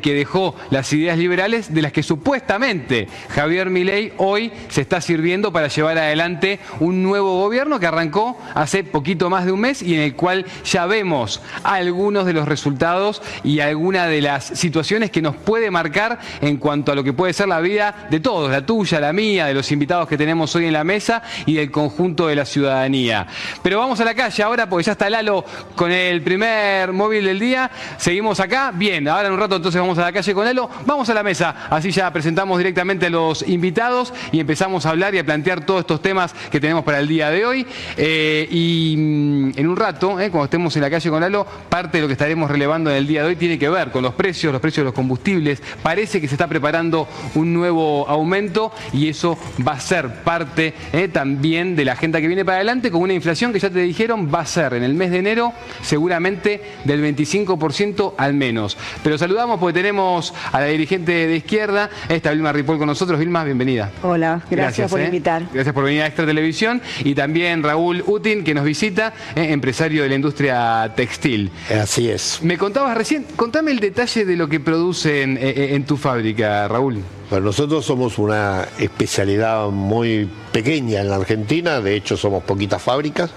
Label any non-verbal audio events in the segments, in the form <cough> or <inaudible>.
que dejó las ideas liberales de las que supuestamente Javier Milei hoy se está sirviendo para llevar adelante un nuevo gobierno que arrancó hace poquito más de un mes y en el cual ya vemos algunos de los resultados y algunas de las situaciones que nos puede marcar en cuanto a lo que puede ser la vida de todos, la tuya, la mía, de los invitados que tenemos hoy en la mesa y del conjunto de la ciudadanía. Pero vamos a la calle ahora porque ya está Lalo con el primer móvil del día. Seguimos acá. Bien, ahora en un rato entonces vamos vamos a la calle con Elo, vamos a la mesa, así ya presentamos directamente a los invitados y empezamos a hablar y a plantear todos estos temas que tenemos para el día de hoy. Eh, y mm, en un rato, eh, cuando estemos en la calle con Elo, parte de lo que estaremos relevando en el día de hoy tiene que ver con los precios, los precios de los combustibles. Parece que se está preparando un nuevo aumento y eso va a ser parte eh, también de la agenda que viene para adelante con una inflación que ya te dijeron va a ser en el mes de enero seguramente del 25% al menos. Pero saludamos porque tenemos a la dirigente de izquierda, esta Vilma Ripoll con nosotros. Vilma, bienvenida. Hola, gracias, por eh. invitar. Gracias por venir a Extra Televisión. Y también Raúl Utin, que nos visita, eh, empresario de la industria textil. Así es. Me contabas recién, contame el detalle de lo que producen eh, en tu fábrica, Raúl. Bueno, nosotros somos una especialidad muy pequeña en la Argentina, de hecho somos poquitas fábricas,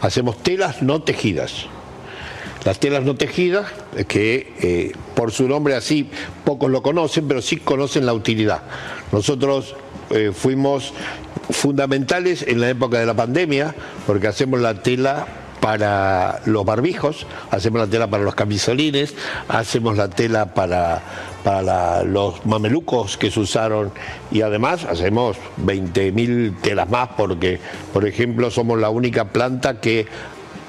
hacemos telas no tejidas. Las telas no tejidas, que eh, por su nombre así pocos lo conocen, pero sí conocen la utilidad. Nosotros eh, fuimos fundamentales en la época de la pandemia, porque hacemos la tela para los barbijos, hacemos la tela para los camisolines, hacemos la tela para, para los mamelucos que se usaron y además hacemos 20.000 telas más porque, por ejemplo, somos la única planta que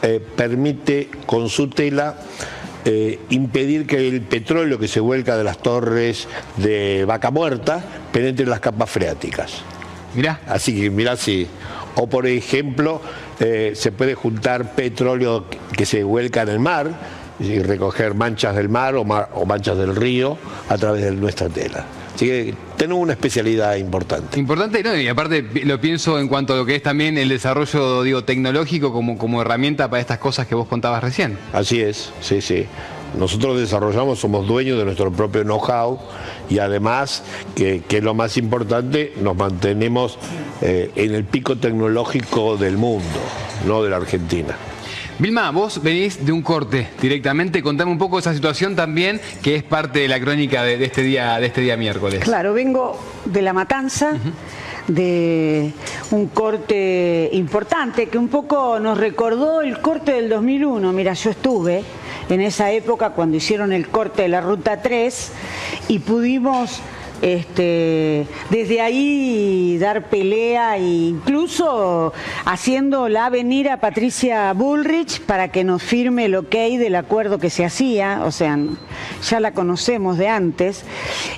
eh, permite con su tela eh, impedir que el petróleo que se vuelca de las torres de vaca muerta penetre las capas freáticas. Mirá. Así que mirá si. O por ejemplo, eh, se puede juntar petróleo que se vuelca en el mar y recoger manchas del mar o, o manchas del río a través de nuestra tela. Así que tenemos una especialidad importante. Importante, ¿no? y aparte lo pienso en cuanto a lo que es también el desarrollo digo, tecnológico como, como herramienta para estas cosas que vos contabas recién. Así es, sí, sí. Nosotros desarrollamos, somos dueños de nuestro propio know-how y además, que, es lo más importante, nos mantenemos eh, en el pico tecnológico del mundo, no de la Argentina. Vilma, vos venís de un corte directamente, contame un poco esa situación también, que es parte de la crónica de, este, día, de este día miércoles. Claro, vengo de la matanza. de un corte importante que un poco nos recordó el corte del 2001. Mira, yo estuve en esa época cuando hicieron el corte de la Ruta 3 y pudimos este, desde ahí dar pelea e incluso haciéndola venir a Patricia Bullrich para que nos firme el ok del acuerdo que se hacía, o sea, ya la conocemos de antes.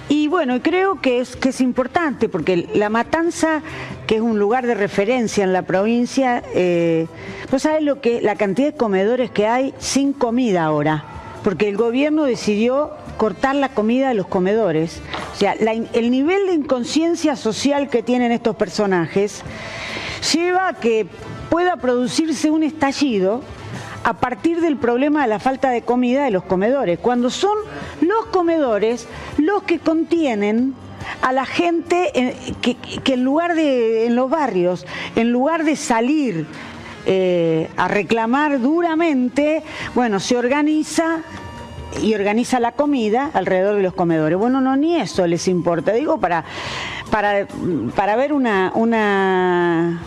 Y bueno, creo que es, que es importante porque la matanza, que es un lugar de referencia en la provincia, eh, pues sabes lo que, la cantidad de comedores que hay sin comida ahora, porque el gobierno decidió cortar la comida de los comedores. O sea, el nivel de inconsciencia social que tienen estos personajes lleva a que pueda producirse un estallido a partir del problema de la falta de comida de los comedores, cuando son los comedores los que contienen a la gente que, en lugar de, en los barrios, en lugar de salir eh, a reclamar duramente, bueno, se organiza y organiza la comida alrededor de los comedores. Bueno, no, ni eso les importa. Digo, para, para, para ver una, una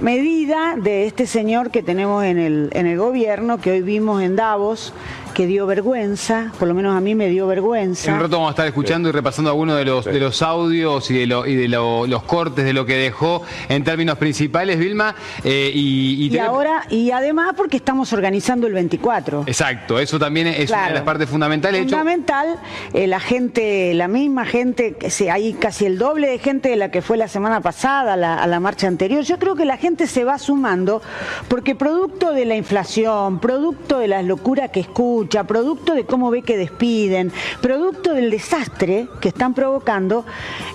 medida de este señor que tenemos en el, en el gobierno, que hoy vimos en Davos, que dio vergüenza, por lo menos a mí me dio vergüenza. En un rato vamos a estar escuchando y repasando algunos de los, de los audios y de, y de los cortes de lo que dejó en términos principales, Vilma. Eh, y, ahora, y además porque estamos organizando el 24. Exacto, eso también es una de las partes fundamentales. Fundamental, eh, la gente, la misma gente, hay casi el doble de gente de la que fue la semana pasada, a la marcha anterior. Yo creo que la gente se va sumando porque producto de la inflación, producto de las locuras que escucha, producto de cómo ve que despiden, producto del desastre que están provocando,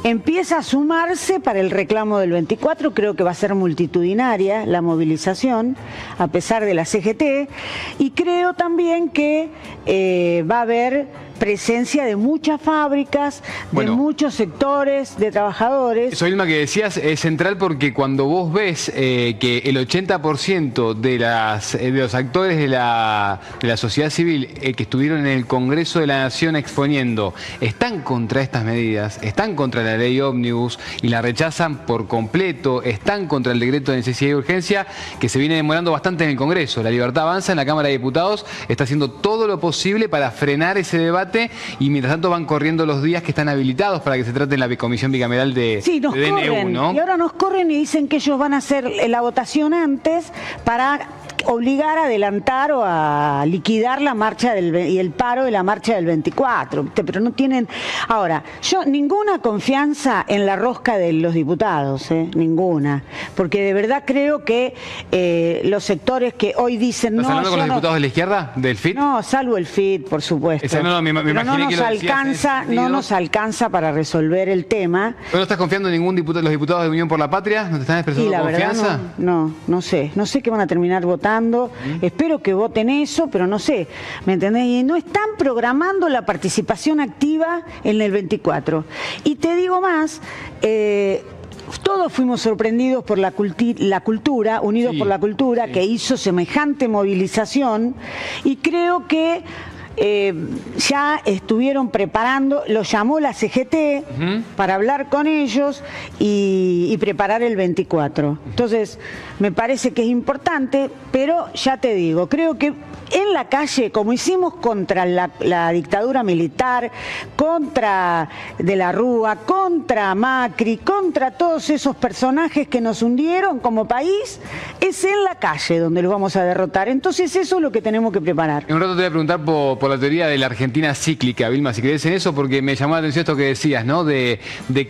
empieza a sumarse para el reclamo del 24. Creo que va a ser multitudinaria la movilización, a pesar de la CGT. Y creo también que eh, va a haber presencia de muchas fábricas, de muchos sectores de trabajadores. Eso que decías es central porque cuando vos ves eh, que el 80% de, las, eh, de los actores de la, de la sociedad civil eh, que estuvieron en el Congreso de la Nación exponiendo están contra estas medidas, están contra la ley ómnibus y la rechazan por completo, están contra el decreto de necesidad y urgencia que se viene demorando bastante en el Congreso. La libertad avanza en la Cámara de Diputados, está haciendo todo lo posible para frenar ese debate y mientras tanto van corriendo los días que están habilitados para que se trate en la Comisión Bicameral de, sí, nos corren, Y ahora nos corren y dicen que ellos van a hacer la votación antes para obligar a adelantar o a liquidar la marcha del, y el paro de la marcha del 24. Pero no tienen. Ahora, yo ninguna confianza en la rosca de los diputados, ¿eh? ninguna. Porque de verdad creo que eh, los sectores que hoy dicen. ¿Estás hablando con los diputados de la izquierda, del FIT? No, salvo el FIT, por supuesto. no, nos alcanza, no nos alcanza para resolver el tema. no estás confiando en ningún diputado, los diputados de Unión por la Patria? ¿No te están expresando la confianza? no, no sé. No sé qué van a terminar votando Espero que voten eso, pero no sé, ¿me entendés? Y no están programando la participación activa en el 24. Y te digo más, eh, todos fuimos sorprendidos por la, la cultura, unidos por la cultura, que hizo semejante movilización y creo que eh, ya estuvieron preparando, lo llamó la CGT para hablar con ellos y, y, preparar el 24. Entonces, me parece que es importante, pero ya te digo, creo que en la calle, como hicimos contra la, dictadura militar, contra De la Rúa, contra Macri, contra todos esos personajes que nos hundieron como país, es en la calle donde los vamos a derrotar. Entonces eso es lo que tenemos que preparar. En un rato te voy a preguntar por, la teoría de la Argentina cíclica, Vilma, si crees en eso, porque me llamó la atención esto que decías, ¿no? De,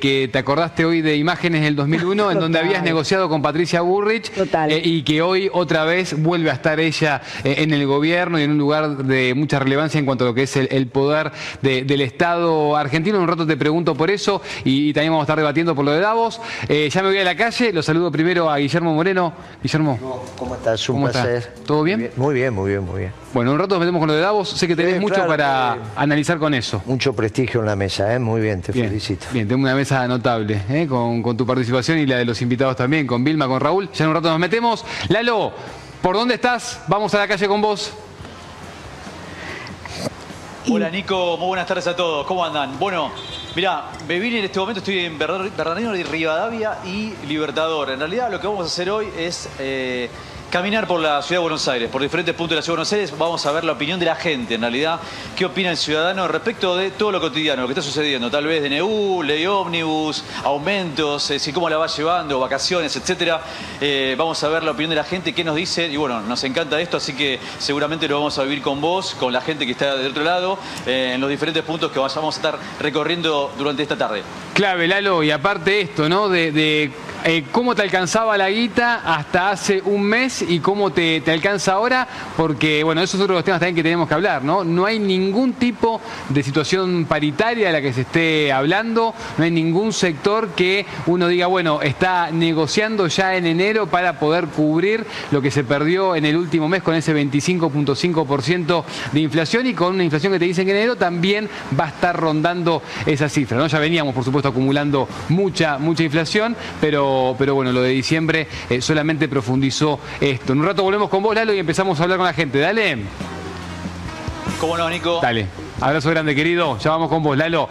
que te acordaste hoy de imágenes del 2001 en donde habías negociado con Patricia Burrich eh, y que hoy otra vez vuelve a estar ella eh, en el gobierno y en un lugar de mucha relevancia en cuanto a lo que es el, poder del Estado argentino. un rato te pregunto por eso y, también vamos a estar debatiendo por lo de Davos. Eh, ya me voy a la calle, lo saludo primero a Guillermo Moreno. Guillermo. ¿Cómo estás? Un placer. ¿Todo bien? Muy bien, muy bien, muy bien. Bueno, un rato nos metemos con lo de Davos. Sé que tenés mucho para analizar con eso. Mucho prestigio en la mesa, ¿eh? muy bien, te felicito. Bien, tengo una mesa notable, ¿eh? con, con tu participación y la de los invitados también, con Vilma, con Raúl. Ya en un rato nos metemos. Lalo, ¿Por dónde estás? Vamos a la calle con vos. Hola Nico, muy buenas tardes a todos. ¿Cómo andan? Bueno, mira, vivir en este momento estoy en Bernardino de Rivadavia y Libertador. En realidad lo que vamos a hacer hoy es eh, caminar por la ciudad de Buenos Aires, por diferentes puntos de la ciudad de Buenos Aires, vamos a ver la opinión de la gente, en realidad, qué opina el ciudadano respecto de todo lo cotidiano, lo que está sucediendo, tal vez DNU, ley ómnibus, aumentos, eh, cómo la va llevando, vacaciones, etcétera. Eh, vamos a ver la opinión de la gente, qué nos dice, y bueno, nos encanta esto, así que seguramente lo vamos a vivir con vos, con la gente que está del otro lado, eh, en los diferentes puntos que vamos a estar recorriendo durante esta tarde. Clave, Lalo, y aparte esto, ¿no? de eh, cómo te alcanzaba la guita hasta hace un mes y cómo te, alcanza ahora, porque bueno, esos son otros temas también que tenemos que hablar, ¿no? No hay ningún tipo de situación paritaria de la que se esté hablando, no hay ningún sector que uno diga, bueno, está negociando ya en enero para poder cubrir lo que se perdió en el último mes con ese 25.5% de inflación y con una inflación que te dicen que en enero también va a estar rondando esa cifra, ¿no? Ya veníamos, por supuesto, acumulando mucha, mucha inflación, pero pero, bueno, lo de diciembre eh, solamente profundizó esto. En un rato volvemos con vos, Lalo, y empezamos a hablar con la gente. Dale. ¿Cómo no, Nico? Dale. Abrazo grande, querido. Ya vamos con vos, Lalo.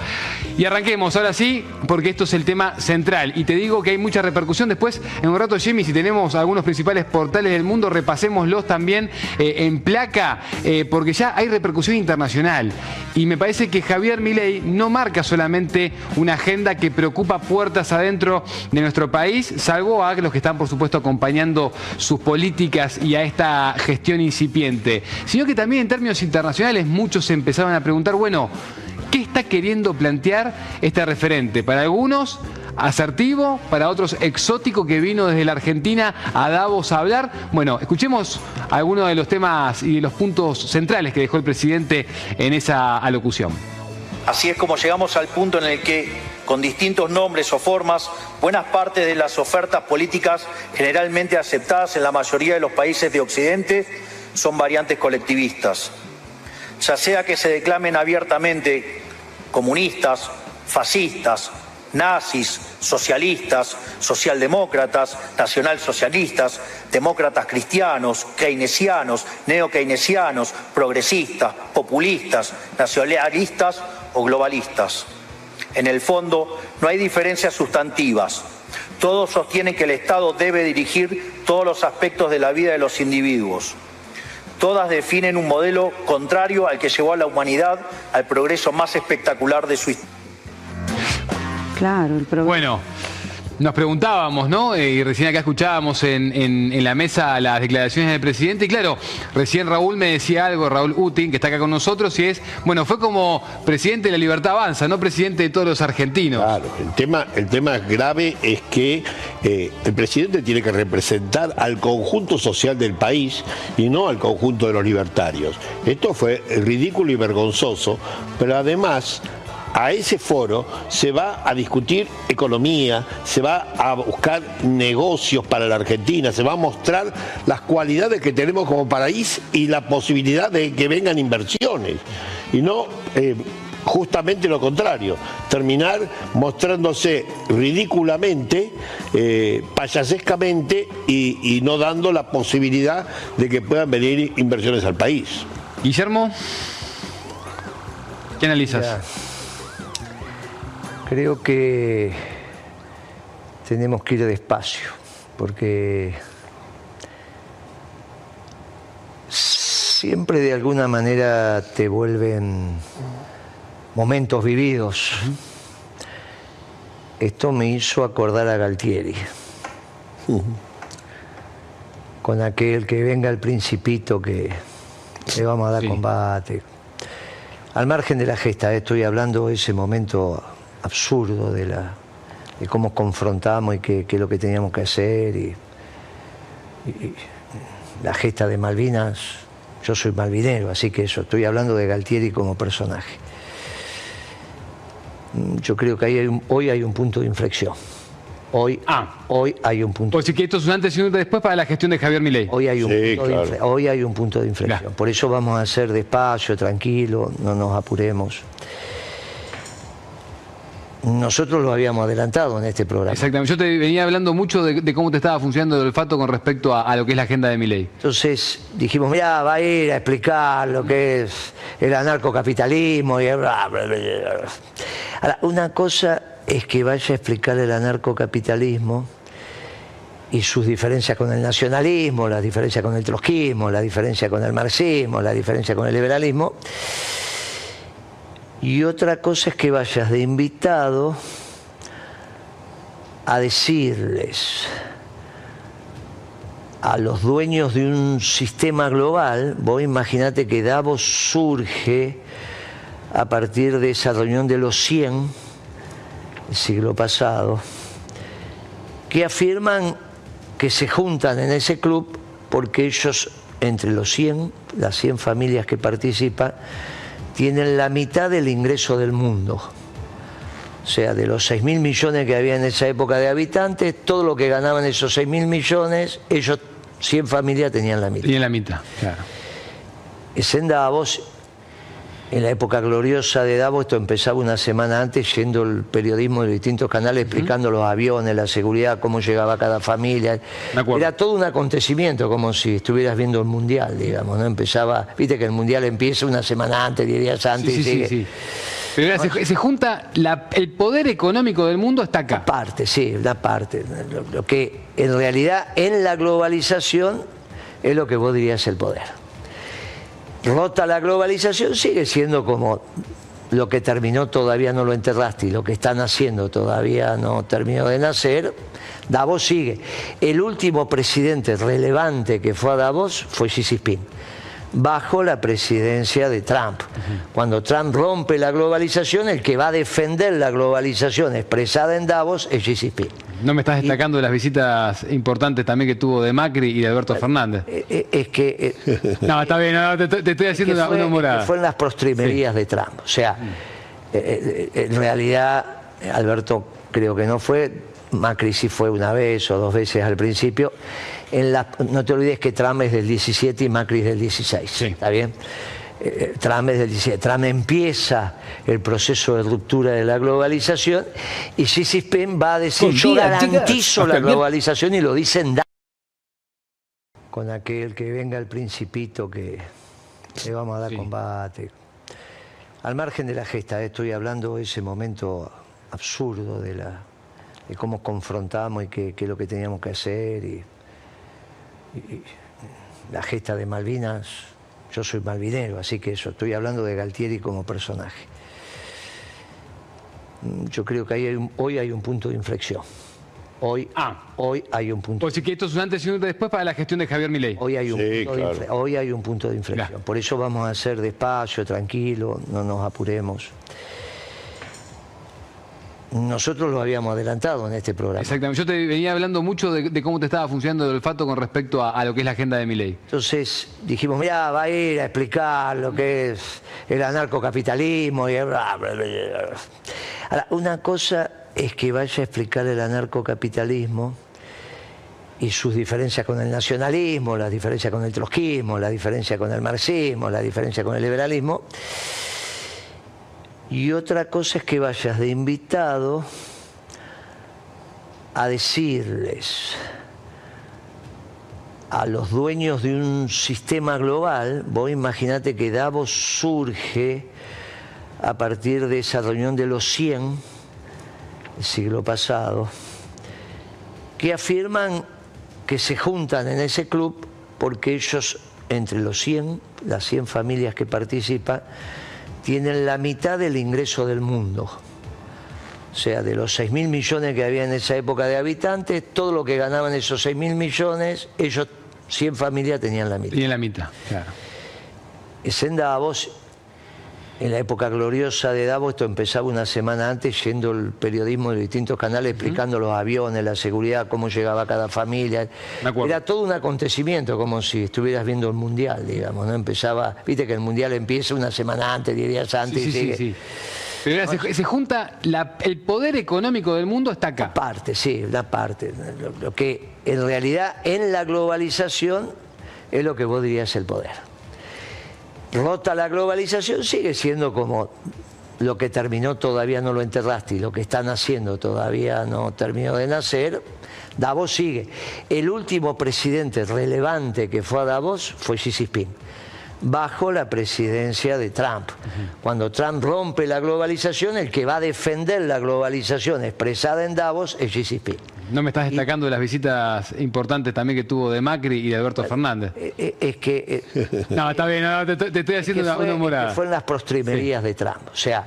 Y arranquemos ahora sí, porque esto es el tema central. Y te digo que hay mucha repercusión. Después, en un rato, Jimmy, si tenemos algunos principales portales del mundo, repasémoslos también eh, en placa, eh, porque ya hay repercusión internacional. Y me parece que Javier Milei no marca solamente una agenda que preocupa puertas adentro de nuestro país, salvo a los que están, por supuesto, acompañando sus políticas y a esta gestión incipiente, sino que también en términos internacionales muchos empezaron a preguntar bueno, ¿qué está queriendo plantear este referente? Para algunos, asertivo, para otros exótico que vino desde la Argentina a Davos a hablar. Bueno, escuchemos algunos de los temas y de los puntos centrales que dejó el presidente en esa alocución. Así es como llegamos al punto en el que, con distintos nombres o formas, buenas partes de las ofertas políticas generalmente aceptadas en la mayoría de los países de Occidente son variantes colectivistas ya sea que se declamen abiertamente comunistas, fascistas, nazis, socialistas, socialdemócratas, nacionalsocialistas, demócratas cristianos, keynesianos, neokeynesianos, progresistas, populistas, nacionalistas o globalistas. En el fondo, no hay diferencias sustantivas. Todos sostienen que el Estado debe dirigir todos los aspectos de la vida de los individuos. Todas definen un modelo contrario al que llevó a la humanidad al progreso más espectacular de su historia. Claro, el progreso. Bueno, nos preguntábamos, ¿no? Eh, y recién acá escuchábamos en, en- la mesa las declaraciones del presidente. Y claro, recién Raúl me decía algo, Raúl Utin, que está acá con nosotros, y es, bueno, fue como presidente de la Libertad Avanza, no presidente de todos los argentinos. Claro, el tema, el tema grave es que eh, el presidente tiene que representar al conjunto social del país y no al conjunto de los libertarios. Esto fue ridículo y vergonzoso, pero además a ese foro se va a discutir economía, se va a buscar negocios para la Argentina, se va a mostrar las cualidades que tenemos como país y la posibilidad de que vengan inversiones. Y no eh, justamente lo contrario, terminar mostrándose ridículamente, eh, payasescamente y, y no dando la posibilidad de que puedan venir inversiones al país. Guillermo, ¿qué analizas? Creo que tenemos que ir despacio, porque siempre de alguna manera te vuelven momentos vividos. Esto me hizo acordar a Galtieri, con aquel que venga el principito que le vamos a dar Sí. combate. Al margen de la gesta, eh, estoy hablando de ese momento absurdo de, la, de cómo confrontamos y qué qué es lo que teníamos que hacer. Y, y la gesta de Malvinas, yo soy malvinero, así que eso, estoy hablando de Galtieri como personaje. Mm, Yo creo que ahí hay un- hoy hay un punto de inflexión. Hoy, Ah. hoy hay un punto O sea que esto es un antes y un después para la gestión de Javier Milei. Hoy hay un, Sí, punto, de claro. hoy hay un punto de inflexión. Claro. Por eso vamos a hacer despacio, tranquilo, no nos apuremos. Nosotros lo habíamos adelantado en este programa. Exactamente. Yo te venía hablando mucho de, de cómo te estaba funcionando el olfato con respecto a, a lo que es la agenda de Milei. Entonces dijimos, mira, va a ir a explicar lo que es el anarcocapitalismo y bla, bla, bla, bla". Ahora, una cosa es que vaya a explicar el anarcocapitalismo y sus diferencias con el nacionalismo, las diferencias con el trotskismo, la diferencia con el marxismo, la diferencia con el liberalismo. Y otra cosa es que vayas de invitado a decirles a los dueños de un sistema global, vos imaginate que Davos surge a partir de esa reunión de los 100, el siglo pasado, que afirman que se juntan en ese club porque ellos, entre los 100, las 100 familias que participan, tienen la mitad del ingreso del mundo. O sea, de los 6 mil millones que había en esa época de habitantes, todo lo que ganaban esos 6 mil millones, ellos, 100 familias, tenían la mitad. Y en la mitad, claro. Es en Davos, en la época gloriosa de Davos, esto empezaba una semana antes, yendo el periodismo de los distintos canales explicando los aviones, la seguridad, cómo llegaba cada familia. Era todo un acontecimiento, como si estuvieras viendo el mundial, digamos, ¿no? Empezaba, viste que el mundial empieza una semana antes, 10 días antes, Sí, y sí, sí, sigue. sí. Pero se, se junta, la- el poder económico del mundo está acá. parte, sí, una parte. Lo, lo que en realidad en la globalización es lo que vos dirías el poder. Rota la globalización sigue siendo como lo que terminó todavía no lo enterraste y lo que están haciendo todavía no terminó de nacer. Davos sigue. El último presidente relevante que fue a Davos fue Xi Jinping bajo la presidencia de Trump. Cuando Trump rompe la globalización, el que va a defender la globalización expresada en Davos es Xi Jinping. No me estás destacando de las visitas importantes también que tuvo de Macri y de Alberto Fernández. Eh, eh, Es que, eh, <laughs> No, está bien, no, te, te estoy haciendo que una, fue, una humorada. que fue en las postrimerías de Trump. O sea, eh, eh, en realidad Alberto creo que no fue, Macri sí fue una vez o dos veces al principio. En la, no te olvides que Trump es del 17 y Macri es del 16. Sí. ¿Está bien? Eh, Trump, es del 17. Trump empieza el proceso de ruptura de la globalización y Jinping va a decir yo garantizo la hasta el miércoles". globalización y lo dicen con aquel que venga el principito que le vamos a dar Sí. combate. Al margen de la gesta, eh, estoy hablando de ese momento absurdo de, la, de cómo confrontamos y qué, qué es lo que teníamos que hacer. Y, y la gesta de Malvinas, yo soy malvinero, así que eso, estoy hablando de Galtieri como personaje. Mm, Yo creo que ahí hay un- hoy hay un punto de inflexión. Hoy, Ah. hoy hay un punto Pues sí que esto es un antes y un después para la gestión de Javier Milei. Hoy hay un, Sí, punto, de claro. infle- hoy hay un punto de inflexión. Claro. Por eso vamos a hacer despacio, tranquilo, no nos apuremos. Nosotros lo habíamos adelantado en este programa. Exactamente. Yo te venía hablando mucho de, de cómo te estaba funcionando el olfato con respecto a, a lo que es la agenda de Milei. Entonces dijimos, mira, va a ir a explicar lo que es el anarcocapitalismo y bla, bla, bla, bla". Ahora, una cosa es que vaya a explicar el anarcocapitalismo y sus diferencias con el nacionalismo, las diferencias con el trotskismo, la diferencia con el marxismo, la diferencia con el liberalismo. Y otra cosa es que vayas de invitado a decirles a los dueños de un sistema global, vos imaginate que Davos surge a partir de esa reunión de los 100, el siglo pasado, que afirman que se juntan en ese club porque ellos, entre los 100, las 100 familias que participan, tienen la mitad del ingreso del mundo. O sea, de los 6 mil millones que había en esa época de habitantes, todo lo que ganaban esos 6 mil millones, ellos, 100 familias, tenían la mitad. Y en la mitad, claro. Es en Davos, en la época gloriosa de Davos, esto empezaba una semana antes, yendo el periodismo de distintos canales explicando los aviones, la seguridad, cómo llegaba cada familia. Era todo un acontecimiento, como si estuvieras viendo el Mundial, digamos, ¿no? Empezaba, viste que el Mundial empieza una semana antes, 10 días antes, Sí, y sí, sí, sigue. sí. Pero se, se junta, la- el poder económico del mundo está acá. parte, sí, una parte. Lo, lo que en realidad en la globalización es lo que vos dirías el poder. Rota la globalización, sigue siendo como lo que terminó todavía no lo enterraste y lo que están haciendo todavía no terminó de nacer. Davos sigue. El último presidente relevante que fue a Davos fue Xi Jinping, bajo la presidencia de Trump. Cuando Trump rompe la globalización, el que va a defender la globalización expresada en Davos es Xi Jinping. No me estás destacando de las visitas importantes también que tuvo de Macri y de Alberto Fernández. Eh, eh, Es que eh, <laughs> No, está bien, no, te, te estoy haciendo que una, fue, una humorada. que fue en las postrimerías de Trump. O sea,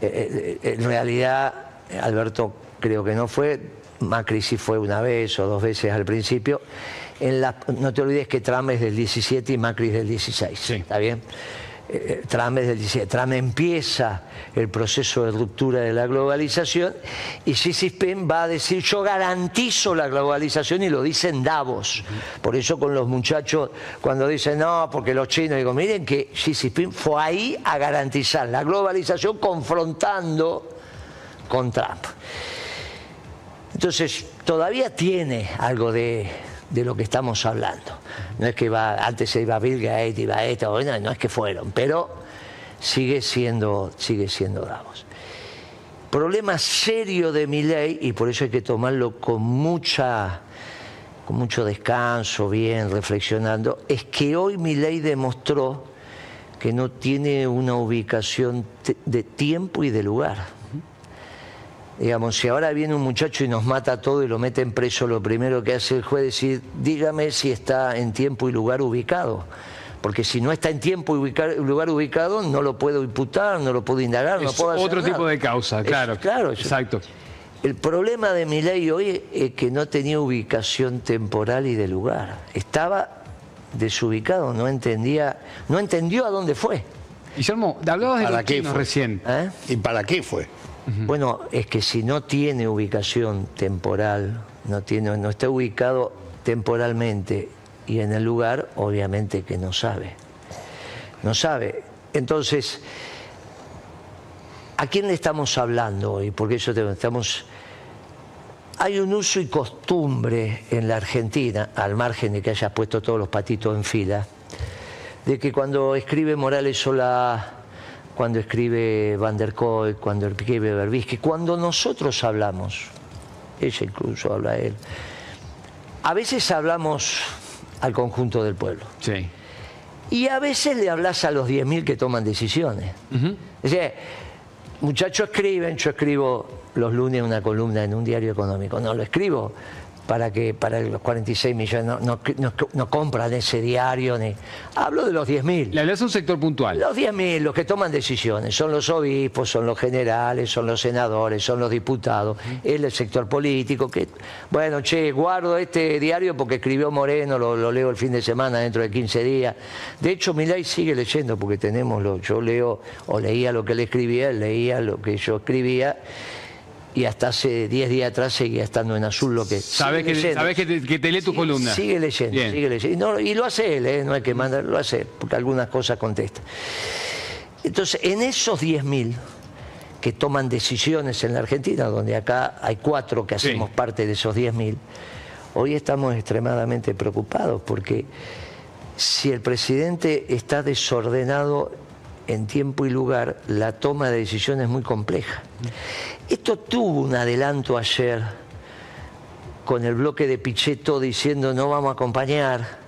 eh, eh, en realidad Alberto creo que no fue, Macri sí fue una vez o dos veces al principio. En la- no te olvides que Trump es del 17 y Macri es del 16. Sí. ¿Está bien? Eh, eh, Trump es del 17. Trump empieza el proceso de ruptura de la globalización y Xi Jinping va a decir yo garantizo la globalización y lo dice en Davos. Por eso con los muchachos cuando dicen no, porque los chinos, digo, miren que Xi Jinping fue ahí a garantizar la globalización confrontando con Trump. Entonces, todavía tiene algo de, de lo que estamos hablando. No es que va, antes se iba Bill Gates, iba esto, bueno, no es que fueron, pero sigue siendo, sigue siendo Davos. Problema serio de mi ley, y por eso hay que tomarlo con mucha con mucho descanso, bien, reflexionando, es que hoy mi ley demostró que no tiene una ubicación de tiempo y de lugar. Digamos, si ahora viene un muchacho y nos mata todo y lo meten preso, lo primero que hace el juez es decir, dígame si está en tiempo y lugar ubicado. Porque si no está en tiempo y ubicar- lugar ubicado, no lo puedo imputar, no lo puedo indagar, no Es puedo hacer otro nada. tipo de causa, Es- claro. claro, Exacto. el problema de mi ley hoy es que no tenía ubicación temporal y de lugar. Estaba desubicado, no entendía, no entendió a dónde fue. Guillermo, hablabas de ¿Para los chinos fue? recién. ¿eh? ¿Y para qué fue? Bueno, es que si no tiene ubicación temporal, no, tiene, no está ubicado temporalmente y en el lugar, obviamente que no sabe. No sabe. Entonces, ¿a quién le estamos hablando hoy? Porque eso te- estamos... Hay un uso y costumbre en la Argentina, al margen de que hayas puesto todos los patitos en fila, de que cuando escribe Morales Solá, cuando escribe Van der Koy, cuando escribe Berbisky, cuando nosotros hablamos, ella incluso habla él, a veces hablamos al conjunto del pueblo. Sí. Y a veces le hablas a los 10.000 que toman decisiones. Es decir, muchachos escriben, yo escribo los lunes una columna en un diario económico. No lo escribo para que para los 46 millones no, no, no- no compran ese diario. Ni... Hablo de los 10.000. Le hablas a un sector puntual. Los 10.000, los que toman decisiones, son los obispos, son los generales, son los senadores, son los diputados, es el sector político que, bueno, che, guardo este diario porque escribió Moreno, lo, lo leo el fin de semana dentro de 15 días. De hecho, Milay sigue leyendo porque tenemos lo, yo leo o leía lo que él escribía, él leía lo que yo escribía. Y hasta hace 10 días atrás seguía estando en azul lo que... Sabes que, sabés que, te, que te lee tu Sigue- columna. Sigue leyendo, Bien. sigue leyendo. Y, no- y lo hace él, ¿eh? no hay que mandar, lo hace él, porque algunas cosas contesta. Entonces, en esos 10.000 que toman decisiones en la Argentina, donde acá hay cuatro que Sí. hacemos parte de esos 10.000, hoy estamos extremadamente preocupados porque si el presidente está desordenado en tiempo y lugar, la toma de decisiones es muy compleja. Esto tuvo un adelanto ayer con el bloque de Pichetto diciendo no vamos a acompañar.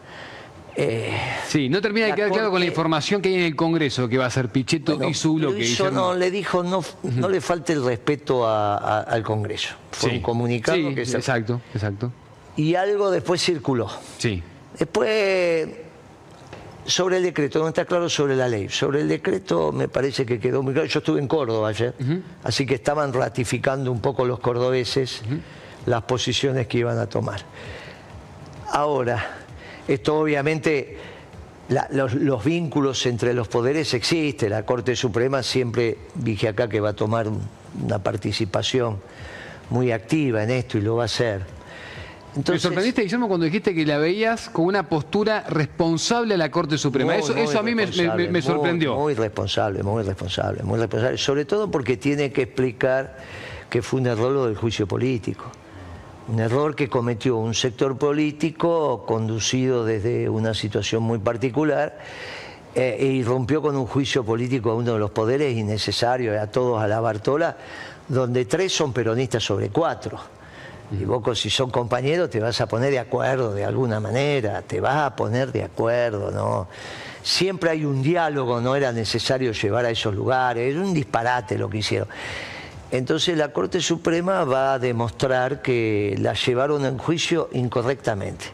Eh, Sí, no termina de quedar claro con la información que hay en el Congreso que va a ser Pichetto bueno, y su bloque. Guillermo. no, le dijo no, no le falte el respeto a- a- al Congreso. Fue Sí. un comunicado Sí, que se- Exacto, exacto. y algo después circuló. Sí. Después, sobre el decreto, no está claro sobre la ley. Sobre el decreto me parece que quedó muy claro. Yo estuve en Córdoba ayer, así que estaban ratificando un poco los cordobeses las posiciones que iban a tomar. Ahora, esto obviamente, la- los, los vínculos entre los poderes existen. La Corte Suprema siempre dije acá que va a tomar un- una participación muy activa en esto y lo va a hacer. Me Entonces, sorprendiste, Guillermo, cuando dijiste que la veías con una postura responsable a la Corte Suprema. Muy, eso, muy eso a mí me, me- me muy, sorprendió. Muy, responsable, muy responsable, muy responsable. Sobre todo porque tiene que explicar que fue un error lo del juicio político. Un error que cometió un sector político conducido desde una situación muy particular eh, y rompió con un juicio político a uno de los poderes innecesario, a todos a la Bartola, donde tres son peronistas sobre cuatro. Y vos si son compañeros te vas a poner de acuerdo de alguna manera, te vas a poner de acuerdo, ¿no? Siempre hay un diálogo, no era necesario llevar a esos lugares, era un disparate lo que hicieron. Entonces la Corte Suprema va a demostrar que la llevaron en juicio incorrectamente,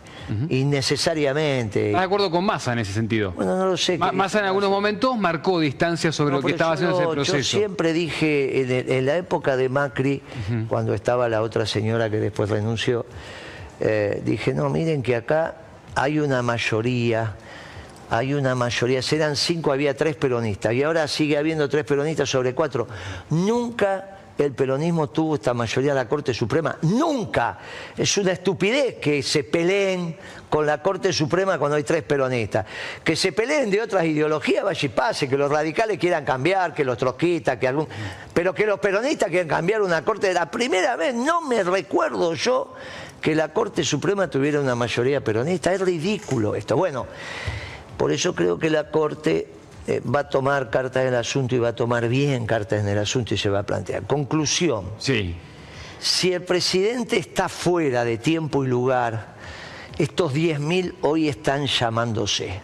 innecesariamente. ¿Estás de acuerdo con Massa en ese sentido? Bueno, no lo sé. Ma- Massa en algunos momentos marcó distancia sobre no, lo que estaba haciendo ese proceso. Yo siempre dije, en, el- en la época de Macri, cuando estaba la otra señora que después renunció, eh, dije, no, miren que acá hay una mayoría, hay una mayoría, eran cinco, había tres peronistas, y ahora sigue habiendo tres peronistas sobre cuatro. Nunca el peronismo tuvo esta mayoría en la Corte Suprema, nunca. Es una estupidez que se peleen con la Corte Suprema cuando hay tres peronistas. Que se peleen de otras ideologías, vaya y pase, que los radicales quieran cambiar, que los trotskistas, que algún... Pero que los peronistas quieran cambiar una Corte, la primera vez, no me recuerdo yo que la Corte Suprema tuviera una mayoría peronista. Es ridículo esto. Bueno, por eso creo que la Corte eh, va a tomar cartas en el asunto y va a tomar bien cartas en el asunto y se va a plantear. Conclusión. Sí. Si el presidente está fuera de tiempo y lugar, estos 10.000 hoy están llamándose.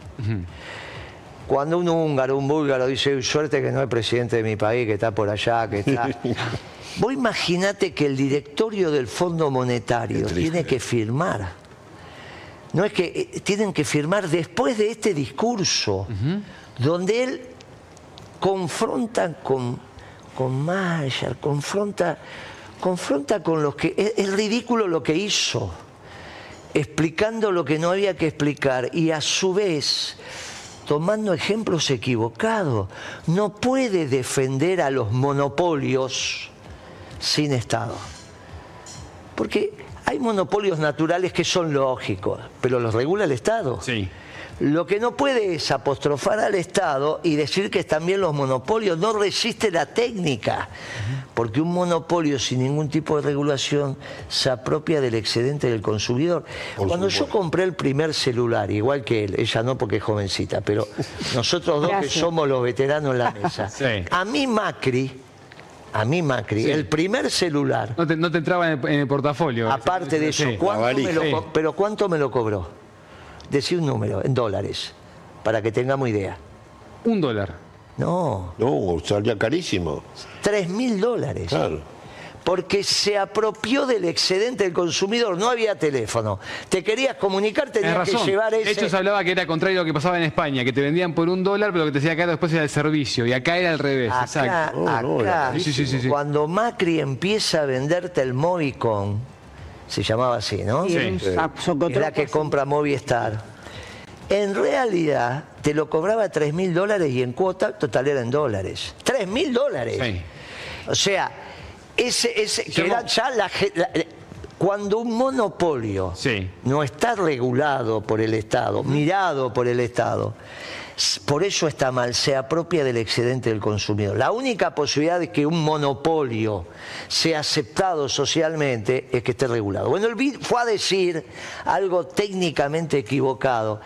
Cuando un húngaro, un búlgaro dice, suerte que no es presidente de mi país, que está por allá, que está... <laughs> Vos imaginate que el directorio del Fondo Monetario tiene que firmar. No es que eh, tienen que firmar después de este discurso, donde él confronta con, con Marshall, confronta, confronta con los que. Es, es ridículo lo que hizo, explicando lo que no había que explicar y a su vez tomando ejemplos equivocados. No puede defender a los monopolios sin Estado. Porque hay monopolios naturales que son lógicos, pero los regula el Estado. Sí. Lo que no puede es apostrofar al Estado y decir que también los monopolios no resiste la técnica, porque un monopolio sin ningún tipo de regulación se apropia del excedente del consumidor. Cuando yo compré el primer celular, igual que él, ella no porque es jovencita, pero nosotros dos que somos los veteranos en la mesa, <laughs> Sí. a mí Macri, a mí Macri, Sí. el primer celular, No te, no te entraba en el, en el portafolio. aparte de eso, Sí. ¿cuánto La me lo valija. co- pero ¿cuánto me lo cobró? Decí un número, en dólares, para que tengamos idea. Un dólar. No, No, salía carísimo. tres mil dólares. Claro. Porque se apropió del excedente del consumidor, no había teléfono. Te querías comunicar, tenías que llevar De ese... hecho, se hablaba que era contrario a lo que pasaba en España, que te vendían por un dólar, pero lo que te decía acá después era el servicio. Y acá era al revés. Acá, Exacto. No, era Sí, sí, sí, sí. cuando Macri empieza a venderte el Movicon, se llamaba así, ¿no? Y Sí. sapo- Es la que compra Movistar. En realidad te lo cobraba 3 mil dólares y en cuota total era en dólares. 3 mil dólares. Sí. O sea, ese, ese que Llamó- era ya la, eh, cuando un monopolio Sí. no está regulado por el Estado, mirado por el Estado, por eso está mal, se apropia del excedente del consumidor. La única posibilidad de que un monopolio sea aceptado socialmente es que esté regulado. Bueno, él vi- fue a decir algo técnicamente equivocado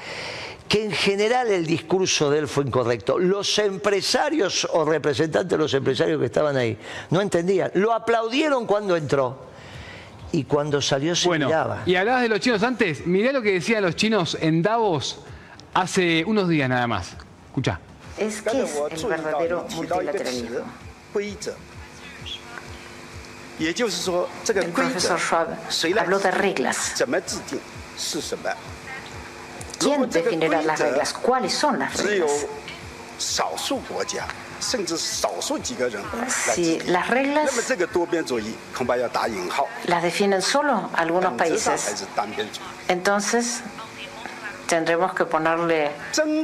que en general el discurso de él fue incorrecto. Los empresarios o representantes de los empresarios que estaban ahí no entendían. Lo aplaudieron cuando entró y cuando salió se Bueno, miraba. y hablabas de los chinos antes. Mirá lo que decían los chinos en Davos hace unos días nada más. Escucha. Es que es el verdadero multilateralismo. El profesor Schwab habló de reglas. ¿Quién definirá las reglas? ¿Cuáles son las reglas? Si las reglas las definen solo algunos países, entonces tendremos que ponerle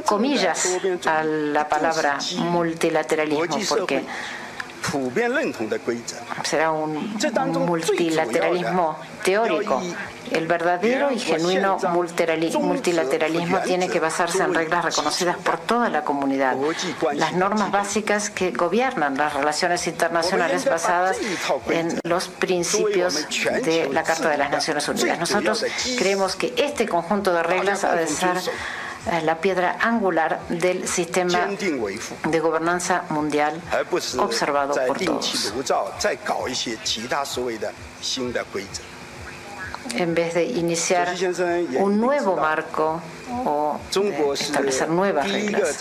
comillas a la palabra multilateralismo, porque 普遍认同的规则。 será un 这当中最主要的 multilateralismo teórico. El verdadero y genuino multirali- multilateralismo tiene que basarse en reglas reconocidas por toda la comunidad. Las normas básicas que gobiernan las relaciones internacionales basadas en los principios de la Carta de las Naciones Unidas. Nosotros creemos que este conjunto de reglas ha de ser eh, eh, la piedra angular del sistema de gobernanza mundial pues, eh, observado por todos. en vez de iniciar un nuevo marco o establecer nuevas reglas.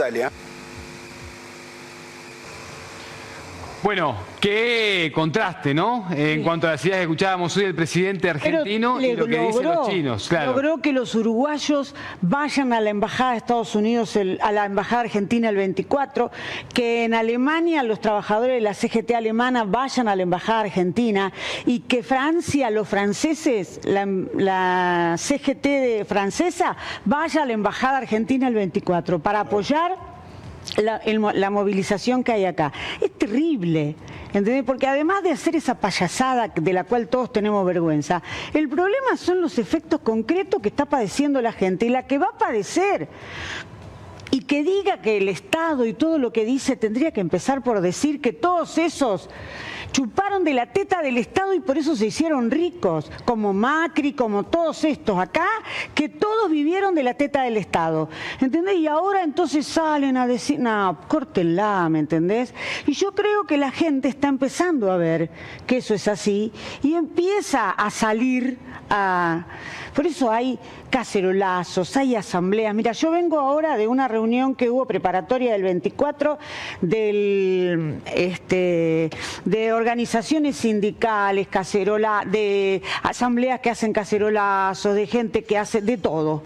Bueno, qué contraste, ¿no? En cuanto a las ideas que escuchábamos hoy del presidente Pero argentino y lo que dicen los chinos. Claro. logró que los uruguayos vayan a la embajada de Estados Unidos, el- a la embajada argentina el 24, que en Alemania los trabajadores de la CGT alemana vayan a la embajada argentina y que Francia, los franceses, la, la CGT de francesa vaya a la embajada argentina el 24 para apoyar la, la movilización que hay acá. Es terrible, ¿entendés? Porque además de hacer esa payasada de la cual todos tenemos vergüenza, el problema son los efectos concretos que está padeciendo la gente y la que va a padecer. Y que diga que el Estado y todo lo que dice tendría que empezar por decir que todos esos chuparon de la teta del Estado y por eso se hicieron ricos, como Macri, como todos estos acá, que todos vivieron de la teta del Estado. ¿Entendés? Y ahora entonces salen a decir, no, córtenla, ¿me entendés? Y yo creo que la gente está empezando a ver que eso es así y empieza a salir a... Por eso hay cacerolazos, hay asambleas. Mira, yo vengo ahora de una reunión que hubo preparatoria del 24 del, este, de organizaciones sindicales, cacerola, de asambleas que hacen cacerolazos, de gente que hace de todo.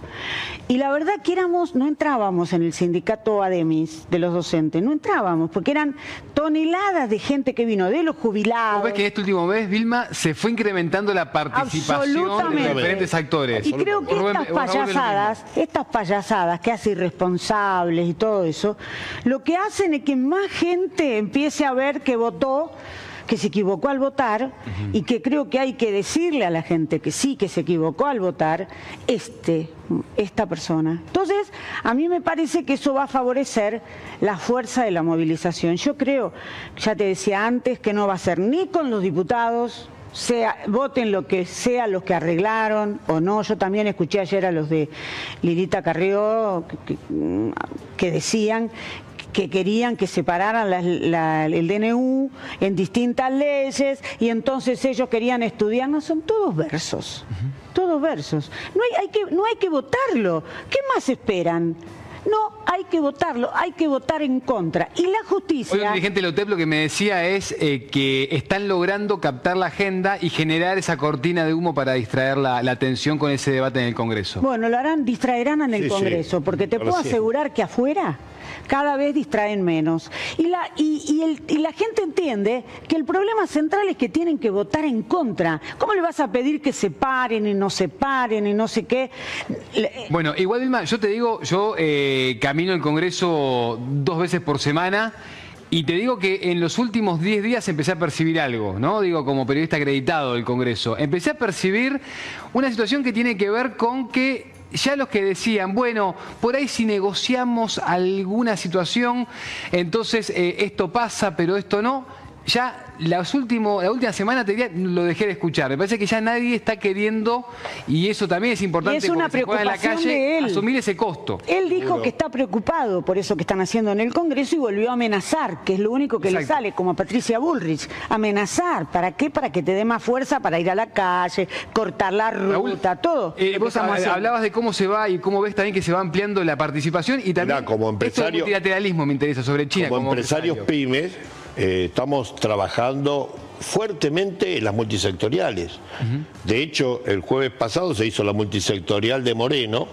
Y la verdad que éramos, no entrábamos en el sindicato ADEMIS de los docentes, no entrábamos, porque eran toneladas de gente que vino, de los jubilados. ¿Vos ves que en este último mes, Vilma, se fue incrementando la participación de diferentes actores? Y creo que estas payasadas, estas payasadas que hace irresponsables y todo eso, lo que hacen es que más gente empiece a ver que votó que se equivocó al votar y que creo que hay que decirle a la gente que sí, que se equivocó al votar, este, esta persona. Entonces, a mí me parece que eso va a favorecer la fuerza de la movilización. Yo creo, ya te decía antes, que no va a ser ni con los diputados, sea, voten lo que sea los que arreglaron o no. Yo también escuché ayer a los de Lilita Carrió que, que decían que querían que separaran la- la- el DNU en distintas leyes y entonces ellos querían estudiar. No, son todos versos, todos versos. No hay, hay que, no hay que votarlo. ¿Qué más esperan? No, hay que votarlo, hay que votar en contra. Y la Hoy un justicia... dirigente de Lotep lo que me decía es eh, que están logrando captar la agenda y generar esa cortina de humo para distraer la, la atención con ese debate en el Congreso. Bueno, lo harán, distraerán en el Sí, sí. Congreso, porque te puedo asegurar que afuera cada vez distraen menos. Y la, y, y el- y la gente entiende que el problema central es que tienen que votar en contra. ¿Cómo le vas a pedir que se paren y no se paren y no sé qué? Le- Bueno, igual Vilma, yo te digo, yo eh, camino el Congreso dos veces por semana y te digo que en los últimos 10 días empecé a percibir algo, ¿no? Digo, como periodista acreditado del Congreso. Empecé a percibir una situación que tiene que ver con que ya los que decían, bueno, por ahí si negociamos alguna situación, entonces eh, esto pasa, pero esto no. Ya las último, la última semana te diría, lo dejé de escuchar. Me parece que ya nadie está queriendo, y eso también es importante Y es una en la preocupación calle, de él. asumir ese costo. Él dijo que está preocupado por eso que están haciendo en el Congreso y volvió a amenazar, que es lo único que le sale, como a Patricia Bullrich. Amenazar, ¿para qué? Para que te dé más fuerza para ir a la calle, cortar la Raúl, ruta, todo. eh, vos hablabas de cómo se va y cómo ves también que se va ampliando la participación y también Mirá, como esto empresario- multilateralismo me interesa sobre China. como, empresarios empresario. pymes, eh, estamos trabajando fuertemente en las multisectoriales. De hecho, el jueves pasado se hizo la multisectorial de Moreno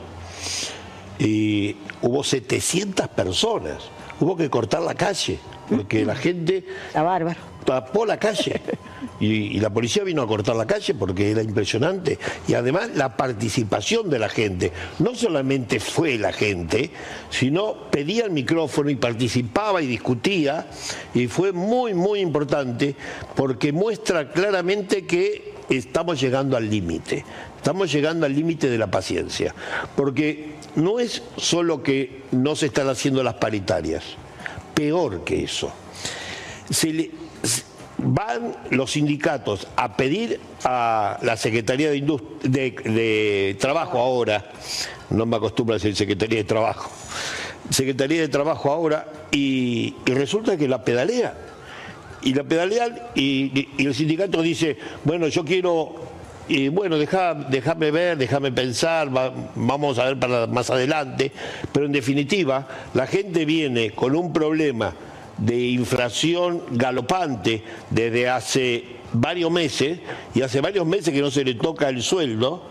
y hubo 700 personas. Hubo que cortar la calle, porque la gente Está bárbaro. tapó la calle. <laughs> Y, la policía vino a cortar la calle porque era impresionante. Y además la participación de la gente. No solamente fue la gente, sino pedía el micrófono y participaba y discutía. Y fue muy, muy importante porque muestra claramente que estamos llegando al límite. Estamos llegando al límite de la paciencia. Porque no es solo que no se están haciendo las paritarias. Peor que eso se le- van los sindicatos a pedir a la Secretaría de, de, Trabajo ahora, no me acostumbro a decir Secretaría de Trabajo, Secretaría de Trabajo ahora, y, resulta que la pedalea. Y la pedalean y, el sindicato dice, bueno, yo quiero, y bueno, déjame ver, déjame pensar, va- vamos a ver para más adelante, pero en definitiva, la gente viene con un problema de inflación galopante desde hace varios meses, y hace varios meses que no se le toca el sueldo,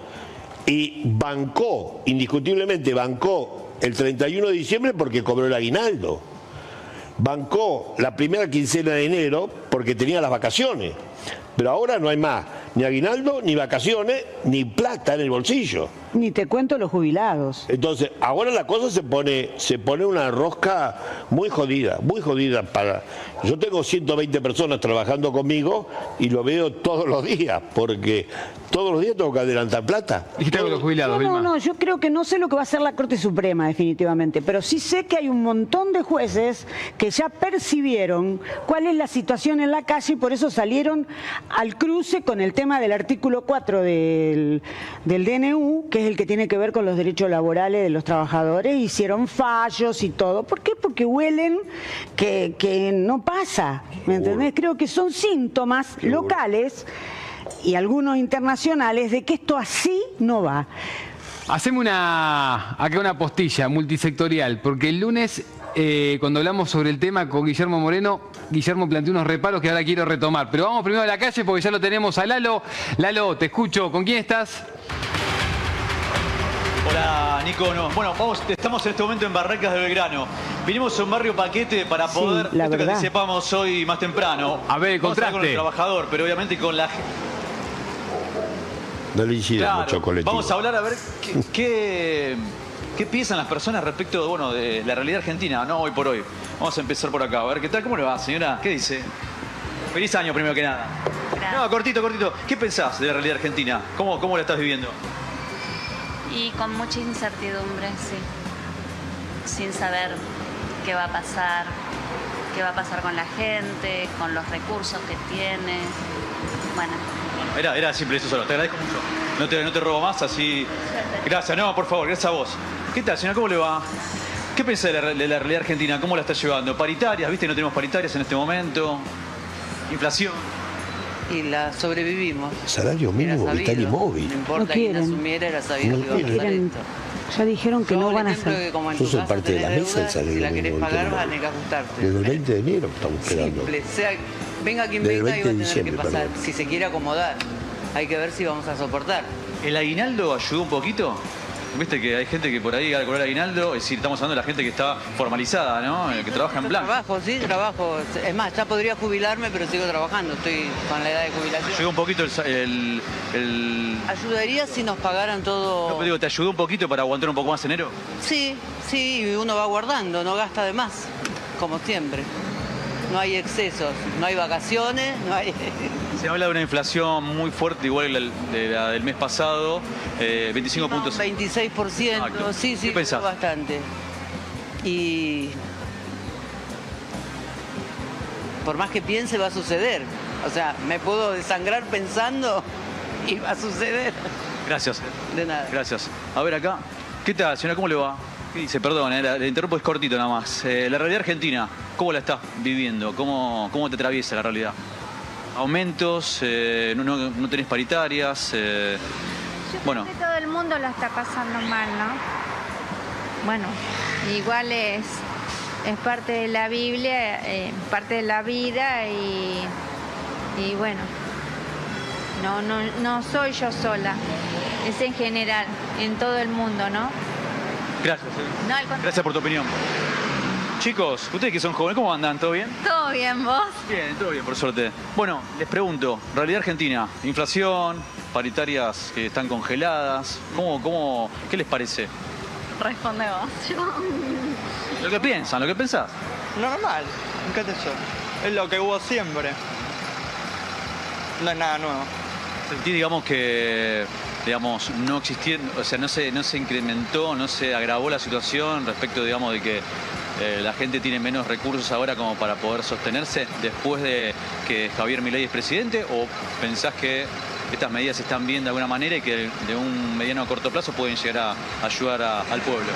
y bancó, indiscutiblemente bancó el 31 de diciembre porque cobró el aguinaldo bancó la primera quincena de enero porque tenía las vacaciones. Pero ahora no hay más, ni aguinaldo, ni vacaciones, ni plata en el bolsillo. Ni te cuento los jubilados. Entonces, ahora la cosa se pone, se pone una rosca muy jodida, muy jodida para. Yo tengo 120 personas trabajando conmigo y lo veo todos los días, porque todos los días tengo que adelantar plata. Dijiste algo de los jubilados, No, no, no, yo creo que no sé lo que va a hacer la Corte Suprema definitivamente, pero sí sé que hay un montón de jueces que ya percibieron cuál es la situación en la calle y por eso salieron al cruce con el tema del artículo 4 del, del DNU, que es el que tiene que ver con los derechos laborales de los trabajadores, hicieron fallos y todo. ¿Por qué? Porque huelen que, que no pasa, ¿me entendés? Creo que son síntomas locales y algunos internacionales de que esto así no va. Haceme una, acá una postilla multisectorial, porque el lunes, eh, cuando hablamos sobre el tema con Guillermo Moreno, Guillermo planteó unos reparos que ahora quiero retomar. Pero vamos primero a la calle porque ya lo tenemos a Lalo. Lalo, te escucho. ¿Con quién estás? Hola, Nico. No. Bueno, vamos, estamos en este momento en Barracas de Belgrano. Vinimos a un barrio paquete para Sí, poder, la esto que verdad. anticipamos hoy más temprano. A ver, el Vamos hablar con el contraste. trabajador, pero obviamente con la No le Claro, mucho colectivo. Vamos a hablar a ver qué, qué, qué piensan las personas respecto de, bueno, de la realidad argentina, no hoy por hoy. Vamos a empezar por acá. A ver, ¿qué tal? ¿Cómo le va, señora? ¿Qué dice? Feliz año, primero que nada. No, cortito, cortito. ¿Qué pensás de la realidad argentina? ¿Cómo, cómo la estás viviendo? Y con mucha incertidumbre, sí. Sin saber qué va a pasar, qué va a pasar con la gente, con los recursos que tiene. Bueno, Era, era simple eso solo. Te agradezco mucho. No te, no te robo más, así. Gracias, no, por favor, gracias a vos. ¿Qué tal, señora? ¿Cómo le va? ¿Qué piensa de la, de la realidad argentina? ¿Cómo la está llevando? ¿Paritarias? ¿Viste? No tenemos paritarias en este momento. ¿Inflación? Y la sobrevivimos. Salario mínimo sabido. vital y móvil. No importa No quién quieren. asumiera, era sabido No que iba a pasar esto. Ya dijeron que Yo no van a hacer. es casa parte de la mesa, el deuda, salario Si la querés pagar, vas a tener que ajustarte. Desde el 20 de enero estamos esperando. Simple, sea, venga quien venga y va a 20 de tener que pasar. perdón. Si se quiere acomodar, hay que ver si vamos a soportar. ¿El aguinaldo ayudó un poquito? Viste que hay gente que por ahí al cobrar aguinaldo, es decir, estamos hablando de la gente que está formalizada, ¿no? Eh, Que trabaja en blanco. Trabajo, sí, trabajo. Es más, ya podría jubilarme, pero sigo trabajando. Estoy con la edad de jubilación. ¿Ayudó un poquito el, sa- el, el- Ayudaría si nos pagaran todo. No, pero digo, ¿te ayudó un poquito para aguantar un poco más enero? Sí, sí, uno va guardando, no gasta de más, como siempre. No hay excesos, no hay vacaciones, no hay... <laughs> Se habla de una inflación muy fuerte, igual que la, de la del mes pasado, eh, 25 puntos. 26%, Exacto. sí, sí, bastante. Y por más que piense va a suceder. O sea, me puedo desangrar pensando y va a suceder. Gracias. De nada. Gracias. A ver acá. ¿Qué tal, señora? ¿Cómo le va? ¿Qué dice? Perdón, eh, la- le interrumpo, es cortito nada más. Eh, la realidad argentina, ¿cómo la estás viviendo? ¿Cómo, cómo te atraviesa la realidad? ¿Aumentos? eh, no, no- tenés paritarias? eh, bueno, Que todo el mundo la está pasando mal, ¿no? Bueno, igual es, es parte de la Biblia, eh, parte de la vida y, y bueno, no, no, no soy yo sola, es en general, en todo el mundo, ¿no? gracias. eh. No. Gracias por tu opinión. Chicos, ustedes que son jóvenes, ¿cómo andan? ¿Todo bien? Todo bien, vos. Bien, todo bien, por suerte. Bueno, les pregunto, realidad argentina, inflación, paritarias que están congeladas, ¿cómo, cómo, ¿qué les parece? Responde vos. <laughs> Lo que piensan, lo que pensás. Normal, qué sé yo. Es lo que hubo siempre. No es nada nuevo. Sentí, digamos, que digamos, no existiendo, o sea, no se, no se incrementó, no se agravó la situación respecto, digamos, de que eh, la gente tiene menos recursos ahora como para poder sostenerse después de que Javier Milei es presidente o pensás que estas medidas están viendo de alguna manera y que de un mediano a corto plazo pueden llegar a ayudar al pueblo?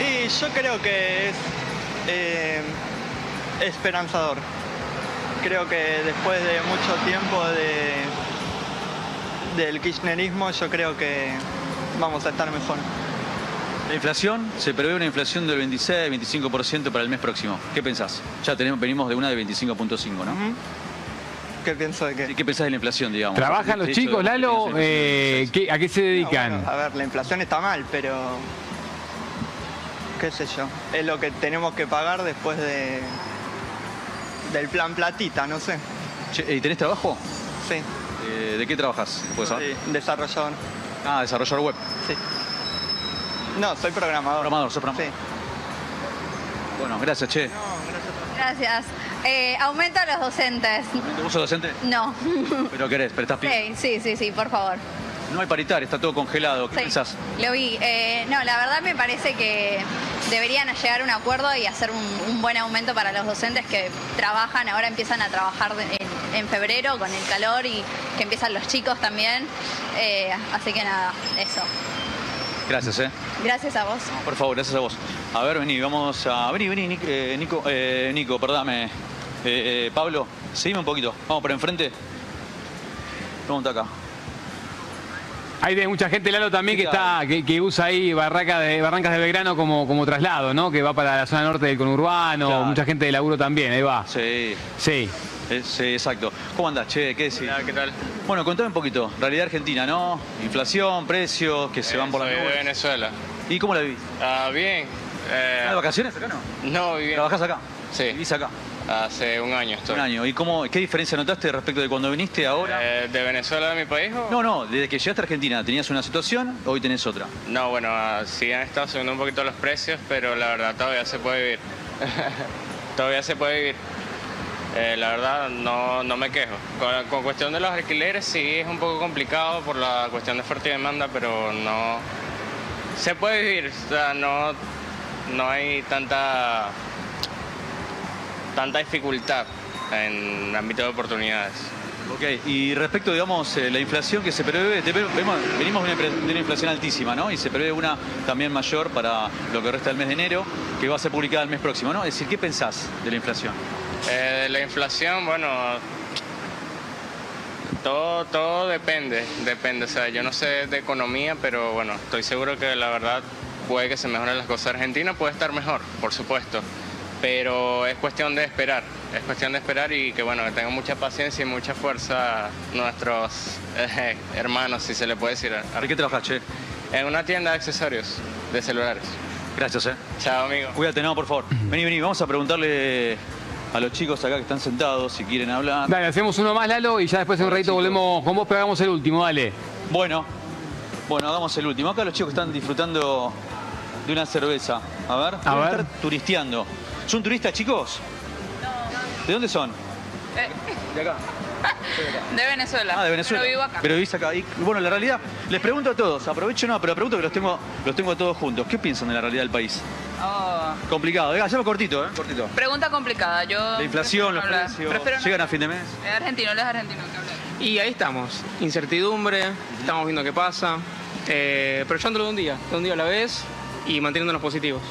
Y yo creo que es eh, esperanzador. Creo que después de mucho tiempo de, del kirchnerismo, yo creo que vamos a estar mejor. La inflación, se prevé una inflación del 26-25% para el mes próximo. ¿Qué pensás? Ya tenemos, venimos de una de 25.5, ¿no? ¿Qué pienso de qué? ¿Qué pensás de la inflación, digamos? ¿Trabajan los chicos, Lalo? Eh, ¿qué- ¿A qué se dedican? No, bueno, a ver, la inflación está mal, pero qué sé yo. Es lo que tenemos que pagar después de del plan platita, no sé. Che, ¿Y tenés trabajo? Sí. Eh, ¿De qué trabajas? ¿Puedes saber? Sí, desarrollador. Ah, desarrollador web. Sí. No, soy programador. Programador, sos programador. Sí. Bueno, gracias, che. Gracias. Eh, aumento a los docentes. ¿Vos sos docente? No. Pero querés, pero estás. Sí, sí, sí, sí, por favor. No hay paritaria, está todo congelado. ¿Qué Sí, pensás? Lo vi. Eh, no, la verdad me parece que deberían llegar a un acuerdo y hacer un, un buen aumento para los docentes que trabajan, ahora empiezan a trabajar en febrero con el calor y que empiezan los chicos también. Eh, así que nada, eso. Gracias, eh. Gracias a vos. Por favor, gracias a vos. A ver, vení, vamos a. Vení, vení, Nic- eh, Nico, eh, Nico, perdame. Eh, eh, Pablo, seguime un poquito. Vamos por enfrente. Pregunta acá. Hay de mucha gente, Lalo, también que ¿Qué está que, que usa ahí Barraca de, Barrancas de Belgrano como, como traslado, ¿no? Que va para la zona norte del conurbano, Claro. mucha gente de laburo también, ahí va. Sí. Sí. Eh, sí, exacto. ¿Cómo andás, che? ¿Qué decís? ¿qué tal? Bueno, contame un poquito. Realidad argentina, ¿no? Inflación, precios, que se van por la Soy de Venezuela. ¿Y cómo la vivís? Ah, bien. Eh, ¿Estás de vacaciones acá, no? no, viví. ¿Trabajás acá? Sí. ¿Vivís acá? Hace un año estoy. Un año. ¿Y cómo, qué diferencia notaste respecto de cuando viniste ahora? Eh, ¿De Venezuela de mi país o...? No, no, desde que llegaste a Argentina, ¿tenías una situación? Hoy tenés otra. No, bueno, sí han estado subiendo un poquito los precios, pero la verdad todavía se puede vivir. <laughs> todavía se puede vivir. Eh, la verdad, no, no me quejo. Con, con cuestión de los alquileres sí es un poco complicado por la cuestión de y demanda, pero no... Se puede vivir, o sea, no, no hay tanta, tanta dificultad en el ámbito de oportunidades. Ok, y respecto, digamos, eh, la inflación que se prevé, venimos de una inflación altísima, ¿no? Y se prevé una también mayor para lo que resta del mes de enero, que va a ser publicada el mes próximo, ¿no? Es decir, ¿qué pensás de la inflación? Eh, la inflación, bueno, todo, todo depende, depende. O sea, yo no sé de economía, pero bueno, estoy seguro que la verdad puede que se mejoren las cosas. Argentina puede estar mejor, por supuesto, pero es cuestión de esperar, es cuestión de esperar y que bueno, que tengan mucha paciencia y mucha fuerza nuestros eh, hermanos, si se le puede decir. ¿De qué trabajas, che? En una tienda de accesorios, de celulares. Gracias, eh. Chao, amigo. Cuídate, no, por favor. Vení, vení, vamos a preguntarle a los chicos acá que están sentados si quieren hablar. Dale, hacemos uno más, Lalo, y ya después en un ratito volvemos con vos, pegamos el último, dale. Bueno, bueno, hagamos el último. Acá los chicos están disfrutando de una cerveza. A ver, A ver. estar turisteando. ¿Son turistas, chicos? ¿De dónde son? De acá. <laughs> De Venezuela. Ah, de Venezuela. Pero vivo acá. Pero vivís acá. Y bueno, la realidad, les pregunto a todos, aprovecho no, pero pregunto que los tengo, los tengo a todos juntos. ¿Qué piensan de la realidad del país? Oh. Complicado, venga, llamo cortito, ¿eh? Cortito. Pregunta complicada. Yo La inflación, los hablar. precios, Prefiero no- llegan a fin de mes. Es argentino, él es argentino. que habla. Y ahí estamos, incertidumbre, estamos viendo qué pasa, eh, pero echándolo de un día, de un día a la vez y manteniéndonos positivos.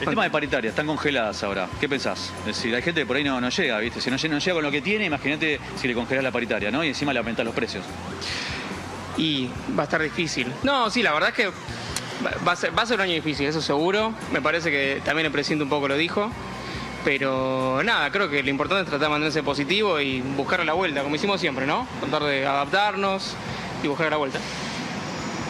El tema de paritaria, están congeladas ahora. ¿Qué pensás? Es decir, hay gente que por ahí no, no llega, ¿viste? Si no, no llega con lo que tiene, imagínate si le congelás la paritaria, ¿no? Y encima le aumentás los precios. Y va a estar difícil. No, sí, la verdad es que va a ser, va a ser un año difícil, eso seguro. Me parece que también el presidente un poco lo dijo. Pero nada, creo que lo importante es tratar de mantenerse positivo y buscar la vuelta, como hicimos siempre, ¿no? Tratar de adaptarnos y buscar la vuelta.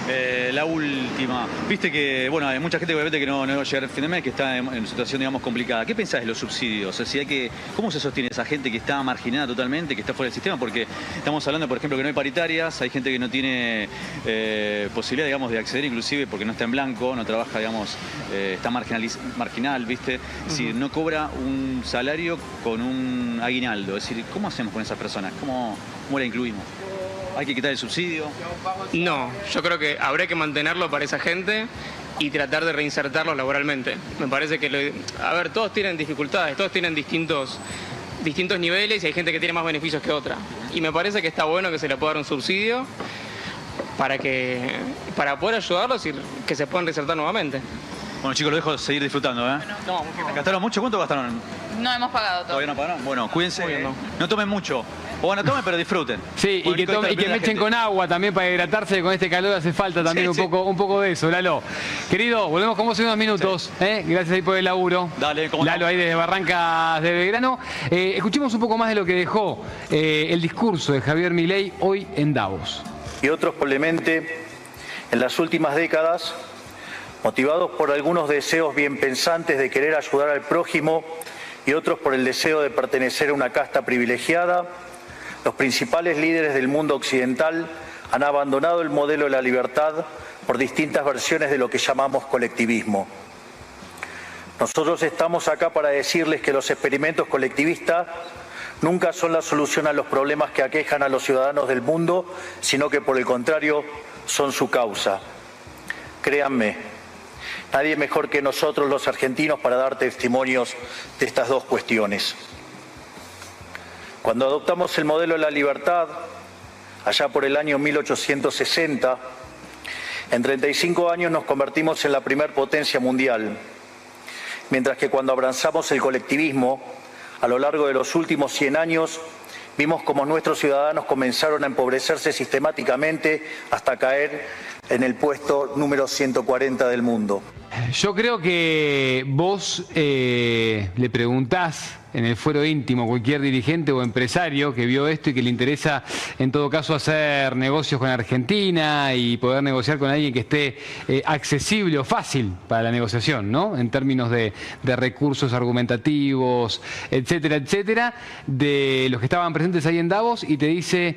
Eh, la última. Viste que, bueno, hay mucha gente obviamente que no, no va a llegar al fin de mes, que está en, en situación, digamos, complicada. ¿Qué pensás de los subsidios? Hay que, ¿cómo se sostiene esa gente que está marginada totalmente, que está fuera del sistema? Porque estamos hablando, por ejemplo, que no hay paritarias, hay gente que no tiene eh, posibilidad, digamos, de acceder inclusive porque no está en blanco, no trabaja, digamos, eh, está marginal, ¿viste? Es decir, no cobra un salario con un aguinaldo. Es decir, ¿cómo hacemos con esas personas? ¿Cómo, cómo la incluimos? ¿Hay que quitar el subsidio? No, yo creo que habría que mantenerlo para esa gente y tratar de reinsertarlos laboralmente. Me parece que, lo- a ver, todos tienen dificultades, todos tienen distintos, distintos niveles y hay gente que tiene más beneficios que otra. Y me parece que está bueno que se le pueda dar un subsidio para, que, para poder ayudarlos y que se puedan reinsertar nuevamente. Bueno, chicos, lo dejo seguir disfrutando, ¿eh? No, ¿Gastaron mucho? ¿Cuánto gastaron? No hemos pagado todo. ¿Todavía no pagaron? Bueno, cuídense. No tomen mucho. O bueno, tomen, pero disfruten. Sí, y que, tome- y que me echen gente. con agua también para hidratarse, con este calor hace falta también Sí, un, sí. Poco, un poco de eso, Lalo. Querido, volvemos con vos en unos minutos, ¿eh? gracias ahí por el laburo. Dale, cómo no. Lalo ahí desde Barrancas de Belgrano. Eh, escuchemos un poco más de lo que dejó eh, el discurso de Javier Milei hoy en Davos. y otros probablemente en las últimas décadas, motivados por algunos deseos bien pensantes de querer ayudar al prójimo y otros por el deseo de pertenecer a una casta privilegiada, los principales líderes del mundo occidental han abandonado el modelo de la libertad por distintas versiones de lo que llamamos colectivismo. Nosotros estamos acá para decirles que los experimentos colectivistas nunca son la solución a los problemas que aquejan a los ciudadanos del mundo, sino que por el contrario son su causa. Créanme, nadie mejor que nosotros los argentinos para dar testimonios de estas dos cuestiones. Cuando adoptamos el modelo de la libertad, allá por el año 1860, en 35 años nos convertimos en la primer potencia mundial. Mientras que cuando abrazamos el colectivismo, a lo largo de los últimos 100 años, vimos como nuestros ciudadanos comenzaron a empobrecerse sistemáticamente hasta caer en el puesto número 140 del mundo. Yo creo que vos eh, le preguntás en el fuero íntimo a cualquier dirigente o empresario que vio esto y que le interesa en todo caso hacer negocios con Argentina y poder negociar con alguien que esté eh, accesible o fácil para la negociación, ¿no? En términos de, de recursos argumentativos, etcétera, etcétera, de los que estaban presentes ahí en Davos y te dice...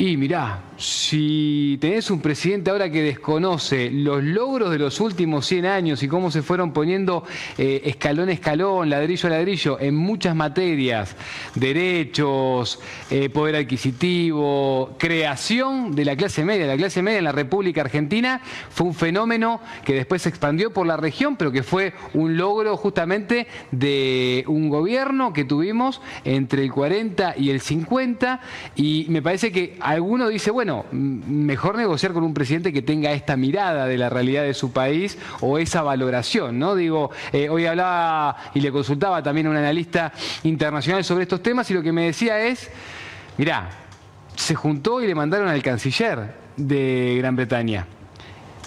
Y mirá, si tenés un presidente ahora que desconoce los logros de los últimos 100 años y cómo se fueron poniendo eh, escalón a escalón, ladrillo a ladrillo, en muchas materias, derechos, eh, poder adquisitivo, creación de la clase media. La clase media en la República Argentina fue un fenómeno que después se expandió por la región, pero que fue un logro justamente de un gobierno que tuvimos entre el 40 y el 50 y me parece que alguno dice, bueno, mejor negociar con un presidente que tenga esta mirada de la realidad de su país o esa valoración, ¿no? Digo, eh, hoy hablaba y le consultaba también a un analista internacional sobre estos temas y lo que me decía es, mirá, se juntó y le mandaron al canciller de Gran Bretaña.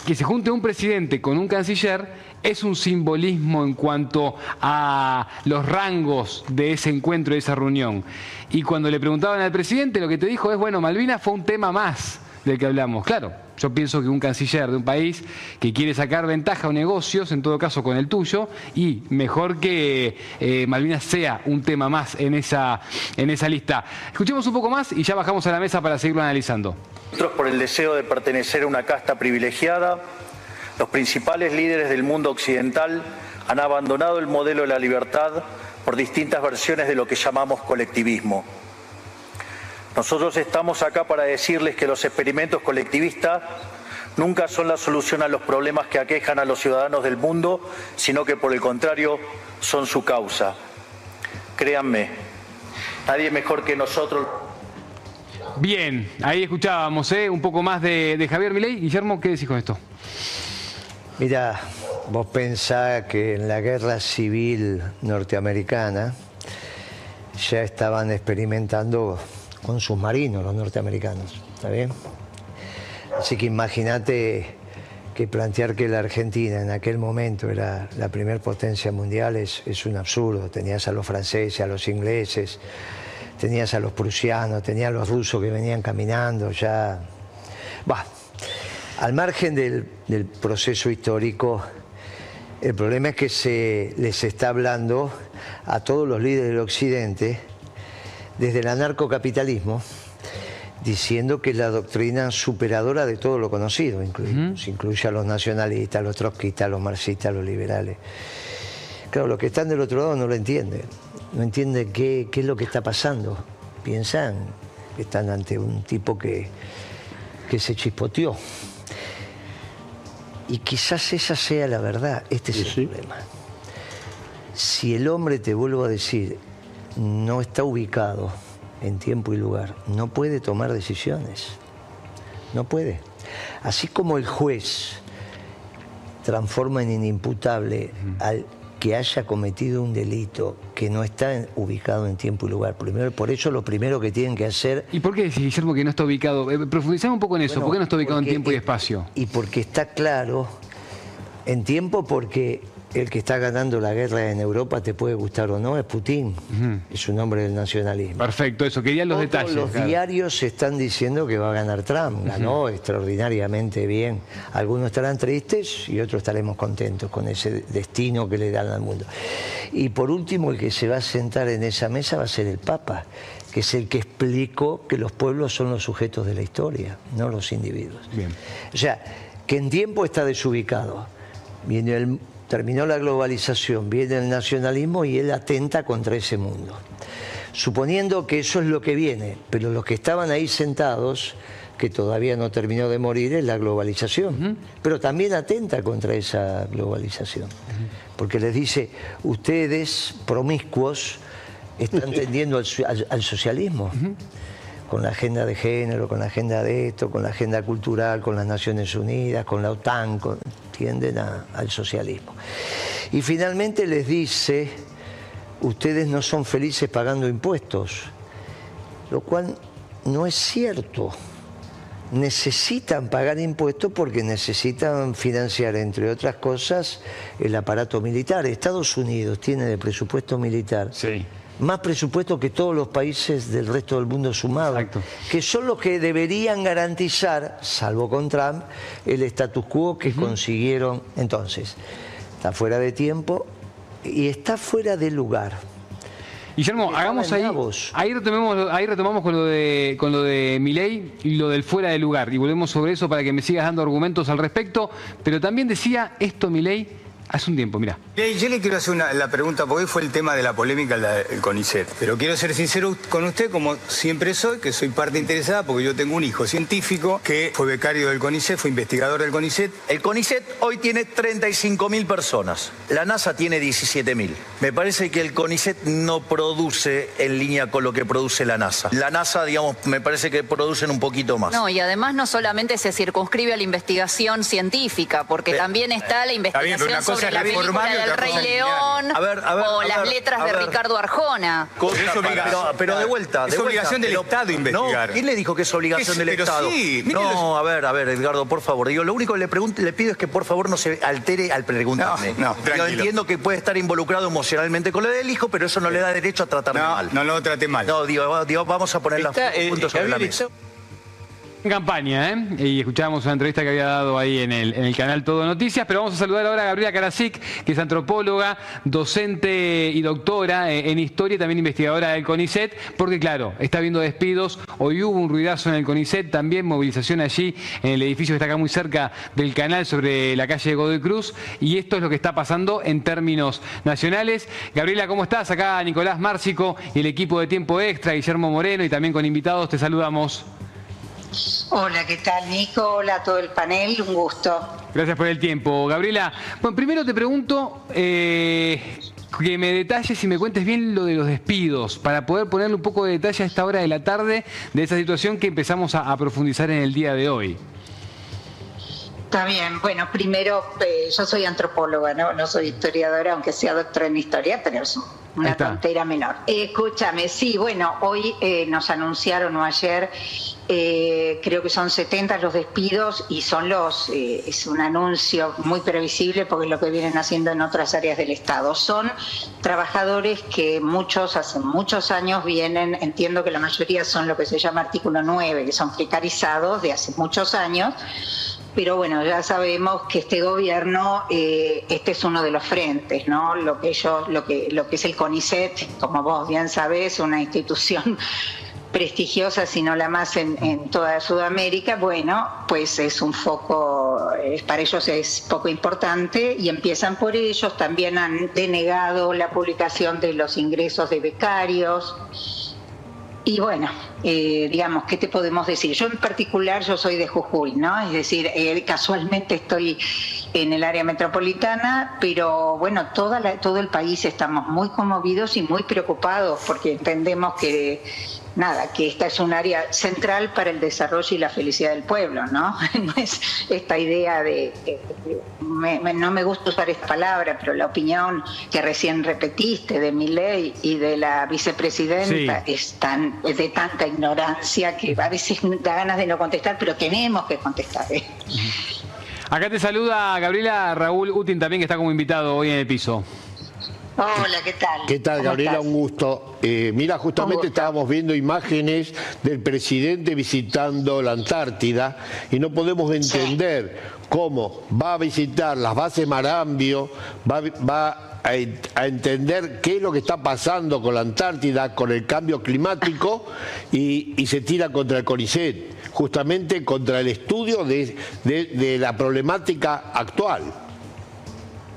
Que se junte un presidente con un canciller es un simbolismo en cuanto a los rangos de ese encuentro, de esa reunión. Y cuando le preguntaban al presidente, lo que te dijo es, bueno, Malvinas fue un tema más del que hablamos. Claro, yo pienso que un canciller de un país que quiere sacar ventaja o negocios, en todo caso con el tuyo, y mejor que eh, Malvinas sea un tema más en esa, en esa lista. Escuchemos un poco más y ya bajamos a la mesa para seguirlo analizando. Nosotros por el deseo de pertenecer a una casta privilegiada, los principales líderes del mundo occidental han abandonado el modelo de la libertad por distintas versiones de lo que llamamos colectivismo. Nosotros estamos acá para decirles que los experimentos colectivistas nunca son la solución a los problemas que aquejan a los ciudadanos del mundo, sino que por el contrario son su causa. Créanme, nadie mejor que nosotros. Bien, ahí escuchábamos ¿eh? un poco más de, Javier Milei. Guillermo, ¿qué decís con esto? Mira, vos pensás que en la guerra civil norteamericana ya estaban experimentando con submarinos los norteamericanos, ¿está bien? Así que imagínate que plantear que la Argentina en aquel momento era la primer potencia mundial es, es, un absurdo. Tenías a los franceses, a los ingleses, tenías a los prusianos, tenías a los rusos que venían caminando ya. Bah, al margen del, del proceso histórico, el problema es que se les está hablando a todos los líderes del Occidente desde el anarcocapitalismo, diciendo que es la doctrina superadora de todo lo conocido, incluye, uh -huh. incluye a los nacionalistas, los trotskistas, los marxistas, los liberales. Claro, los que están del otro lado no lo entienden, no entienden qué, qué es lo que está pasando. Piensan que están ante un tipo que, que se chispoteó. Y quizás esa sea la verdad, este es sí, el problema. Si el hombre, te vuelvo a decir, no está ubicado en tiempo y lugar, no puede tomar decisiones. No puede. Así como el juez transforma en inimputable al que haya cometido un delito que no está ubicado en tiempo y lugar. Primero, por eso lo primero que tienen que hacer... ¿Y por qué decís, Guillermo, que no está ubicado? Eh, profundizamos un poco en eso. Bueno, ¿Por qué no está ubicado en tiempo y espacio? Y porque está claro en tiempo porque el que está ganando la guerra en Europa, te puede gustar o no, es Putin. Es un hombre del nacionalismo. Perfecto, eso. Querían los Todos detalles. Los claro. diarios están diciendo que va a ganar Trump. Ganó extraordinariamente bien. Algunos estarán tristes y otros estaremos contentos con ese destino que le dan al mundo. Y por último, el que se va a sentar en esa mesa va a ser el Papa, que es el que explicó que los pueblos son los sujetos de la historia, no los individuos. Bien. O sea, que en tiempo está desubicado. Viene el- terminó la globalización, viene el nacionalismo y él atenta contra ese mundo. Suponiendo que eso es lo que viene, pero los que estaban ahí sentados, que todavía no terminó de morir, es la globalización. Pero también atenta contra esa globalización. Porque les dice, ustedes promiscuos están <laughs> tendiendo al, su- al- al socialismo con la agenda de género, con la agenda de esto, con la agenda cultural, con las Naciones Unidas, con la OTAN, tienden al socialismo. Y finalmente les dice, ustedes no son felices pagando impuestos, lo cual no es cierto. Necesitan pagar impuestos porque necesitan financiar, entre otras cosas, el aparato militar. Estados Unidos tiene de presupuesto militar más presupuesto que todos los países del resto del mundo sumados, que son los que deberían garantizar, salvo con Trump, el status quo que consiguieron. Entonces, está fuera de tiempo y está fuera de lugar. Guillermo, hagamos ahí, ahí retomemos, ahí retomamos con lo de con lo de Milei y lo del fuera de lugar y volvemos sobre eso para que me sigas dando argumentos al respecto. Pero también decía esto Milei hace un tiempo, mira. Yo le quiero hacer una, la pregunta, porque hoy fue el tema de la polémica del CONICET. Pero quiero ser sincero con usted, como siempre soy, que soy parte interesada, porque yo tengo un hijo científico que fue becario del CONICET, fue investigador del CONICET. El CONICET hoy tiene 35.000 personas. La NASA tiene 17.000. Me parece que el CONICET no produce en línea con lo que produce la NASA. La NASA, digamos, me parece que producen un poquito más. No, y además no solamente se circunscribe a la investigación científica, porque Eh, también está la Está bien, pero investigación una cosa la película del Rey León A ver, a ver, o a las ver, letras de. Ricardo Arjona. Pero de vuelta, Es vuelta. obligación del Pero- Estado investigar. No, ¿quién le dijo que es obligación Es- del pero Estado? sí, no, los- a ver, a ver, Edgardo, por favor. Digo, lo único que le, pregunto, le pido es que por favor no se altere al preguntarme. No, no, Yo entiendo que puede estar involucrado emocionalmente con lo del hijo, pero eso no le da derecho a tratarme No, mal. no lo trate mal. No, digo, digo, vamos a poner los Está, eh, puntos sobre la mesa. En campaña, ¿eh? Y escuchábamos una entrevista que había dado ahí en el, canal Todo Noticias, pero vamos a saludar ahora a Gabriela Karasik, que es antropóloga, docente y doctora eh, en historia también investigadora del CONICET, porque claro, está habiendo despidos, hoy hubo un ruidazo en el CONICET, también movilización allí en el edificio que está acá muy cerca del canal sobre la calle de Godoy Cruz, y esto es lo que está pasando en términos nacionales. Gabriela, ¿cómo estás? Acá Nicolás Márcico y el equipo de Tiempo Extra, Guillermo Moreno y también con invitados, te saludamos. Hola, ¿qué tal Nico? Hola a todo el panel, un gusto. Gracias por el tiempo. Gabriela, bueno, primero te pregunto eh, que me detalles y me cuentes bien lo de los despidos, para poder ponerle un poco de detalle a esta hora de la tarde de esa situación que empezamos a, a profundizar en el día de hoy. Está bien, bueno, primero eh, yo soy antropóloga, ¿no? no soy historiadora, aunque sea doctora en historia, pero es una tontera menor. Eh, escúchame, sí, bueno, hoy eh, nos anunciaron o ayer, eh, creo que son 70 los despidos y son los, eh, es un anuncio muy previsible porque es lo que vienen haciendo en otras áreas del Estado. Son trabajadores que muchos, hace muchos años vienen, entiendo que la mayoría son lo que se llama artículo 9, que son precarizados de hace muchos años. Pero bueno, ya sabemos que este gobierno, eh, este es uno de los frentes, ¿no? Lo que ellos, lo que, lo que es el CONICET, como vos bien sabés, una institución <laughs> prestigiosa, si no la más en, en toda Sudamérica, bueno, pues es un foco, para ellos es poco importante y empiezan por ellos. También han denegado la publicación de los ingresos de becarios. Y bueno, eh, digamos, ¿qué te podemos decir? Yo en particular, yo soy de Jujuy, ¿no? Es decir, eh, casualmente estoy en el área metropolitana, pero bueno, toda la- todo el país estamos muy conmovidos y muy preocupados porque entendemos que, nada, que esta es un área central para el desarrollo y la felicidad del pueblo, ¿no? <laughs> No es esta idea de, de- de- me- me- no me gusta usar esta palabra, pero la opinión que recién repetiste de mi ley y de la vicepresidenta Sí. es tan es de tanta ignorancia que a veces da ganas de no contestar, pero tenemos que contestar. ¿eh? Acá te saluda Gabriela Raúl Utin también, que está como invitado hoy en el piso. Hola, ¿qué tal? ¿Qué tal, ¿Cómo Gabriela? estás? Un gusto. Eh, mira, justamente estábamos viendo imágenes del presidente visitando la Antártida y no podemos entender cómo va a visitar las bases Marambio, va, va a, en- a entender qué es lo que está pasando con la Antártida, con el cambio climático y, y se tira contra el CONICET, justamente contra el estudio de- de- de la problemática actual.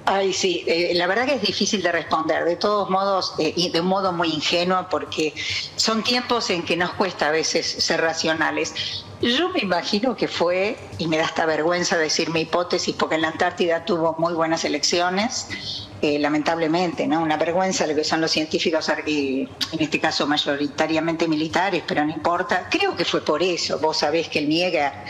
Ay, sí, eh, la verdad que es difícil de responder, de todos modos, eh, y de un modo muy ingenuo, porque son tiempos en que nos cuesta a veces ser racionales. Yo me imagino que fue, y me da hasta vergüenza decir mi hipótesis, porque en la Antártida tuvo muy buenas elecciones, eh, lamentablemente, ¿no? Una vergüenza lo que son los científicos, eh, en este caso mayoritariamente militares, pero no importa. Creo que fue por eso. Vos sabés que él niega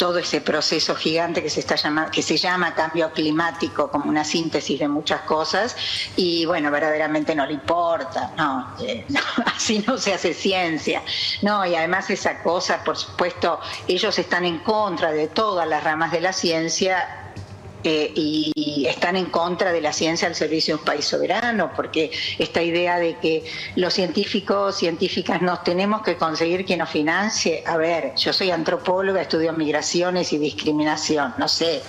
todo ese proceso gigante que se está llama, que se llama cambio climático como una síntesis de muchas cosas y bueno verdaderamente no le importa no, eh, <laughs> no, así no se hace ciencia no y además esa cosa por supuesto ellos están en contra de todas las ramas de la ciencia eh, y están en contra de la ciencia al servicio de un país soberano, porque esta idea de que los científicos, científicas nos tenemos que conseguir que nos financie, a ver, yo soy antropóloga, estudio migraciones y discriminación, no sé,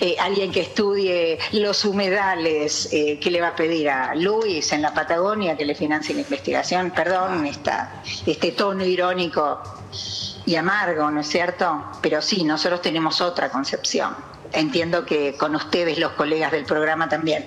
Eh, alguien que estudie los humedales, eh, ¿qué le va a pedir a Luis en la Patagonia que le financie la investigación? Perdón, esta, este tono irónico y amargo, ¿no es cierto? Pero sí, nosotros tenemos otra concepción. Entiendo que con ustedes, los colegas del programa, también.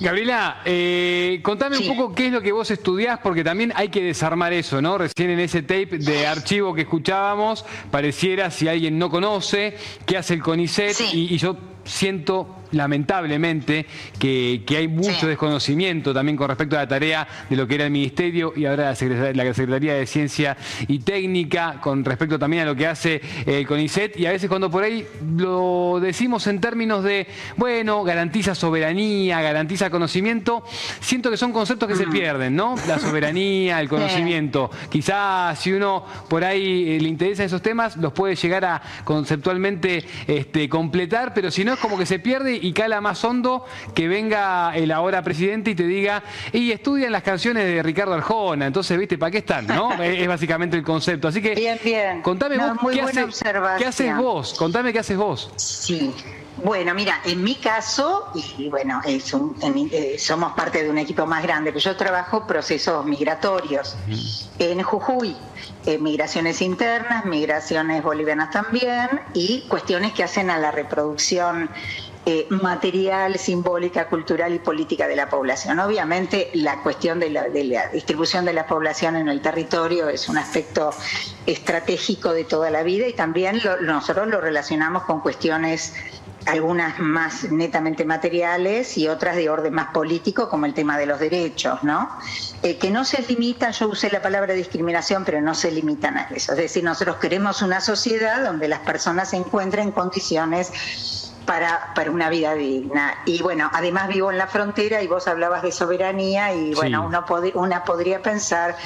Gabriela, eh, contame un poco qué es lo que vos estudiás, porque también hay que desarmar eso, ¿no? Recién en ese tape de archivo que escuchábamos, pareciera si alguien no conoce qué hace el CONICET, y, y yo siento lamentablemente que, hay mucho desconocimiento también con respecto a la tarea de lo que era el Ministerio y ahora la Secretaría, de Ciencia y Técnica, con respecto también a lo que hace el CONICET, y a veces cuando por ahí lo decimos en términos de, bueno, garantiza soberanía, garantiza conocimiento, siento que son conceptos que se pierden, ¿no? La soberanía, el <laughs> conocimiento. Quizás si uno por ahí eh, le interesa esos temas, los puede llegar a conceptualmente este, completar, pero si no es como que se pierde y cala más hondo que venga el ahora presidente y te diga, y estudian las canciones de Ricardo Arjona, entonces, ¿viste? ¿Para qué están? ¿no? <laughs> es, básicamente el concepto. Así que, bien, bien. contame vos, ¿qué, ¿qué haces vos? Contame qué haces vos. Sí. Bueno, mira, en mi caso, y bueno, es eh, somos parte de un equipo más grande, pero yo trabajo procesos migratorios en Jujuy, migraciones internas, migraciones bolivianas también, y cuestiones que hacen a la reproducción eh, material, simbólica, cultural y política de la población. Obviamente la cuestión de la, distribución de la población en el territorio es un aspecto estratégico de toda la vida y también nosotros lo relacionamos con cuestiones algunas más netamente materiales y otras de orden más político, como el tema de los derechos, ¿no? Eh, que no se limitan, yo usé la palabra discriminación, pero no se limitan a eso. Es decir, nosotros queremos una sociedad donde las personas se encuentren en condiciones para, para una vida digna. Y bueno, además vivo en la frontera y vos hablabas de soberanía y bueno, uno una podría pensar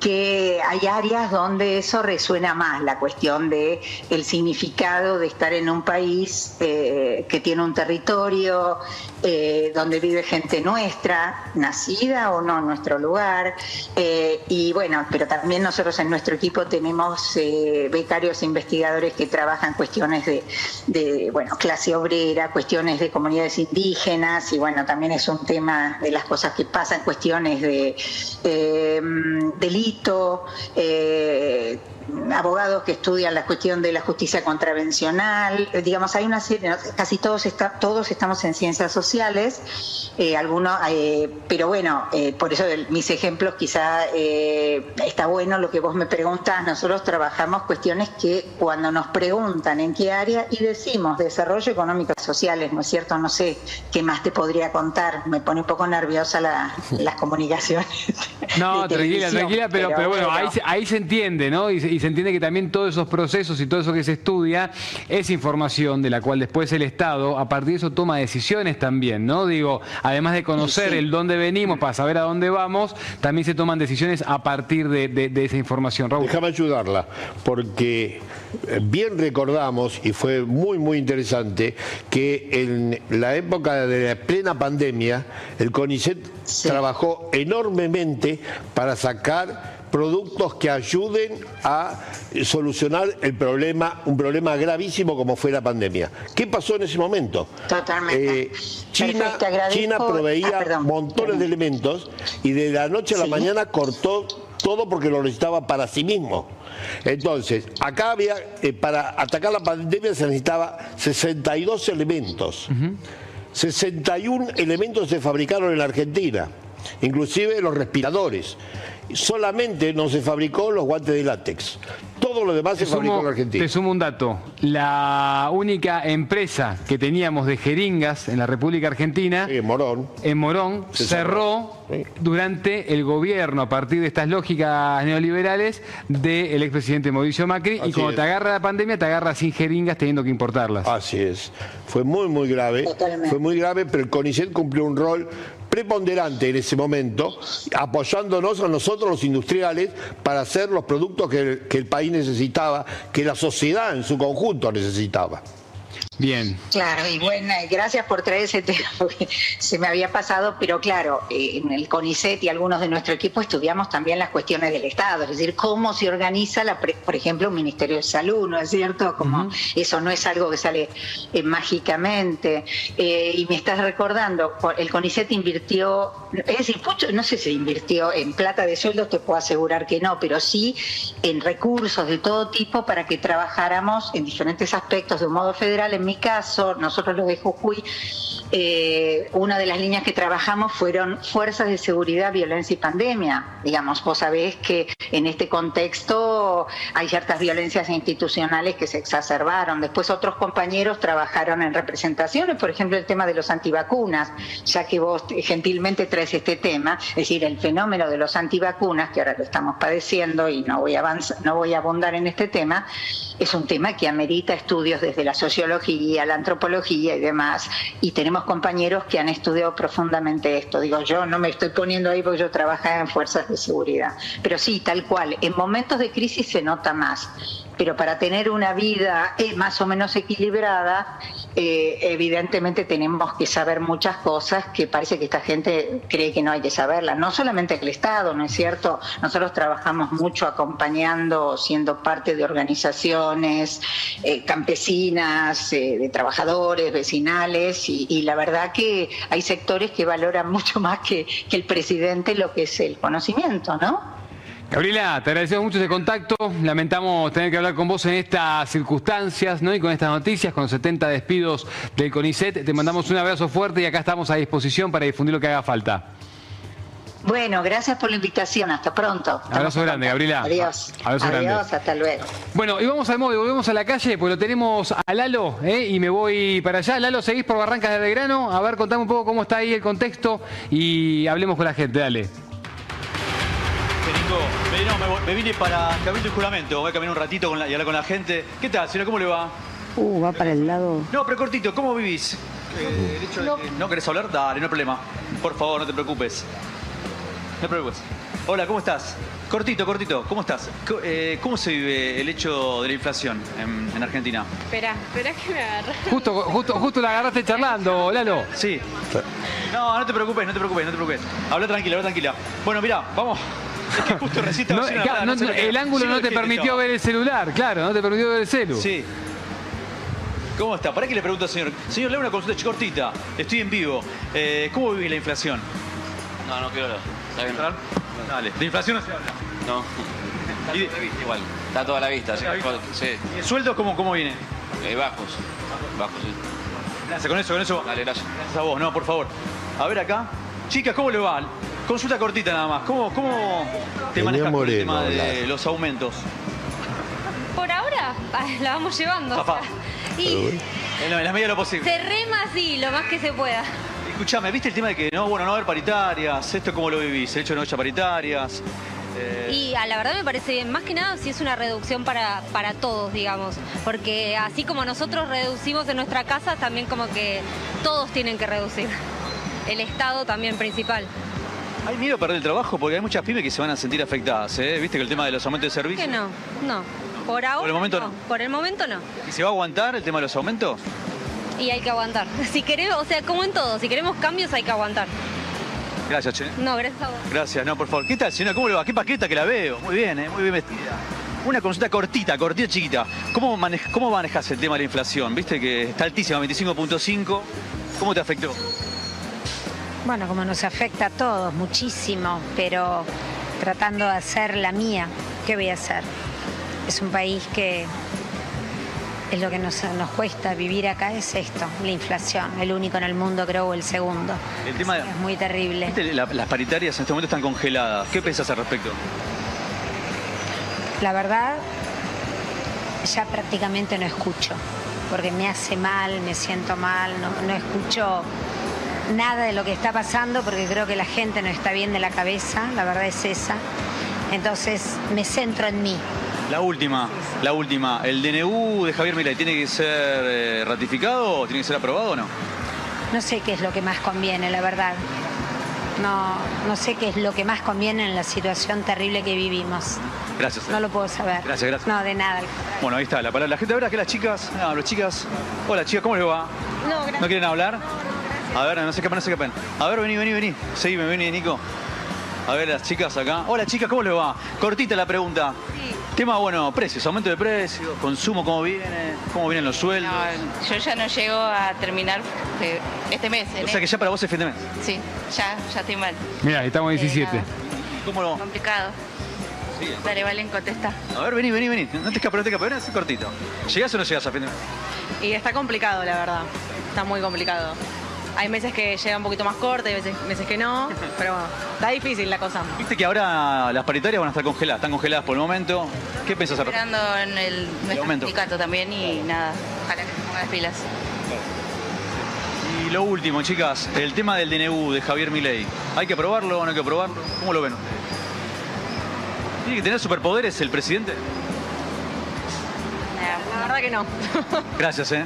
que hay áreas donde eso resuena más, la cuestión de el significado de estar en un país eh, que tiene un territorio, eh, donde vive gente nuestra, nacida o no en nuestro lugar. Eh, y bueno, pero también nosotros en nuestro equipo tenemos becarios e investigadores que trabajan cuestiones de, bueno, clase obrera, cuestiones de comunidades indígenas, y bueno, también es un tema de las cosas que pasan, cuestiones de delito eh, abogados que estudian la cuestión de la justicia contravencional, eh, digamos, hay una serie, casi todos, está, todos estamos en ciencias sociales, eh, algunos, pero bueno, por eso mis ejemplos quizá está bueno lo que vos me preguntas, nosotros trabajamos cuestiones que cuando nos preguntan en qué área y decimos desarrollo económico y sociales, ¿no es cierto? No sé qué más te podría contar, me pone un poco nerviosa las comunicaciones. No, tranquila, tranquila, pero, pero, bueno, Ahí, se entiende, ¿no? Y se, entiende que también todos esos procesos y todo eso que se estudia es información de la cual después el Estado, a partir de eso, toma decisiones también, ¿no? Digo, además de conocer el dónde venimos para saber a dónde vamos, también se toman decisiones a partir de, esa información. Raúl. Déjame ayudarla, porque eh, bien recordamos, y fue muy, muy interesante, que en la época de la plena pandemia, el CONICET trabajó enormemente para sacar productos que ayuden a solucionar el problema, un problema gravísimo como fue la pandemia. ¿Qué pasó en ese momento? Totalmente. Eh, China, China proveía ah, montones de elementos y de la noche a la mañana cortó todo porque lo necesitaba para sí mismo. Entonces, acá había, eh, para atacar la pandemia se necesitaba 62 elementos. 61 elementos se fabricaron en la Argentina, inclusive los respiradores solamente no se fabricó los guantes de látex. Todo lo demás se fabricó en Argentina. Te sumo un dato. La única empresa que teníamos de jeringas en la República Argentina, en Morón, en Morón cerró, durante el gobierno, a partir de estas lógicas neoliberales, del expresidente Mauricio Macri. y cuando te agarra la pandemia, te agarra sin jeringas teniendo que importarlas. Así es. Fue muy, muy grave. Fue muy grave, pero el CONICET cumplió un rol preponderante en ese momento, apoyándonos a nosotros los industriales para hacer los productos que el, país necesitaba, que la sociedad en su conjunto necesitaba. Bien. Claro, y bueno, gracias por traer ese tema, <laughs> porque se me había pasado, pero claro, eh, en el CONICET y algunos de nuestro equipo estudiamos también las cuestiones del Estado, es decir, cómo se organiza, la, por ejemplo, un Ministerio de Salud, ¿no es cierto? Como eso no es algo que sale eh, mágicamente. Eh, y me estás recordando, el CONICET invirtió, es decir, mucho- no sé si invirtió en plata de sueldos, te puedo asegurar que no, pero sí en recursos de todo tipo para que trabajáramos en diferentes aspectos de un modo federal. En mi caso, nosotros los de Jujuy, eh, una de las líneas que trabajamos fueron fuerzas de seguridad, violencia y pandemia. Digamos, vos sabés que en este contexto hay ciertas violencias institucionales que se exacerbaron. Después otros compañeros trabajaron en representaciones, por ejemplo, el tema de los antivacunas, ya que vos gentilmente traes este tema, es decir, el fenómeno de los antivacunas, que ahora lo estamos padeciendo y no voy a avanzar, no voy a abundar en este tema, es un tema que amerita estudios desde la sociología, la antropología y demás. Y tenemos compañeros que han estudiado profundamente esto. Digo, yo no me estoy poniendo ahí porque yo trabajaba en fuerzas de seguridad. Pero sí, tal cual, en momentos de crisis se nota más. Pero para tener una vida eh, más o menos equilibrada, eh, evidentemente tenemos que saber muchas cosas que parece que esta gente cree que no hay que saberlas. No solamente el Estado, ¿no es cierto? Nosotros trabajamos mucho acompañando, siendo parte de organizaciones eh, campesinas, de trabajadores, vecinales, y, la verdad que hay sectores que valoran <laughs> mucho más que el presidente lo que es el conocimiento, ¿no? Gabriela, te agradecemos mucho ese contacto. Lamentamos tener que hablar con vos en estas circunstancias ¿no? y con estas noticias, con los 70 despidos del CONICET. Te mandamos un abrazo fuerte y acá estamos a disposición para difundir lo que haga falta. Bueno, gracias por la invitación. Hasta pronto. Abrazo grande, Gabriela. Adiós. Abrazo grande. Adiós, hasta luego. Bueno, y vamos al móvil, volvemos a la calle, pues lo tenemos a Lalo, ¿eh? y me voy para allá. Lalo, seguís por Barrancas de Belgrano. A ver, contame un poco cómo está ahí el contexto y hablemos con la gente, dale. Me, no, me, voy- me vine para Cabildo y Juramento. Voy a caminar un ratito con la- y hablar con la gente. ¿Qué tal, señora? ¿Cómo le va? Uh, va para el lado. No, pero cortito, ¿cómo vivís? Eh, el hecho de que- ¿No querés hablar? Dale, no hay problema. Por favor, no te preocupes. No te preocupes. Hola, ¿cómo estás? Cortito, cortito, ¿cómo estás? Eh, ¿Cómo se vive el hecho de la inflación en, en Argentina? Espera, espera que me agarra. Justo, justo, justo la agarraste charlando, Lalo. Sí. No, no te preocupes, no te preocupes, no te preocupes. Habla tranquila, habla tranquila. Bueno, mira, vamos. Es que justo No, claro, no, el ángulo no te permitió ver el celular, claro, no te permitió ver el celu. Sí. ¿Cómo está? ¿Para qué le pregunto al señor? Señor, le hago una consulta cortita. Estoy en vivo. Eh, ¿Cómo vive la inflación? No, no quiero hablar. Está bien. Dale. ¿De inflación no se habla? No. ¿Y de- Igual. Está toda la vista. Sí. sí. ¿Y el sueldo cómo, cómo viene? Eh, bajos. Bajos, sí. Gracias, con eso, con eso. Dale, gracias. Gracias a vos, no, por favor. A ver acá. Chicas, ¿cómo le va? Consulta cortita nada más. ¿Cómo, cómo te Tenía manejas con el tema de hablar. los aumentos? Por ahora ah, la vamos llevando. Papá. Y En la, en la medida de lo posible. se rema así, lo más que se pueda. Escuchame, ¿viste el tema de que no, bueno, no va a haber paritarias? ¿Esto cómo lo vivís? ¿El hecho de no haya paritarias? Eh, Y a la verdad me parece bien, más que nada si es una reducción para, para todos, digamos. Porque así como nosotros reducimos en nuestra casa, también como que todos tienen que reducir. El Estado también principal. ¿Hay miedo a perder el trabajo? Porque hay muchas pymes que se van a sentir afectadas, ¿eh? ¿Viste que el tema de los aumentos de servicio? Que no, no. Por ahora el momento no. Por el momento no. ¿Y se va a aguantar el tema de los aumentos? Y hay que aguantar. <laughs> Si queremos, o sea, como en todo, si queremos cambios hay que aguantar. Gracias, Che. No, gracias a vos. Gracias, no, por favor. ¿Qué tal, señora? ¿Cómo le va? Qué paqueta que la veo. Muy bien, ¿eh? Muy bien vestida. Una consulta cortita, cortita, chiquita. ¿Cómo, ¿Cómo manejas el tema de la inflación? Viste que está altísima, 25.5. ¿Cómo te afectó? Bueno, como nos afecta a todos muchísimo, pero tratando de hacer la mía, ¿qué voy a hacer? Es un país que es lo que nos, nos cuesta vivir acá, es esto, la inflación, el único en el mundo creo, o el segundo. El tema. Es muy terrible. Las paritarias en este momento están congeladas. ¿Qué pensás al respecto? La verdad, ya prácticamente no escucho, porque me hace mal, me siento mal, no, no escucho nada de lo que está pasando porque creo que la gente no está bien de la cabeza, la verdad es esa. Entonces me centro en mí. La última, la última. ¿El DNU de Javier Milei tiene que ser eh, ratificado o tiene que ser aprobado o no? No sé qué es lo que más conviene, la verdad. No, no sé qué es lo que más conviene en la situación terrible que vivimos. Gracias. No lo puedo saber. Gracias, gracias. No, de nada. Bueno, ahí está la palabra. La gente verá que las chicas, ah, las chicas. Hola chicas, ¿cómo les va? No, gracias. ¿No quieren hablar? A ver, no se escapen, no se escapen. A ver, vení, vení, vení. Seguime, vení, Nico. A ver, las chicas acá. Hola chicas, ¿cómo les va? Cortita la pregunta. Tema, bueno, precios, aumento de precios, consumo, ¿cómo viene? ¿Cómo vienen los sueldos? No, yo ya no llego a terminar de- este mes. o sea que ya para vos es fin de mes. Sí, ya, ya estoy mal. Mira, estamos 17. ¿Cómo lo? Complicado. Dale, Valen, contesta. A ver, vení, vení, vení. No te escapes, no te escapes. Ven así cortito. ¿Llegás o no llegás a fin de mes? Y está complicado, la verdad. Está muy complicado. Hay meses que llega un poquito más corto, hay veces, meses que no, pero bueno, está difícil la cosa. Viste que ahora las paritarias van a estar congeladas. Están congeladas por el momento. ¿Qué pensás hacer? Esperando en el nuestro aumento. sindicato también y nada. Ojalá que se pongan las pilas. Y lo último, chicas, el tema del DNU de Javier Milei. ¿Hay que aprobarlo o no hay que aprobarlo? ¿Cómo lo ven? ¿Tiene que tener superpoderes el presidente? La verdad que no. Gracias, ¿eh?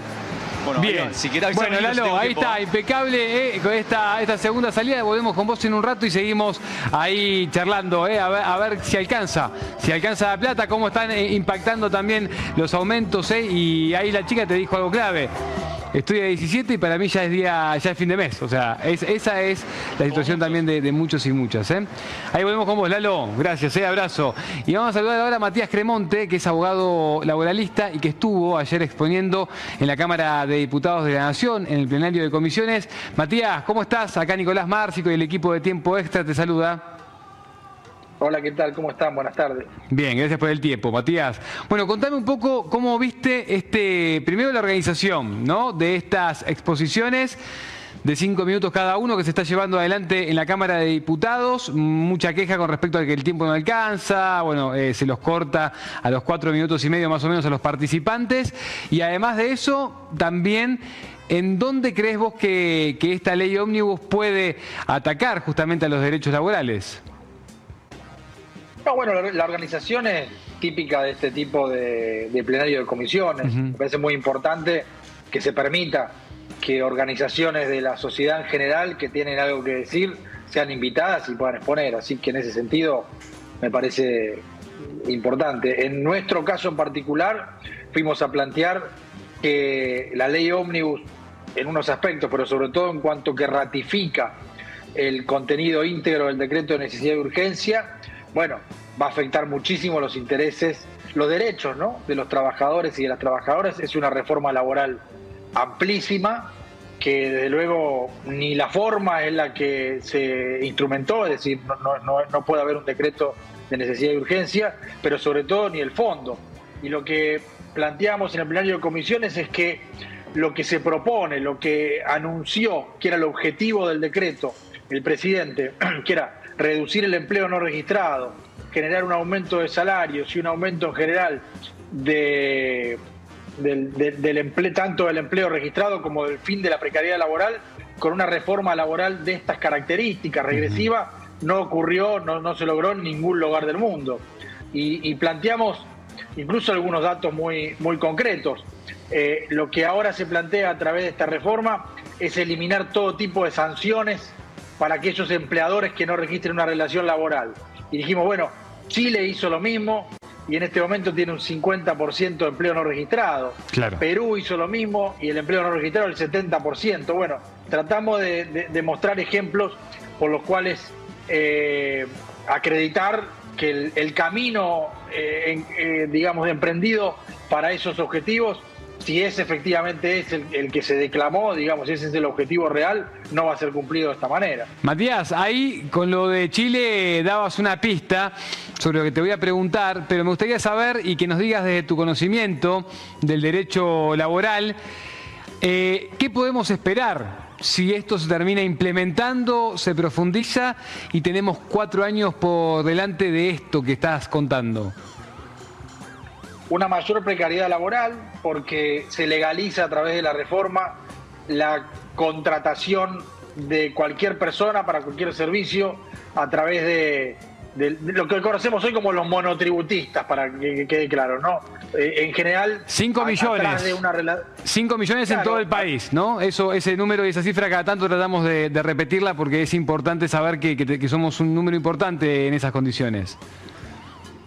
Bueno, Bien. ahí, si querés bueno, Lalo, ahí tiempo. está, impecable eh, con esta, esta segunda salida. Volvemos con vos en un rato y seguimos ahí charlando, eh, a, ver, a ver si alcanza, si alcanza la plata, cómo están eh, impactando también los aumentos. eh, y ahí la chica te dijo algo clave. Estoy a 17 y para mí ya es día, ya es fin de mes. O sea, es- esa es la situación también de, de muchos y muchas. ¿eh? Ahí volvemos con vos, Lalo. Gracias, eh, abrazo. Y vamos a saludar ahora a Matías Cremonte, que es abogado laboralista y que estuvo ayer exponiendo en la Cámara de Diputados de la Nación, en el plenario de comisiones. Matías, ¿cómo estás? Acá Nicolás Márcico y el equipo de Tiempo Extra te saluda. Hola, ¿qué tal? ¿Cómo están? Buenas tardes. Bien, gracias por el tiempo, Matías. Bueno, contame un poco cómo viste este, primero la organización, ¿no? De estas exposiciones de cinco minutos cada uno que se está llevando adelante en la Cámara de Diputados. Mucha queja con respecto a que el tiempo no alcanza, bueno, eh, se los corta a los cuatro minutos y medio más o menos a los participantes. Y además de eso, también ¿En dónde crees vos que, que esta ley ómnibus puede atacar justamente a los derechos laborales? No, bueno, la, la organización es típica de este tipo de, de plenario de comisiones. Me parece muy importante que se permita que organizaciones de la sociedad en general que tienen algo que decir sean invitadas y puedan exponer. Así que en ese sentido me parece importante. En nuestro caso en particular fuimos a plantear que la ley ómnibus en unos aspectos, pero sobre todo en cuanto que ratifica el contenido íntegro del decreto de necesidad y urgencia, bueno, va a afectar muchísimo los intereses, los derechos ¿no? de los trabajadores y de las trabajadoras. Es una reforma laboral amplísima que desde luego ni la forma en la que se instrumentó, es decir, no, no puede haber un decreto de necesidad y urgencia, pero sobre todo ni el fondo. Y lo que planteamos en el plenario de comisiones es que lo que se propone, lo que anunció que era el objetivo del decreto, el presidente, <clears throat> que era reducir el empleo no registrado, generar un aumento de salarios y un aumento en general de, del, de- del empleo, tanto del empleo registrado como del fin de la precariedad laboral, con una reforma laboral de estas características regresiva, no ocurrió, no, no se logró en ningún lugar del mundo. Y, y planteamos incluso algunos datos muy, muy concretos. Eh, lo que ahora se plantea a través de esta reforma es eliminar todo tipo de sanciones para aquellos empleadores que no registren una relación laboral. Y dijimos, bueno, Chile hizo lo mismo y en este momento tiene un 50% de empleo no registrado. Claro. Perú hizo lo mismo y el empleo no registrado el 70%. Bueno, tratamos de, de- de mostrar ejemplos por los cuales eh, acreditar que el, el camino, eh, en- eh, digamos, emprendido para esos objetivos, si es efectivamente es el, que se declamó, digamos, ese es el objetivo real, no va a ser cumplido de esta manera. Matías, ahí con lo de Chile dabas una pista sobre lo que te voy a preguntar, pero me gustaría saber y que nos digas desde tu conocimiento del derecho laboral, eh, ¿qué podemos esperar si esto se termina implementando, se profundiza y tenemos cuatro años por delante de esto que estás contando? Una mayor precariedad laboral porque se legaliza a través de la reforma la contratación de cualquier persona para cualquier servicio a través de, de- de lo que conocemos hoy como los monotributistas, para que, que quede claro, ¿no? Eh, en general, 5 a- millones. atrás de una rela- 5 millones en todo el país, ¿no? Eso, ese número y esa cifra cada tanto tratamos de, de repetirla porque es importante saber que, que somos un número importante en esas condiciones.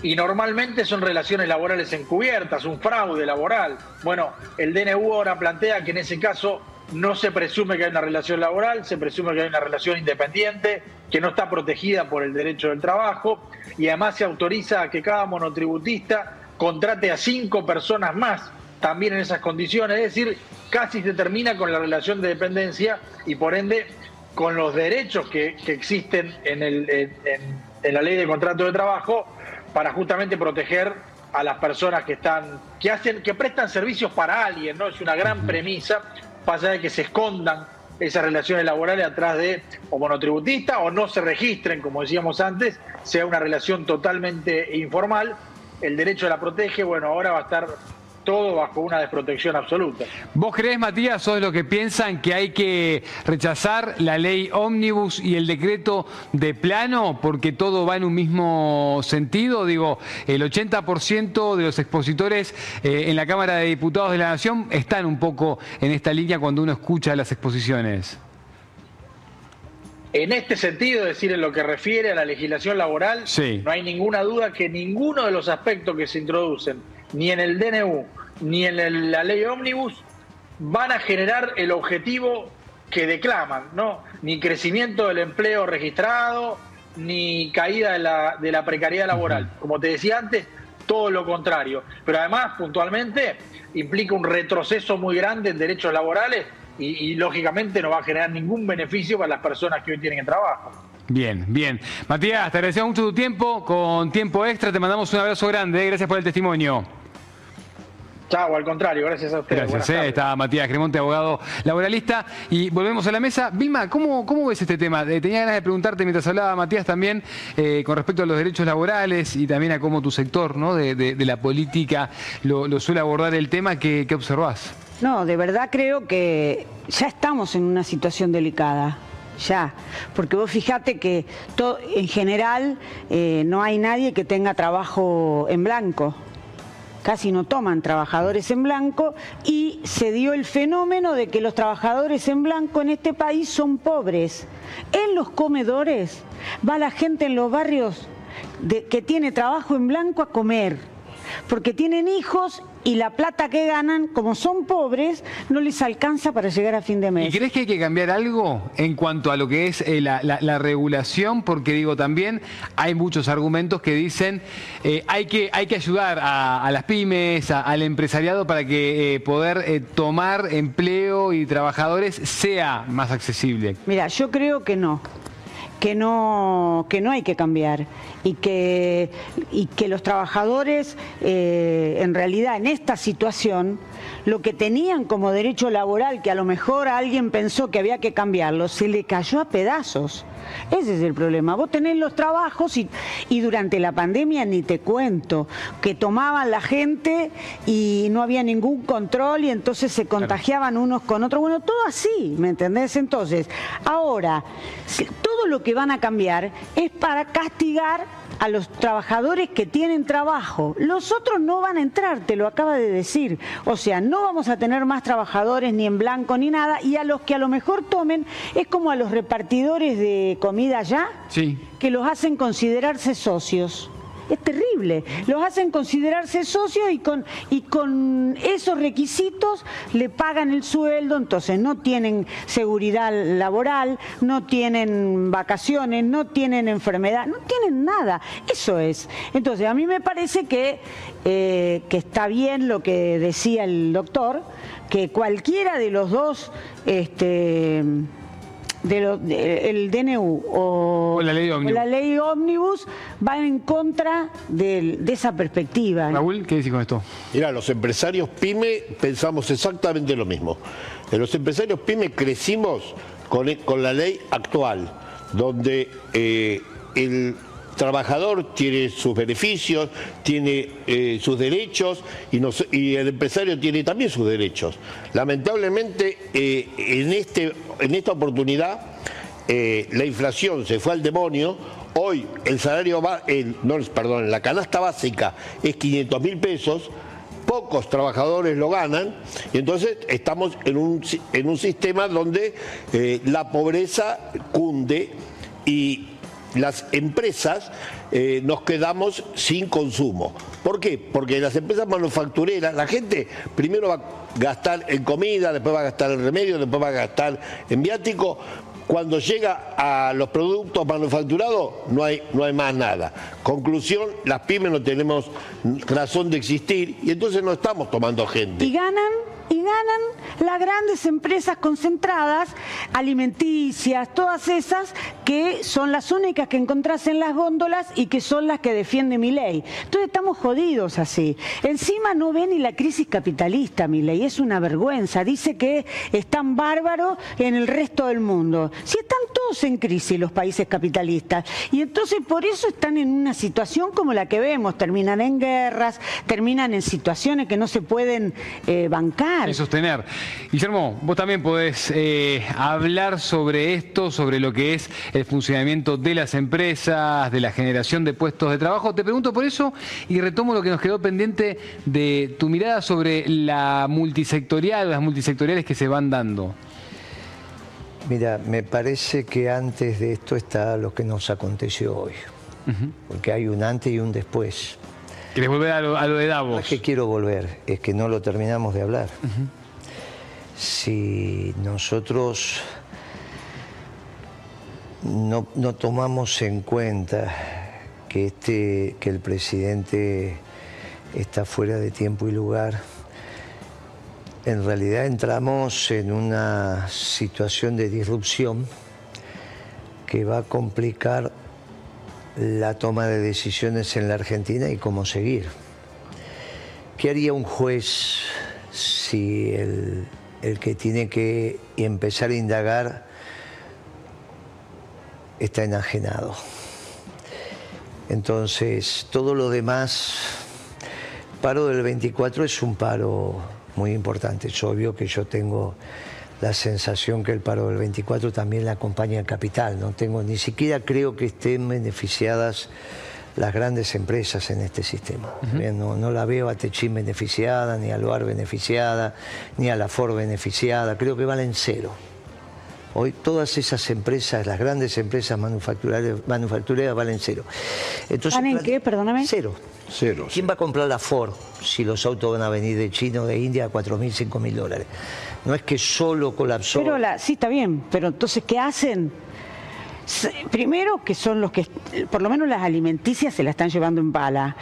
Y normalmente son relaciones laborales encubiertas, un fraude laboral. Bueno, el DNU ahora plantea que en ese caso no se presume que hay una relación laboral, se presume que hay una relación independiente, que no está protegida por el derecho del trabajo y además se autoriza a que cada monotributista contrate a cinco personas más también en esas condiciones, es decir, casi se termina con la relación de dependencia y por ende con los derechos que, existen en, el, en, la ley de contrato de trabajo para justamente proteger a las personas que están, que hacen, que prestan servicios para alguien, ¿no? Es una gran premisa, pasa de que se escondan esas relaciones laborales atrás de o monotributista o no se registren, como decíamos antes, sea una relación totalmente informal. El derecho la protege, bueno, ahora va a estar todo bajo una desprotección absoluta. ¿Vos crees, Matías, sos de los que piensan que hay que rechazar la ley ómnibus y el decreto de plano porque todo va en un mismo sentido? Digo, el 80% de los expositores eh, en la Cámara de Diputados de la Nación están un poco en esta línea cuando uno escucha las exposiciones. En este sentido, es decir, en lo que refiere a la legislación laboral, no hay ninguna duda que ninguno de los aspectos que se introducen ni en el DNU, ni en la ley ómnibus, van a generar el objetivo que declaman, ¿no? Ni crecimiento del empleo registrado, ni caída de la, de la precariedad laboral. Como te decía antes, todo lo contrario. Pero además, puntualmente, implica un retroceso muy grande en derechos laborales y, y, lógicamente no va a generar ningún beneficio para las personas que hoy tienen trabajo. Bien, bien. Matías, te agradecemos mucho tu tiempo. Con tiempo extra te mandamos un abrazo grande. Gracias por el testimonio. Chao, al contrario, gracias a ustedes. Gracias, eh, está Matías Cremonte, abogado laboralista. Y volvemos a la mesa. Vilma, ¿cómo, cómo ves este tema? Eh, tenía ganas de preguntarte mientras hablaba Matías también eh, con respecto a los derechos laborales y también a cómo tu sector ¿no? de, la política lo, suele abordar el tema. ¿Qué, ¿Qué observás? No, de verdad creo que ya estamos en una situación delicada ya, porque vos fijate que en general no hay nadie que tenga trabajo en blanco casi no toman trabajadores en blanco y se dio el fenómeno de que los trabajadores en blanco en este país son pobres. En los comedores va la gente en los barrios que tiene trabajo en blanco a comer, porque tienen hijos y la plata que ganan, como son pobres, no les alcanza para llegar a fin de mes. ¿Y crees que hay que cambiar algo en cuanto a lo que es eh, la, regulación? Porque digo, también hay muchos argumentos que dicen eh, hay, que, hay que ayudar a, las pymes, al empresariado para que eh, poder tomar empleo y trabajadores sea más accesible. Mira, yo creo que no que no, que no hay que cambiar y que, y que los trabajadores eh, en realidad en esta situación lo que tenían como derecho laboral, que a lo mejor alguien pensó que había que cambiarlo, se le cayó a pedazos. Ese es el problema. Vos tenés los trabajos y, y, durante la pandemia ni te cuento, que tomaban la gente y no había ningún control y entonces se contagiaban unos con otros. Bueno, todo así, ¿me entendés? Entonces, ahora, todo lo que van a cambiar es para castigar a los trabajadores que tienen trabajo. Los otros no van a entrar, te lo acaba de decir. O sea, no vamos a tener más trabajadores ni en blanco ni nada. Y a los que a lo mejor tomen es como a los repartidores de comida ya, que los hacen considerarse socios. Es terrible. Los hacen considerarse socios y con, y con esos requisitos le pagan el sueldo, entonces no tienen seguridad laboral, no tienen vacaciones, no tienen enfermedad, no tienen nada. Eso es. Entonces, a mí me parece que, eh, que está bien lo que decía el doctor, que cualquiera de los dos... Este, de el DNU o, la ley ómnibus. van en contra de, esa perspectiva. Raúl, ¿qué decís con esto? Mira, los empresarios PYME pensamos exactamente lo mismo. En los empresarios PYME crecimos con, con la ley actual, donde eh, el trabajador tiene sus beneficios, tiene eh, sus derechos y, el empresario tiene también sus derechos. Lamentablemente, eh, en, este, en esta oportunidad, eh, la inflación se fue al demonio. Hoy el salario va, no, perdón, la canasta básica es 500 mil pesos, pocos trabajadores lo ganan y entonces estamos en un, en un sistema donde la pobreza cunde y las empresas eh, nos quedamos sin consumo. ¿Por qué? Porque las empresas manufactureras, la gente primero va a gastar en comida, después va a gastar en remedio, después va a gastar en viático. Cuando llega a los productos manufacturados no hay, no hay más nada. Conclusión, las pymes no tenemos razón de existir y entonces no estamos tomando gente. Y ganan y ganan las grandes empresas concentradas, alimenticias, todas esas que son las únicas que encontrás en las góndolas y que son las que defiende mi ley. Entonces estamos jodidos así. Encima no ve ni la crisis capitalista, mi ley, es una vergüenza. Dice que están bárbaros en el resto del mundo. Si están todos en crisis los países capitalistas. Y entonces por eso están en una situación como la que vemos. Terminan en guerras, terminan en situaciones que no se pueden eh, bancar. Y sostener. Guillermo, vos también podés eh, hablar sobre esto, sobre lo que es el funcionamiento de las empresas, de la generación de puestos de trabajo. Te pregunto por eso y retomo lo que nos quedó pendiente de tu mirada sobre la multisectorial, las multisectoriales que se van dando. Mira, me parece que antes de esto está lo que nos aconteció hoy. Porque hay un antes y un después. ¿Quieres volver a lo, de Davos? No es que quiero volver, es que no lo terminamos de hablar. Si nosotros no, no, tomamos en cuenta que, este, que el presidente está fuera de tiempo y lugar, en realidad entramos en una situación de disrupción que va a complicar la toma de decisiones en la Argentina y cómo seguir. ¿Qué haría un juez si el, el que tiene que empezar a indagar está enajenado? Entonces, todo lo demás, paro del 24 es un paro muy importante. Es obvio que yo tengo la sensación que el paro del 24 también la acompaña el capital. No tengo, ni siquiera creo que estén beneficiadas las grandes empresas en este sistema. no, la veo a Techín beneficiada, ni a Loar beneficiada, ni a la Ford beneficiada. Creo que valen cero. Hoy todas esas empresas, las grandes empresas manufactureras, valen cero. Entonces, ¿Valen qué? Perdóname. Cero. Cero. ¿Quién va a comprar la Ford si los autos van a venir de China o de India a 4.000, 5.000 dólares? No es que solo colapsó. Pero la, sí, está bien, pero entonces, ¿qué hacen? Primero que son los que, por lo menos las alimenticias se la están llevando en pala.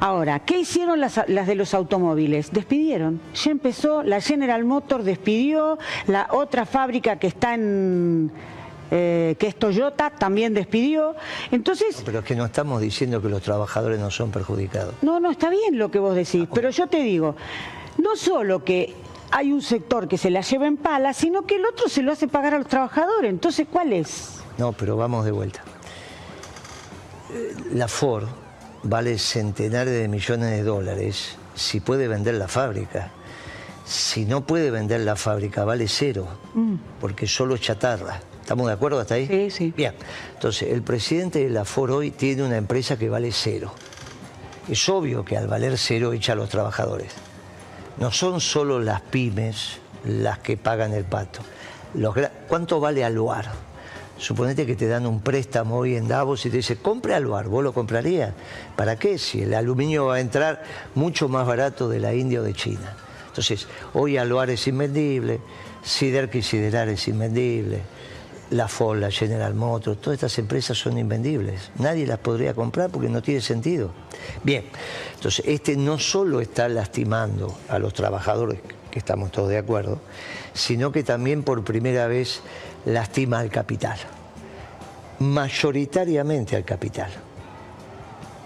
Ahora, ¿qué hicieron las, de los automóviles? Despidieron. Ya empezó, la General Motors despidió, la otra fábrica que está en... Eh, que es Toyota, también despidió. Entonces. pero es que no estamos diciendo que los trabajadores no son perjudicados. No, no, está bien lo que vos decís, ah, pero yo te digo, no solo que hay un sector que se la lleva en pala, sino que el otro se lo hace pagar a los trabajadores. Entonces, ¿cuál es? No, pero vamos de vuelta. La Ford vale centenares de millones de dólares si puede vender la fábrica. Si no puede vender la fábrica, vale cero, mm. porque solo chatarra. ¿Estamos de acuerdo hasta ahí? Sí, sí. Bien, entonces el presidente de la Ford hoy tiene una empresa que vale cero. Es obvio que al valer cero echa a los trabajadores. No son solo las pymes las que pagan el pato. ¿Cuánto vale Aluar? Suponete que te dan un préstamo hoy en Davos y te dice, compre Aluar, ¿vos lo comprarías? ¿Para qué? Si el aluminio va a entrar mucho más barato de la India o de China. Entonces, hoy Aluar es invendible, Siderk y Siderar es invendible, la Ford, la General Motors, todas estas empresas son invendibles. Nadie las podría comprar porque no tiene sentido. Bien, entonces este no solo está lastimando a los trabajadores, que estamos todos de acuerdo, sino que también por primera vez lastima al capital, mayoritariamente al capital.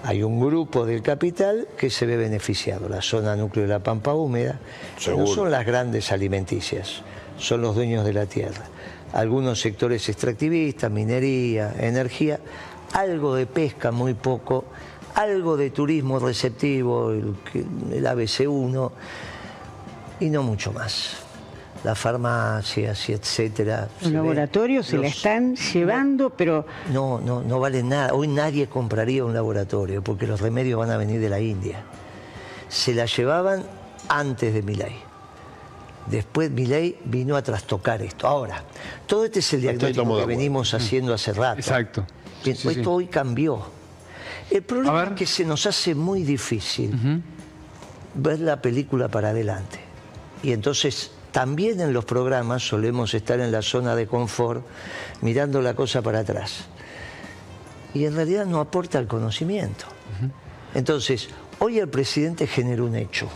Hay un grupo del capital que se ve beneficiado, la zona núcleo de la pampa húmeda, no son las grandes alimenticias, son los dueños de la tierra. Algunos sectores extractivistas, minería, energía, algo de pesca, muy poco, algo de turismo receptivo, el, el ABC1, y no mucho más las farmacias y etcétera. Los laboratorios se la están llevando, pero... No, no, no vale nada. Hoy nadie compraría un laboratorio porque los remedios van a venir de la India. Se la llevaban antes de mi ley. Después Milei vino a trastocar esto. Ahora, todo este es el diagnóstico que venimos haciendo hace rato. Exacto. Sí, esto sí. hoy cambió. El problema es que se nos hace muy difícil ver la película para adelante. Y entonces también en los programas solemos estar en la zona de confort mirando la cosa para atrás. Y en realidad no aporta el conocimiento. Entonces, hoy el presidente generó un hecho.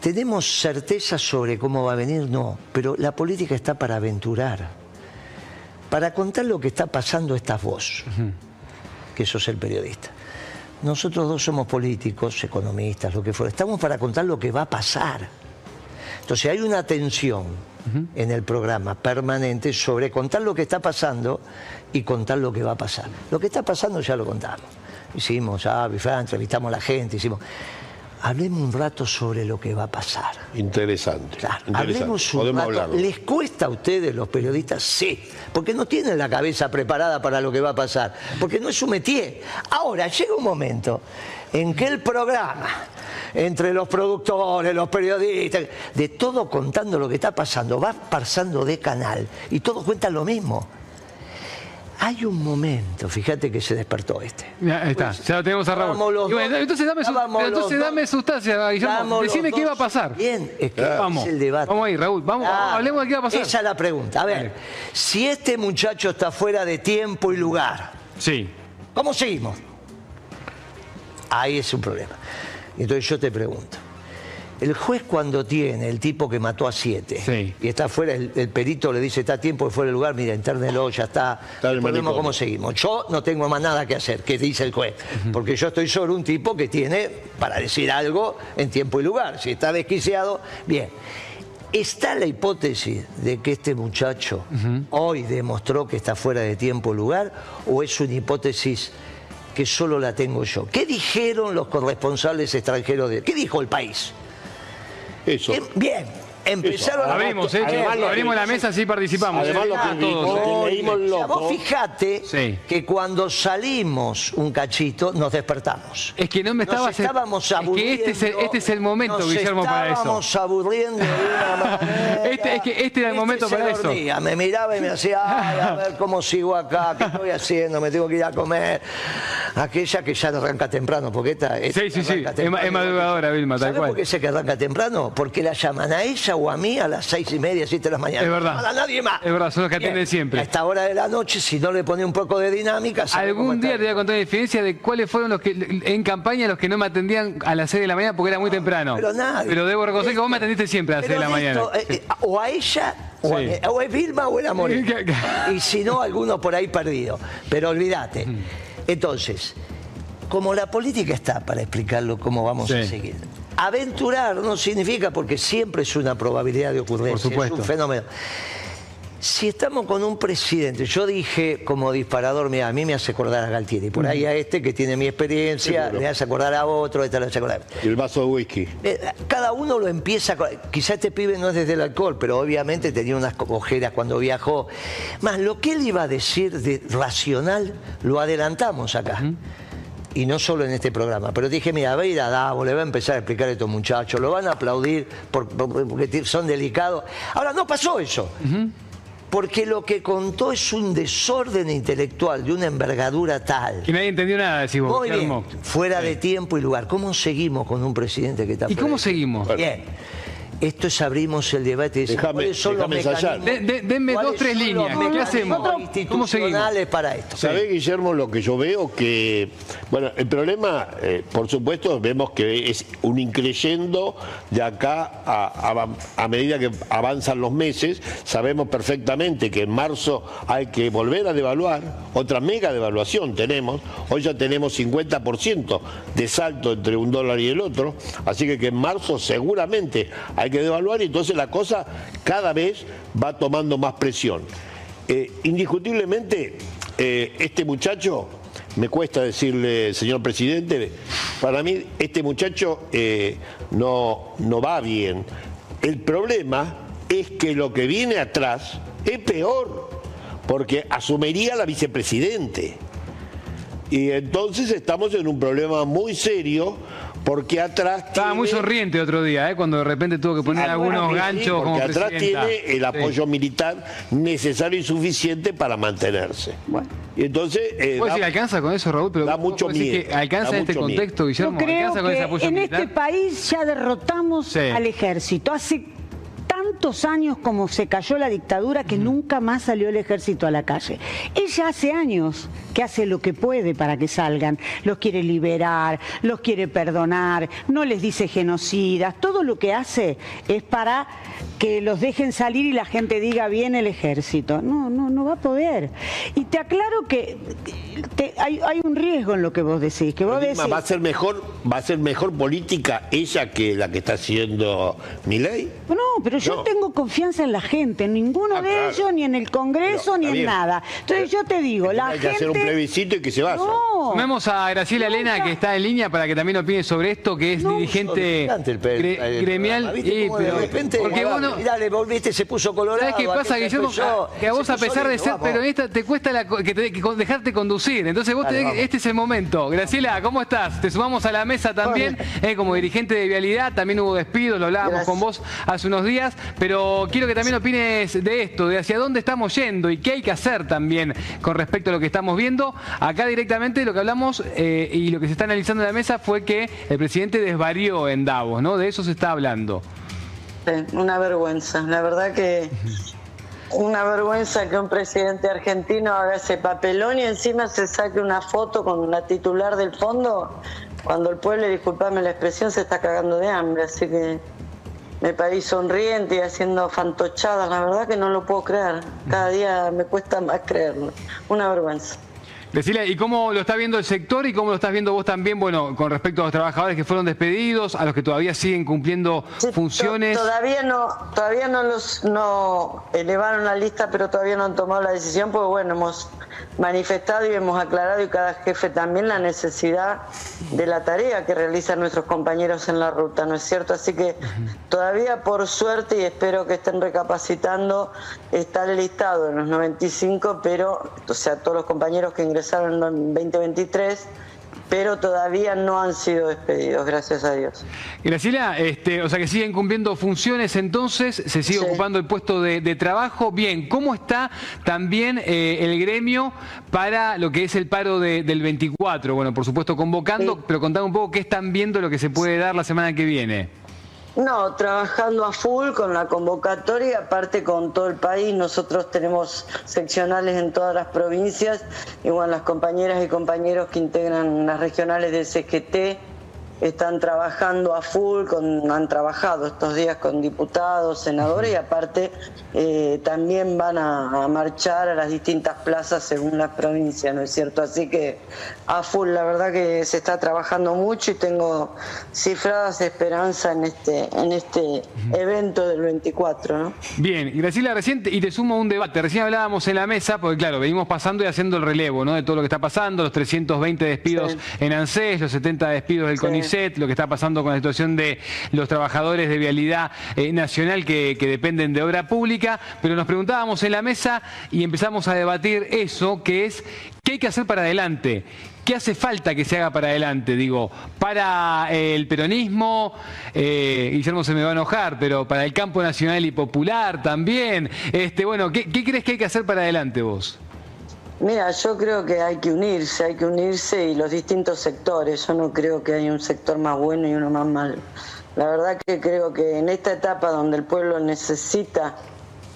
¿Tenemos certeza sobre cómo va a venir? No, pero la política está para aventurar. Para contar lo que está pasando estás vos, que sos el periodista. Nosotros dos somos políticos, economistas, lo que fuera. Estamos para contar lo que va a pasar. Entonces hay una tensión en el programa permanente sobre contar lo que está pasando y contar lo que va a pasar. Lo que está pasando ya lo contamos. Hicimos, ah, Bifrán, entrevistamos a la gente, hicimos... Hablemos un rato sobre lo que va a pasar. Interesante. interesante. Hablemos un Podemos rato. hablarlo. ¿Les cuesta a ustedes, los periodistas? Sí, porque no tienen la cabeza preparada para lo que va a pasar, porque no es su métier. Ahora, llega un momento en que el programa, entre los productores, los periodistas, de todo contando lo que está pasando, va pasando de canal y todos cuentan lo mismo. Hay un momento, fíjate que se despertó este. Ya, ahí está, ya lo tenemos a los Y bueno, entonces dame, su- entonces sustancia, Guillermo. Decime qué va a pasar. Bien, es que Vamos, es el debate. vamos ahí, Raúl. Vamos, Claro, hablemos de qué va a pasar. Esa es la pregunta. A ver, si este muchacho está fuera de tiempo y lugar, Sí. ¿cómo seguimos? Ahí es un problema. Entonces yo te pregunto. El juez cuando tiene el tipo que mató a siete y está fuera, el, el perito le dice está a tiempo de fuera del lugar, mira, internelo, ya está, el manicomio. cómo seguimos. Yo no tengo más nada que hacer, que dice el juez, porque yo estoy sobre un tipo que tiene para decir algo en tiempo y lugar. Si está desquiciado, bien. ¿Está la hipótesis de que este muchacho hoy demostró que está fuera de tiempo y lugar o es una hipótesis que solo la tengo yo? ¿Qué dijeron los corresponsales extranjeros de... ¿Qué dijo el país? Eso. Bien, empezaron a... Abrimos, eh, lo- abrimos la mesa, así participamos. Además, lo que Ah, indicó, todos, eh. O sea, vos fijate Sí. que cuando salimos un cachito nos despertamos. Es que no me Nos estabas... estábamos es que aburriendo. este es el, este es el momento, nos Guillermo, para eso. estábamos aburriendo de una <laughs> manera. Este, es que este era el momento se para eso. dormía, Me miraba y me decía, ay, a ver cómo sigo acá, qué estoy haciendo, me tengo que ir a comer. Aquella que ya arranca temprano, porque esta, esta Sí, sí, sí. Es, madrugadora, Vilma, tal ¿Sabés cual. por qué sé que arranca temprano? Porque la llaman a ella o a mí a las seis y media, siete de la mañana. Es verdad. No a nadie más. Es verdad, son los que atienden siempre. A esta hora de la noche, si no le pone un poco de dinámica... Algún día te voy a contar una diferencia de cuáles fueron los que en campaña los que no me atendían a las 6 de la mañana porque era muy temprano. Pero nadie. Pero debo reconocer que vos me atendiste siempre a las 6 Pero de la mañana. eh, eh, o a ella, o, a Sí. mí, o es Vilma o el amor. y si no, alguno por ahí perdido. Pero olvídate. Entonces, como la política está para explicarlo cómo vamos a seguir. Aventurar no significa porque siempre es una probabilidad de ocurrencia, Por supuesto. es un fenómeno. Si estamos con un presidente, yo dije como disparador, mira, a mí me hace acordar a Galtieri, por ahí a este que tiene mi experiencia, Seguro. le hace acordar a otro, este le hace acordar. Y el vaso de whisky. Eh, Cada uno lo empieza, quizá este pibe no es desde el alcohol, pero obviamente tenía unas ojeras cuando viajó. Más lo que él iba a decir de racional, lo adelantamos acá. Y no solo en este programa, pero dije, mira, va a ir a Davo, le va a empezar a explicar a estos muchachos, lo van a aplaudir por- por- porque son delicados. Ahora, no pasó eso. Porque lo que contó es un desorden intelectual de una envergadura tal. Y nadie entendió nada, decís vos, Muy bien, fuera de tiempo y lugar. ¿Cómo seguimos con un presidente que está ¿Y cómo seguimos? Bien. Esto es abrimos el debate Déjame- ¿cuáles son los mecanismos, De- de- denme dos, tres líneas. ¿De qué hacemos? ¿Cómo para esto? ¿Sabés, Guillermo, lo que yo veo? Que, bueno, el problema, eh, por supuesto, vemos que es un increyendo de acá a, a- a medida que avanzan los meses. Sabemos perfectamente que en marzo hay que volver a devaluar, otra mega devaluación tenemos. Hoy ya tenemos 50% de salto entre un dólar y el otro. Así que, que en marzo seguramente hay que devaluar y entonces la cosa cada vez va tomando más presión. Eh, indiscutiblemente, eh, este muchacho, me cuesta decirle, señor presidente, para mí este muchacho eh, no, no va bien. El problema es que lo que viene atrás es peor, porque asumiría la vicepresidente. Y entonces estamos en un problema muy serio Porque atrás Estaba muy sonriente otro día, ¿eh? cuando de repente tuvo que poner algunos ganchos como Porque atrás presidenta. tiene el apoyo militar necesario y suficiente para mantenerse. Y entonces eh, ¿Vos da- decís, alcanza con eso, Raúl? Pero da mucho miedo, que ¿Alcanza da en este miedo. contexto, Yo Guillermo? creo ¿Alcanza con ese que apoyo en militar? este país ya derrotamos Sí. al ejército. Hace tantos años como se cayó la dictadura que nunca más salió el ejército a la calle. Ella hace años que hace lo que puede para que salgan. Los quiere liberar, los quiere perdonar, no les dice genocidas. Todo lo que hace es para que los dejen salir y la gente diga bien el ejército. No, no, no va a poder. Y te aclaro que te- hay, hay un riesgo en lo que vos decís. Que vos decís, va a ser mejor, va a ser mejor política ella que la que está haciendo Milei. No, pero yo No. tengo confianza en la gente, en ninguno Ah, de claro. ellos, ni en el Congreso, Pero, ni en nada. Entonces yo te digo, la Hay que gente... hacer un plebiscito y que se vaya. No. Sumemos a Graciela Elena, que está en línea para que también opine sobre esto, que es dirigente el pe- gre- el gremial. programa, ¿viste y, cómo de pero- repente, porque vos no- volviste, se puso colorado. ¿Sabes qué pasa, Guillermo? empezó, Que a vos, a pesar de ser vamos. peronista, te cuesta la co- que te- que dejarte conducir. Entonces vos Dale, tenés que- este es el momento. Graciela, ¿cómo estás? Te sumamos a la mesa también, eh, como dirigente de Vialidad. También hubo despidos, lo hablábamos con vos hace unos días. Pero quiero que también opines de esto, de hacia dónde estamos yendo y qué hay que hacer también con respecto a lo que estamos viendo. Acá directamente lo que hablamos eh, y lo que se está analizando en la mesa fue que el presidente desvarió en Davos, ¿no? De eso se está hablando. Sí, una vergüenza. La verdad que una vergüenza que un presidente argentino haga ese papelón y encima se saque una foto con la titular del fondo cuando el pueblo, disculpame la expresión, se está cagando de hambre. Así que me parece sonriente y haciendo fantochadas. La verdad que no lo puedo creer. Cada día me cuesta más creerlo. Una vergüenza. Decirle, ¿y cómo lo está viendo el sector y cómo lo estás viendo vos también, bueno, con respecto a los trabajadores que fueron despedidos, a los que todavía siguen cumpliendo funciones? To- Todavía no, todavía no los no elevaron la lista, pero todavía no han tomado la decisión, porque bueno, hemos manifestado y hemos aclarado y cada jefe también la necesidad de la tarea que realizan nuestros compañeros en la ruta, ¿no es cierto? Así que todavía por suerte y espero que estén recapacitando, está el listado de los 95, pero, o sea, todos los compañeros que ingresaron en 2023, pero todavía no han sido despedidos, gracias a Dios. Graciela, este, o sea que siguen cumpliendo funciones entonces, se sigue ocupando el puesto de, de trabajo. Bien, ¿cómo está también eh, el gremio para lo que es el paro de- del 24? Bueno, por supuesto convocando, pero contame un poco qué están viendo lo que se puede dar la semana que viene. No, trabajando a full con la convocatoria, aparte con todo el país. Nosotros tenemos seccionales en todas las provincias. Igual las compañeras y compañeros que integran las regionales del CGT están trabajando a full, con, han trabajado estos días con diputados, senadores y aparte eh, también van a, a marchar a las distintas plazas según las provincias, ¿no es cierto? Así que a full, la verdad que se está trabajando mucho y tengo cifradas esperanza en este, en este evento del 24, ¿no? Bien, y Graciela, recién, y te sumo un debate, recién hablábamos en la mesa, porque claro, venimos pasando y haciendo el relevo, ¿no? De todo lo que está pasando, los 320 despidos en ANSES, los 70 despidos del CONICET, lo que está pasando con la situación de los trabajadores de vialidad eh, nacional que, que dependen de obra pública, pero nos preguntábamos en la mesa y empezamos a debatir eso, que es, ¿qué hay que hacer para adelante? ¿Qué hace falta que se haga para adelante? Digo, para eh, el peronismo, eh, Guillermo se me va a enojar, pero para el campo nacional y popular también. Este, bueno, ¿qué, qué crees que hay que hacer para adelante vos? Mira, yo creo que hay que unirse, hay que unirse y los distintos sectores. Yo no creo que hay un sector más bueno y uno más malo. La verdad que creo que en esta etapa donde el pueblo necesita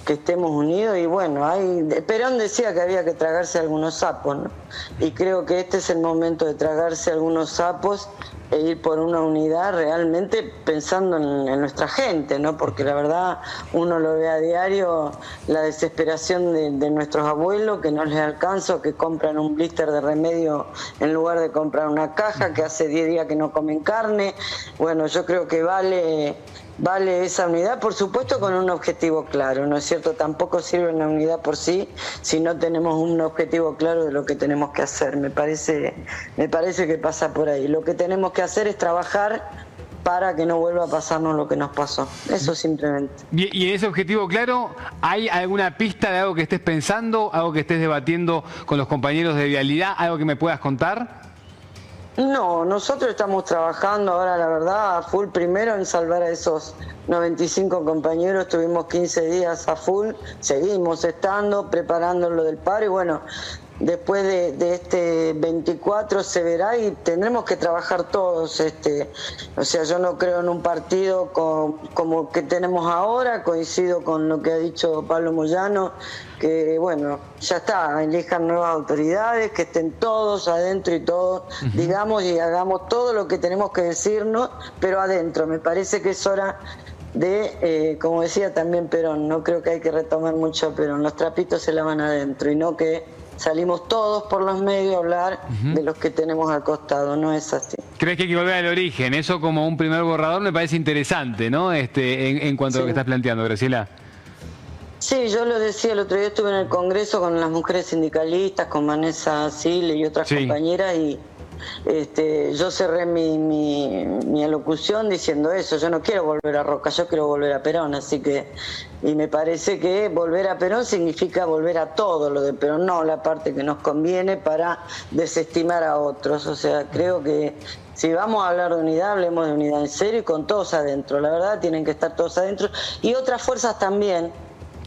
que estemos unidos y bueno, hay Perón decía que había que tragarse algunos sapos, ¿no? Y creo que este es el momento de tragarse algunos sapos e ir por una unidad realmente pensando en, nuestra gente, ¿no? Porque la verdad uno lo ve a diario, la desesperación de, de nuestros abuelos que no les alcanza, que compran un blister de remedio en lugar de comprar una caja, que hace 10 días que no comen carne. Bueno, yo creo que vale vale esa unidad, por supuesto con un objetivo claro, ¿no es cierto? Tampoco sirve una unidad por sí si no tenemos un objetivo claro de lo que tenemos que hacer. Me parece, me parece que pasa por ahí. Lo que tenemos que hacer es trabajar para que no vuelva a pasarnos lo que nos pasó. Eso simplemente. Y, en ese objetivo claro, ¿hay alguna pista de algo que estés pensando, algo que estés debatiendo con los compañeros de vialidad, algo que me puedas contar? No, nosotros estamos trabajando ahora, la verdad, a full. Primero en salvar a esos 95 compañeros, tuvimos 15 días a full, seguimos estando, preparando lo del paro y bueno, después de, este 24 se verá y tendremos que trabajar todos. Este, o sea, yo no creo en un partido como que tenemos ahora, coincido con lo que ha dicho Pablo Moyano, que bueno, ya está, elijan nuevas autoridades, que estén todos adentro y todos, digamos, y hagamos todo lo que tenemos que decirnos, pero adentro. Me parece que es hora de, eh, como decía también Perón, no creo que hay que retomar mucho Perón, los trapitos se lavan adentro y no que salimos todos por los medios a hablar de los que tenemos al costado, no es así. ¿Crees que hay que volver al origen? Eso como un primer borrador me parece interesante, ¿no? Este, en, cuanto a lo que estás planteando, Graciela. Sí, yo lo decía el otro día, estuve en el Congreso con las mujeres sindicalistas, con Vanessa Sile y otras compañeras y este, yo cerré mi, mi, alocución diciendo eso, yo no quiero volver a Roca, yo quiero volver a Perón, así que, y me parece que volver a Perón significa volver a todo lo de Perón, no la parte que nos conviene para desestimar a otros, o sea, creo que si vamos a hablar de unidad, hablemos de unidad en serio y con todos adentro, la verdad tienen que estar todos adentro y otras fuerzas también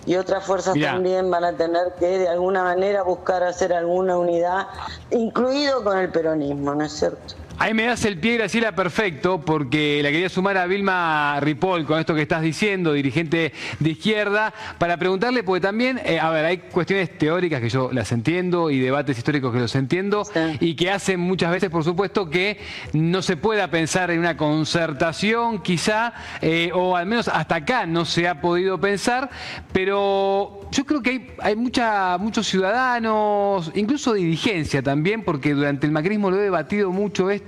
y otras fuerzas también van a tener que de alguna manera buscar hacer alguna unidad, incluido con el peronismo, ¿no es cierto? Ahí me das el pie, Graciela, perfecto, porque la quería sumar a Vilma Ripoll con esto que estás diciendo, dirigente de izquierda, para preguntarle, porque también, eh, a ver, hay cuestiones teóricas que yo las entiendo y debates históricos que los entiendo y que hacen muchas veces, por supuesto, que no se pueda pensar en una concertación, quizá, eh, o al menos hasta acá no se ha podido pensar, pero yo creo que hay, hay mucha, muchos ciudadanos, incluso dirigencia también, porque durante el macrismo lo he debatido mucho esto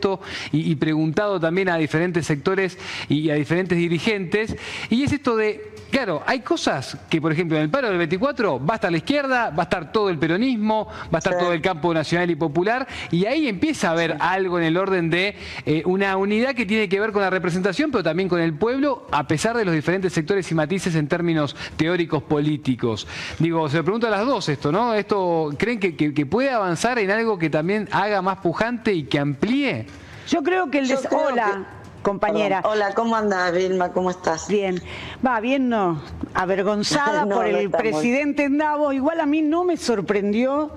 y, preguntado también a diferentes sectores y a diferentes dirigentes, y es esto de Claro, hay cosas que, por ejemplo, en el paro del 24 va a estar la izquierda, va a estar todo el peronismo, va a estar todo el campo nacional y popular, y ahí empieza a haber algo en el orden de eh, una unidad que tiene que ver con la representación, pero también con el pueblo, a pesar de los diferentes sectores y matices en términos teóricos políticos. Digo, se lo pregunto a las dos esto, ¿no? Esto, ¿Creen que, que puede avanzar en algo que también haga más pujante y que amplíe? Yo creo que el des... Hola. Compañera. Hola, ¿cómo andas, Vilma? ¿Cómo estás? Bien. Va, bien, no. Avergonzada <laughs> por el presidente en Davos. Igual a mí no me sorprendió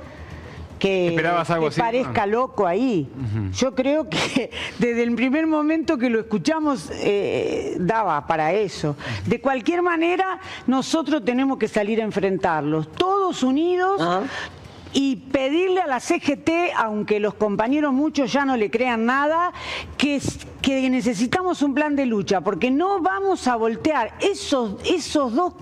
que, parezca loco ahí. Yo creo que <laughs> desde el primer momento que lo escuchamos eh, daba para eso. De cualquier manera, nosotros tenemos que salir a enfrentarlos, todos unidos, y pedirle a la CGT, aunque los compañeros muchos ya no le crean nada, que, que necesitamos un plan de lucha, porque no vamos a voltear esos, esos dos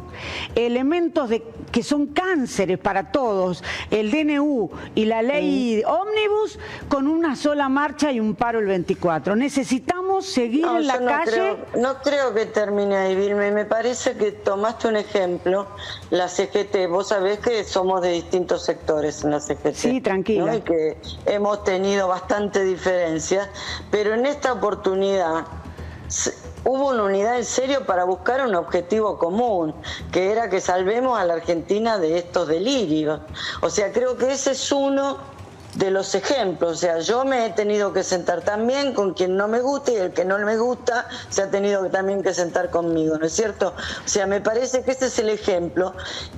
elementos de, que son cánceres para todos, el DNU y la ley ómnibus, con una sola marcha y un paro el 24. Necesitamos seguir en la calle. no creo que termine ahí, Vilma. Me parece que tomaste un ejemplo, la CGT. Vos sabés que somos de distintos sectores en la CGT. Sí, tranquila. Y que hemos tenido bastante diferencia, pero en esta oportunidad hubo una unidad en serio para buscar un objetivo común, que era que salvemos a la Argentina de estos delirios. O sea, creo que ese es uno de los ejemplos. O sea, yo me he tenido que sentar también con quien no me gusta y el que no me gusta se ha tenido también que sentar conmigo, ¿no es cierto? O sea, me parece que este es el ejemplo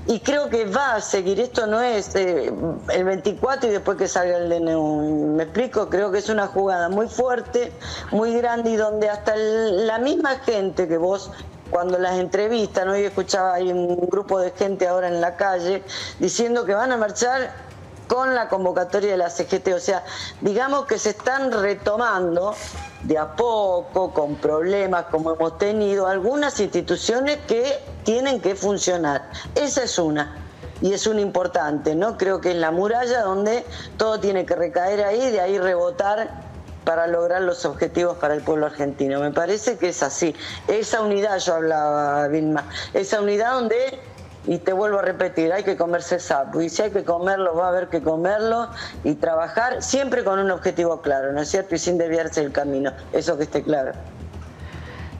y creo que va a seguir. Esto no es eh, el 24 y después que salga el DNU. Me explico, creo que es una jugada muy fuerte, muy grande y donde hasta la misma gente que vos cuando las entrevistan, hoy escuchaba hay un grupo de gente ahora en la calle diciendo que van a marchar con la convocatoria de la CGT. O sea, digamos que se están retomando de a poco, con problemas como hemos tenido, algunas instituciones que tienen que funcionar. Esa es una. Y es una importante, ¿no? Creo que es la muralla donde todo tiene que recaer ahí, de ahí rebotar para lograr los objetivos para el pueblo argentino. Me parece que es así. Esa unidad, yo hablaba, Vilma, esa unidad donde y te vuelvo a repetir, hay que comerse sapo. Y si hay que comerlo, va a haber que comerlo y trabajar siempre con un objetivo claro, ¿no es cierto? Y sin desviarse el camino. Eso que esté claro.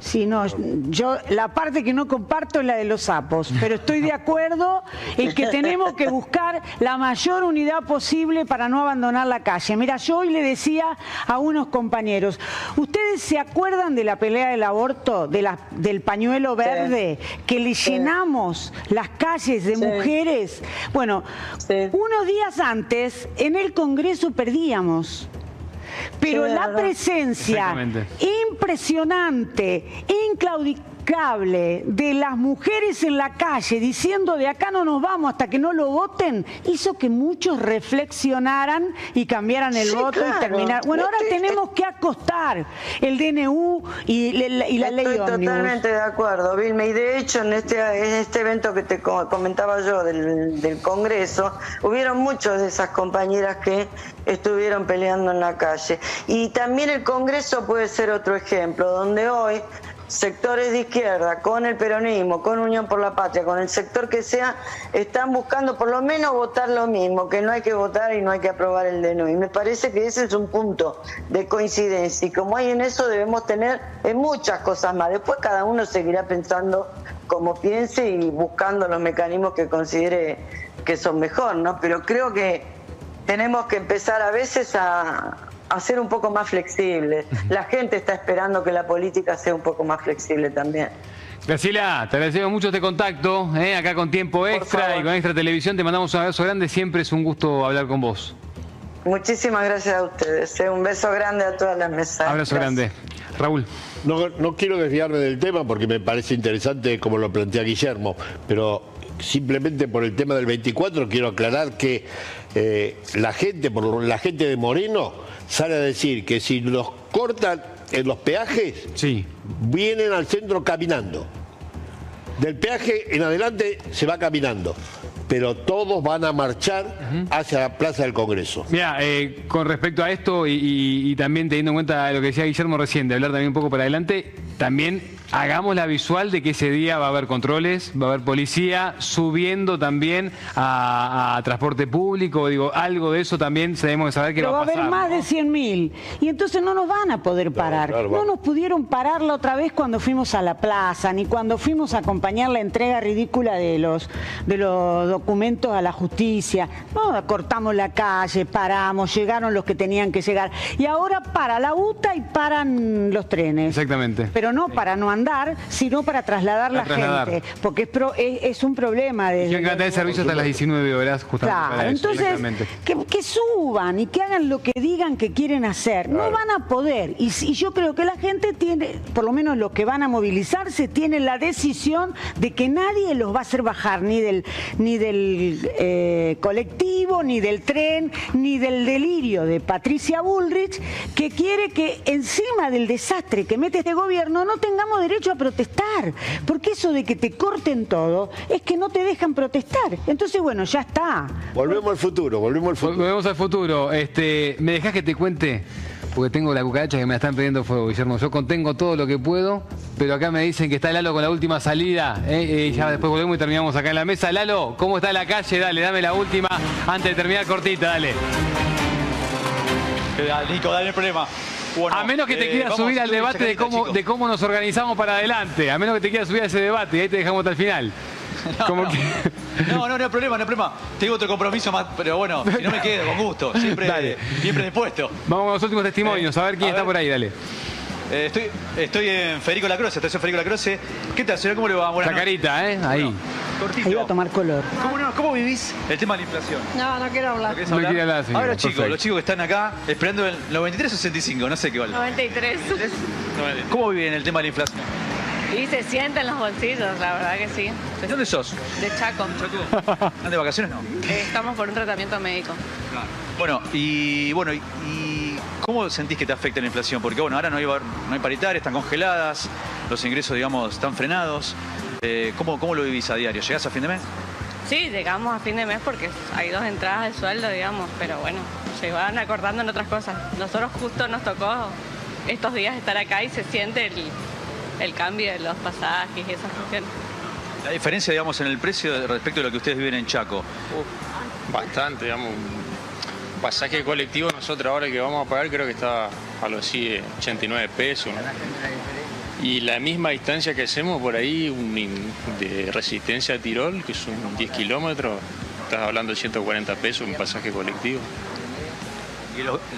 Sí, no, yo la parte que no comparto es la de los sapos, pero estoy de acuerdo en que tenemos que buscar la mayor unidad posible para no abandonar la calle. Mira, yo hoy le decía a unos compañeros, ¿ustedes se acuerdan de la pelea del aborto, de la, del pañuelo verde, que le llenamos las calles de mujeres? Bueno, unos días antes en el Congreso perdíamos. Pero Sí, la verdad. presencia impresionante, inclaudicable de las mujeres en la calle diciendo de acá no nos vamos hasta que no lo voten, hizo que muchos reflexionaran y cambiaran el Sí, voto claro. y terminar. Bueno, ahora Estoy- tenemos que acostar el DNU y, la- y la ley Estoy ómnibus. totalmente de acuerdo, Vilma. Y de hecho, en este, en este evento que te co- comentaba yo del, del Congreso, hubieron muchas de esas compañeras que estuvieron peleando en la calle. Y también el Congreso puede ser otro ejemplo, donde hoy sectores de izquierda, con el peronismo, con Unión por la Patria, con el sector que sea, están buscando por lo menos votar lo mismo, que no hay que votar y no hay que aprobar el DNU. Y me parece que ese es un punto de coincidencia. Y como hay en eso, debemos tener en muchas cosas más. Después cada uno seguirá pensando como piense y buscando los mecanismos que considere que son mejor, ¿no? Pero creo que tenemos que empezar a veces a, a ser un poco más flexibles. La gente está esperando que la política sea un poco más flexible también. Graciela, te agradecemos mucho este contacto, ¿eh? acá con tiempo extra y con extra televisión. Te mandamos un abrazo grande. Siempre es un gusto hablar con vos. Muchísimas gracias a ustedes. eh. Un beso grande a todas las mesas. Abrazo Gracias. grande. Raúl. No, no quiero desviarme del tema porque me parece interesante como lo plantea Guillermo, pero simplemente por el tema del 24 quiero aclarar que eh, la gente, por la gente de Moreno sale a decir que si los cortan en los peajes, vienen al centro caminando. Del peaje en adelante se va caminando, pero todos van a marchar hacia la Plaza del Congreso. Mira, eh, con respecto a esto y, y- y también teniendo en cuenta lo que decía Guillermo recién, de hablar también un poco para adelante, también hagamos la visual de que ese día va a haber controles, va a haber policía subiendo también a, a transporte público, digo, algo de eso también tenemos que saber que Pero va va a a haber pasar. más de 100.000 y entonces no nos van a poder parar. claro, no nos pudieron parar la otra vez cuando fuimos a la plaza, ni cuando fuimos a acompañar la entrega ridícula de los, de los documentos a la justicia. No, cortamos la calle, paramos, llegaron los que tenían que llegar. Y ahora para la UTA y paran los trenes. Exactamente. Pero no para no andar, sino para trasladar la Para trasladar. gente. Porque es, pro- es, es un problema. desde tener los- servicio hasta las 19 horas, justamente Claro, para eso. entonces que, que suban y que hagan lo que digan que quieren hacer. No van a poder. Y, y yo creo que la gente tiene, por lo menos los que van a movilizarse, tienen la decisión de que nadie los va a hacer bajar ni del, ni del eh, colectivo, ni del tren, ni del delirio de Patricia Bullrich, que quiere que encima del desastre que mete este gobierno no tengamos derecho a protestar. Porque eso de que te corten todo es que no te dejan protestar. Entonces, bueno, ya está. Volvemos al futuro, volvemos al futuro. Volvemos al futuro. Este, ¿Me dejás que te cuente? Porque tengo la cucaracha que me la están pidiendo fuego, Guillermo. Yo contengo todo lo que puedo, pero acá me dicen que está Lalo con la última salida. ¿eh? Ya después volvemos y terminamos acá en la mesa. Lalo, ¿cómo está la calle? Dale, dame la última antes de terminar cortita, dale. Dale, Nico, dale el problema. A menos que te eh, quieras subir al debate de cómo, chico. de cómo nos organizamos para adelante. A menos que te quieras subir a ese debate y ahí te dejamos hasta el final. <laughs> Como que- No, no, no hay problema, no hay problema. Tengo otro compromiso más, pero bueno, si no me quedo, con gusto. <laughs> Siempre, Dale. siempre dispuesto. Vamos con los últimos testimonios, a ver quién está por ahí, dale. Eh, estoy, estoy en Federico Lacroce, estación Federico Lacroce. ¿Qué tal, señor? ¿Cómo le va? Buenas La noches. carita, ¿eh? Ahí. Cortito. Ahí va a tomar color. ¿Cómo, no- cómo vivís el tema de la inflación? No, no quiero hablar. ¿Lo querés No hablar? quiere hablar, señora, Ahora, chicos, perfecto. los chicos que están acá esperando el 93 o 65, no sé qué vale. 93. ¿Cómo viven el tema de la inflación? Y se sienten los bolsillos, la verdad que sí. ¿De dónde sos? De Chaco. ¿Están de vacaciones? No. Eh, Estamos por un tratamiento médico. Bueno, y bueno, y, y ¿cómo sentís que te afecta la inflación? Porque bueno, ahora no hay, no hay paritarias, están congeladas, los ingresos, digamos, están frenados. Eh, ¿cómo, ¿Cómo lo vivís a diario? ¿Llegás a fin de mes? Sí, llegamos a fin de mes porque hay dos entradas de sueldo, digamos, pero bueno, se van acordando en otras cosas. Nosotros justo nos tocó estos días estar acá y se siente el, el cambio de los pasajes y esas cuestiones. La diferencia, digamos, en el precio respecto a lo que ustedes viven en Chaco. Bastante, digamos. Pasaje colectivo nosotros ahora que vamos a pagar creo que está a los sí, 89 pesos. ¿no? Y la misma distancia que hacemos por ahí un de resistencia a Tirol, que son 10 kilómetros, estás hablando de 140 pesos un pasaje colectivo.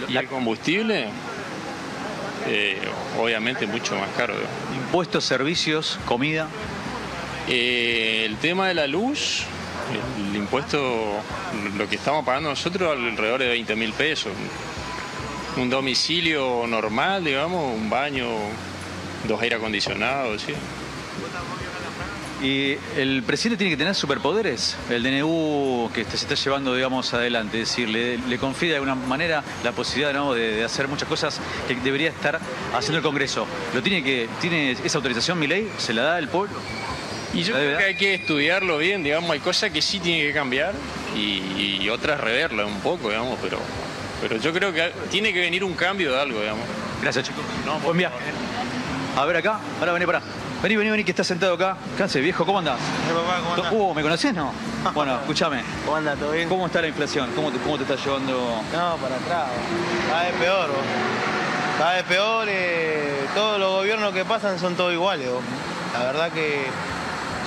Y, el combustible, eh, obviamente mucho más caro. Impuestos, servicios, comida. Eh, el tema de la luz, el impuesto, lo que estamos pagando nosotros alrededor de 20 mil pesos. Un domicilio normal, digamos, un baño, dos aire acondicionados, ¿sí? Y el presidente tiene que tener superpoderes. El DNU que se está llevando, digamos, adelante. Es decir, le, confía de alguna manera la posibilidad ¿no? de, de hacer muchas cosas que debería estar haciendo el Congreso. ¿Lo tiene que, tiene esa autorización, mi ley? ¿Se la da el pueblo? Y yo creo que hay que estudiarlo bien, digamos, hay cosas que sí tienen que cambiar y, y otras reverlas un poco, digamos, pero, pero yo creo que tiene que venir un cambio de algo, digamos. Gracias, chicos. Buen viaje. A ver acá, ahora vení para. Vení, vení, vení, que estás sentado acá. ¿Qué hace, viejo? ¿Cómo andás? ¿cómo andás? Uh, ¿me conocés, no? <laughs> Bueno, escúchame. ¿Cómo anda? ¿Todo bien? ¿Cómo está la inflación? ¿Cómo te, cómo te está llevando? No, para atrás. Cada vez peor, vos. Cada vez peor. eh, todos los gobiernos que pasan son todos iguales. vos. La verdad que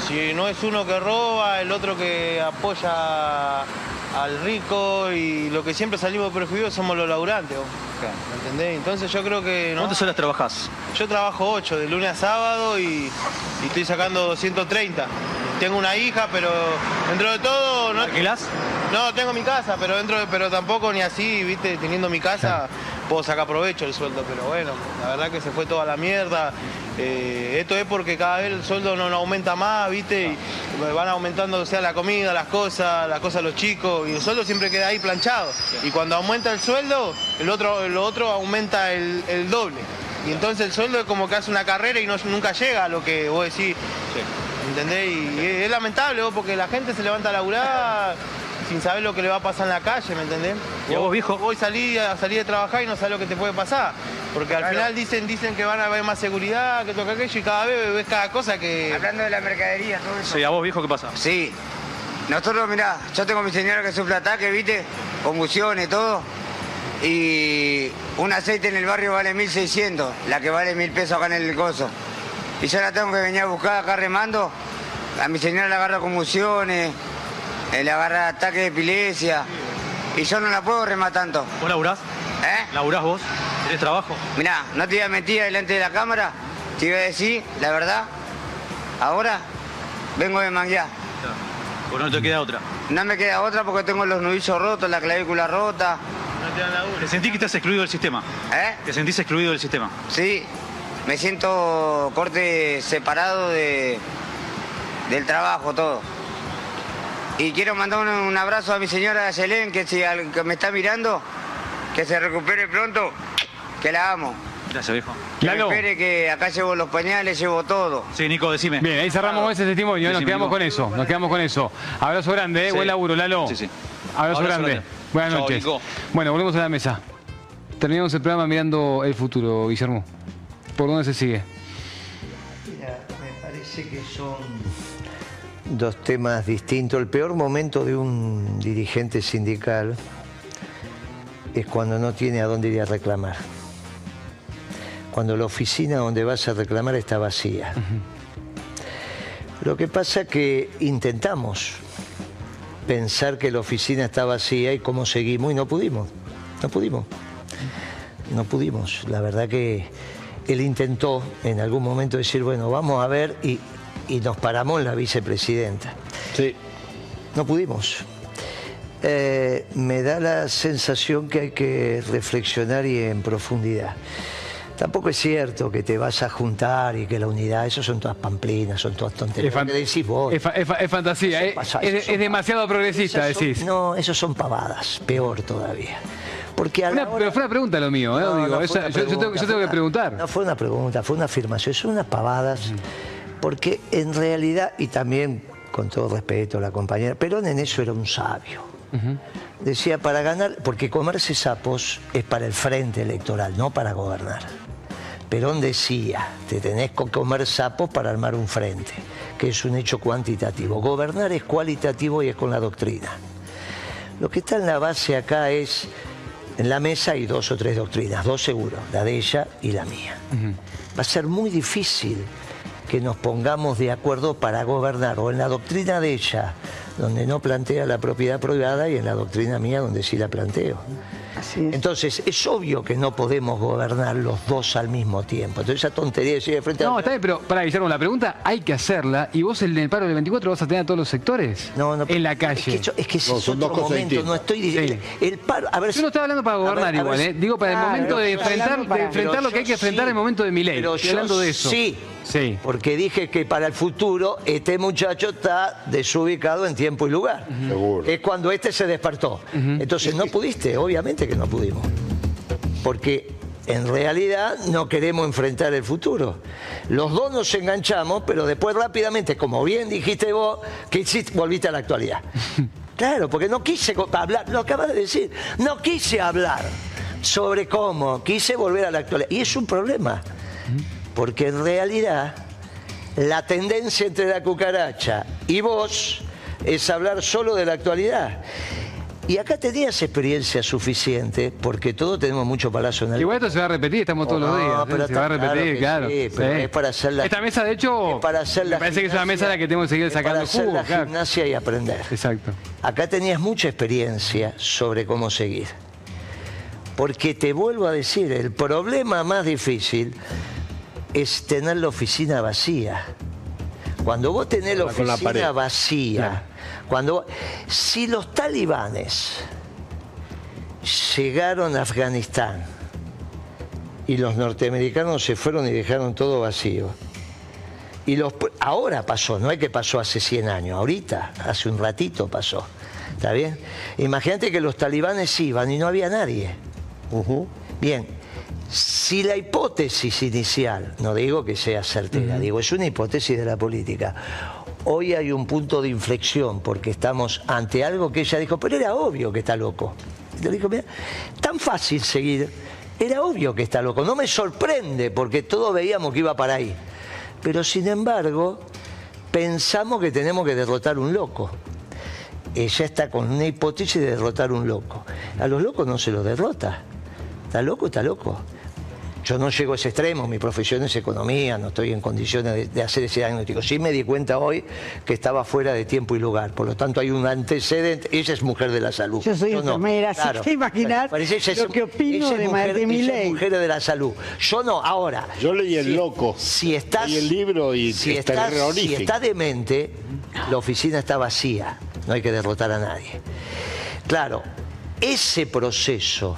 si no es uno que roba, el otro que apoya al rico y lo que siempre salimos perjudicados somos los laburantes. ¿Me entendés? Entonces yo creo que... ¿no? ¿Cuántas horas trabajás? Yo trabajo 8, de lunes a sábado y, y estoy sacando 230. Tengo una hija, pero dentro de todo... ¿no? ¿Alquilás? No, tengo mi casa, pero dentro de- pero tampoco ni así, viste, teniendo mi casa puedo sacar provecho del sueldo, pero bueno, la verdad que se fue toda la mierda. Eh, esto es porque cada vez el sueldo no, no aumenta más, viste, y van aumentando o sea la comida, las cosas, las cosas de los chicos, y el sueldo siempre queda ahí planchado. Y cuando aumenta el sueldo, el otro, lo otro aumenta el, el doble. Y entonces el sueldo es como que hace una carrera y no, nunca llega a lo que vos decís. ¿Entendés? Y es, es lamentable vos, porque la gente se levanta a laburar sin saber lo que le va a pasar en la calle, ¿me entendés? ¿Y a vos, viejo? Hoy salí a salir de trabajar y no sabes lo que te puede pasar. Porque al final dicen, dicen que van a haber más seguridad, que toca aquello, y cada vez ves cada cosa que. Hablando de la mercadería, todo eso. Sí, ¿a vos, viejo, qué pasa? Sí. Nosotros, mirá, yo tengo mi señora que sufre ataque, ¿viste? Convulsiones, todo. Y un aceite en el barrio vale 1.600, la que vale 1.000 pesos acá en el coso. Y yo la tengo que venir a buscar acá remando. A mi señora le agarra convulsiones, le agarra ataque de epilepsia. Y yo no la puedo remar tanto. ¿Vos laburás? ¿Eh? ¿Laburás vos? ¿Tenés trabajo? Mirá, no te iba a mentir delante de la cámara, te iba a decir la verdad. Ahora vengo de manguear. ¿O no te queda otra? No me queda otra porque tengo los nudillos rotos, la clavícula rota. ¿Te sentís que estás excluido del sistema? ¿Eh? ¿Te sentís excluido del sistema? Sí, me siento corte separado de, del trabajo, todo. Y quiero mandar un, un abrazo a mi señora Yelén, que si al- que me está mirando, que se recupere pronto, que la amo. Gracias, viejo. Que espere que acá llevo los pañales, llevo todo. Sí, Nico, decime. Bien, ahí cerramos ese testimonio, nos quedamos Nico. con eso, nos quedamos con eso. Abrazo grande, ¿eh? Sí. buen laburo, Lalo. Sí, sí. Abrazo, Abrazo grande. grande. Buenas Chao, noches. Nico. Bueno, volvemos a la mesa. Terminamos el programa mirando el futuro, Guillermo. ¿Por dónde se sigue? Mira, me parece que son dos temas distintos. El peor momento de un dirigente sindical es cuando no tiene a dónde ir a reclamar. Cuando la oficina donde vas a reclamar está vacía. Lo que pasa es que intentamos pensar que la oficina está vacía y cómo seguimos y no pudimos. No pudimos. No pudimos. La verdad que él intentó en algún momento decir, bueno, vamos a ver y, y nos paramos en la vicepresidenta. Sí. No pudimos. Eh, me da la sensación que hay que reflexionar y en profundidad. Tampoco es cierto que te vas a juntar y que la unidad, eso son todas pamplinas, son todas tonterías. Es fan- Lo que decís vos. Es, fa- es fa- es fantasía, Eso ¿eh? pasa, es, eso son es demasiado progresista, son- decís. No, eso son pavadas, peor todavía. Porque a pero fue una pregunta lo mío, ¿eh? No, Digo, no fue esa- una yo, yo tengo, yo que preguntar. No fue una pregunta, fue una afirmación, son unas pavadas, porque en realidad, y también con todo respeto a la compañera, Perón en eso era un sabio. Decía, para ganar, porque comerse sapos es para el frente electoral, no para gobernar. Perón decía, te tenés que comer sapos para armar un frente, que es un hecho cuantitativo. Gobernar es cualitativo y es con la doctrina. Lo que está en la base acá es, en la mesa hay dos o tres doctrinas, dos seguro, la de ella y la mía. va a ser muy difícil que nos pongamos de acuerdo para gobernar, o en la doctrina de ella, donde no plantea la propiedad privada, y en la doctrina mía, donde sí la planteo. Entonces, es obvio que no podemos gobernar los dos al mismo tiempo. Entonces, esa tontería de decir de frente No, a... está bien, pero para Guillermo, la pregunta hay que hacerla y vos en el paro del 24 vas a tener a todos los sectores No, no, en la calle. Es que, yo- es que ese No, es son otro dos cosas momento, distintas. no estoy diciendo... El paro, a ver, Yo no estaba hablando para gobernar ver igual, ¿eh? digo para el momento de enfrentar, de lo que hay que enfrentar en sí, el momento de mi ley. Pero Estoy yo hablando de eso. Sí, Sí. porque dije que para el futuro este muchacho está desubicado en tiempo y lugar. Es cuando este se despertó. Entonces no pudiste, obviamente que no pudimos. Porque en realidad no queremos enfrentar el futuro. Los dos nos enganchamos, pero después rápidamente, como bien dijiste vos, que hiciste? volviste a la actualidad. <laughs> Claro, porque no quise hablar, lo acabas de decir, no quise hablar sobre cómo, quise volver a la actualidad. Y es un problema, porque en realidad la tendencia entre la cucaracha y vos es hablar solo de la actualidad. Y acá tenías experiencia suficiente, porque todos tenemos mucho palazo en el... Igual esto se va a repetir, estamos todos los No, días. ¿eh? pero se va a está claro repetir, que claro. sí, pero es para hacer la- Esta mesa, de hecho, para hacer me la parece que es una mesa a la que tenemos que seguir es para sacando hacer jugo. la claro. gimnasia y aprender. Exacto. Acá tenías mucha experiencia sobre cómo seguir. Porque te vuelvo a decir, el problema más difícil es tener la oficina vacía. Cuando vos tenés la oficina vacía, cuando si los talibanes llegaron a Afganistán y los norteamericanos se fueron y dejaron todo vacío, y los, ahora pasó, no es que pasó hace 100 años, ahorita, hace un ratito pasó. ¿Está bien? Imagínate que los talibanes iban y no había nadie. Bien, si la hipótesis inicial, no digo que sea certera, digo, es una hipótesis de la política. Hoy hay un punto de inflexión porque estamos ante algo que ella dijo, pero era obvio que está loco. Y le dijo, mira, tan fácil seguir, era obvio que está loco. No me sorprende porque todos veíamos que iba para ahí. Pero sin embargo, pensamos que tenemos que derrotar un loco. Ella está con una hipótesis de derrotar un loco. A los locos no se los derrota. Está loco, está loco. Yo no llego a ese extremo, mi profesión es economía, no estoy en condiciones de, de hacer ese diagnóstico. Sí me di cuenta hoy que estaba fuera de tiempo y lugar, por lo tanto hay un antecedente. Ella es mujer de la salud. Yo soy no. enfermera, así Claro. Pero ella es- lo que opino de, mujer, de mi ley. mujer de la salud. Yo no, ahora. Yo leí El si- Loco. Si estás, Leí el libro y si es estás, si está demente, la oficina está vacía. No hay que derrotar a nadie. Claro, ese proceso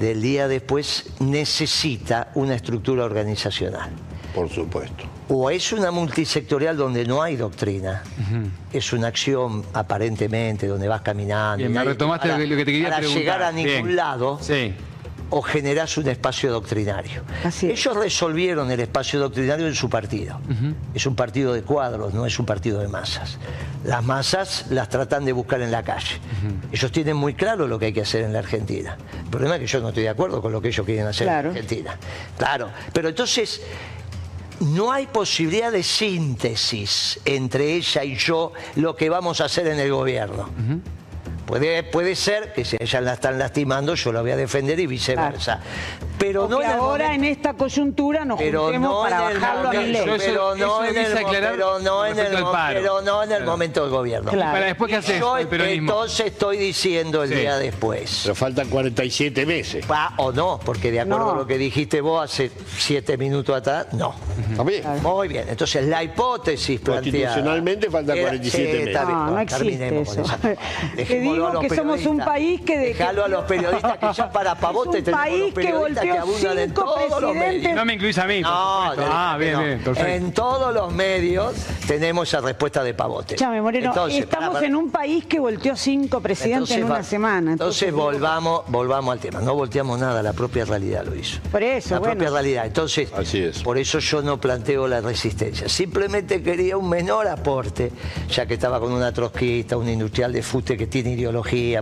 del día después necesita una estructura organizacional. Por supuesto. O es una multisectorial donde no hay doctrina, es una acción aparentemente donde vas caminando. Bien, y me retomaste para- lo que- lo que te quería para preguntar. llegar a ningún Bien. lado, Sí. O generás un espacio doctrinario. Ellos resolvieron el espacio doctrinario en su partido. Es un partido de cuadros, no es un partido de masas. Las masas las tratan de buscar en la calle. Ellos tienen muy claro lo que hay que hacer en la Argentina. El problema es que yo no estoy de acuerdo con lo que ellos quieren hacer Claro. en Argentina. Claro, pero entonces no hay posibilidad de síntesis entre ella y yo lo que vamos a hacer en el gobierno. Puede, puede ser que si a ella la están lastimando, yo la voy a defender y viceversa. Pero no que en el ahora momento- en esta coyuntura nos pero juntemos no para bajarlo a mi ley. pero no en el pero no en el mo- pero no en el momento del gobierno. Claro. Para después, ¿qué haces? Yo El peronismo. entonces estoy diciendo el Sí. día después. Pero faltan 47 meses. Va o no, porque de acuerdo No. a lo que dijiste vos hace siete minutos atrás, no. ¿Está bien? Muy bien, entonces la hipótesis planteada... Constitucionalmente faltan era- 47 sí, meses. está bien, No, no existe terminemos con eso. <laughs> Dejémoslo digo que somos un país que... de- Dejalo a los periodistas que ya para pavote un tenemos país que en cinco todos los presidentes. No me incluís a mí, No, de- Ah, bien, no. bien, perfecto. En todos los medios tenemos esa respuesta de pavote. Escúchame, Moreno, Entonces, estamos para- para- en un país que volteó cinco presidentes en una va- semana. Entonces, volvamos, volvamos al tema. No volteamos nada, la propia realidad lo hizo. Por eso, La bueno. propia realidad. Entonces, Así es. por eso yo no planteo la resistencia. Simplemente quería un menor aporte, ya que estaba con una trotskista, un industrial de fute que tiene ideología,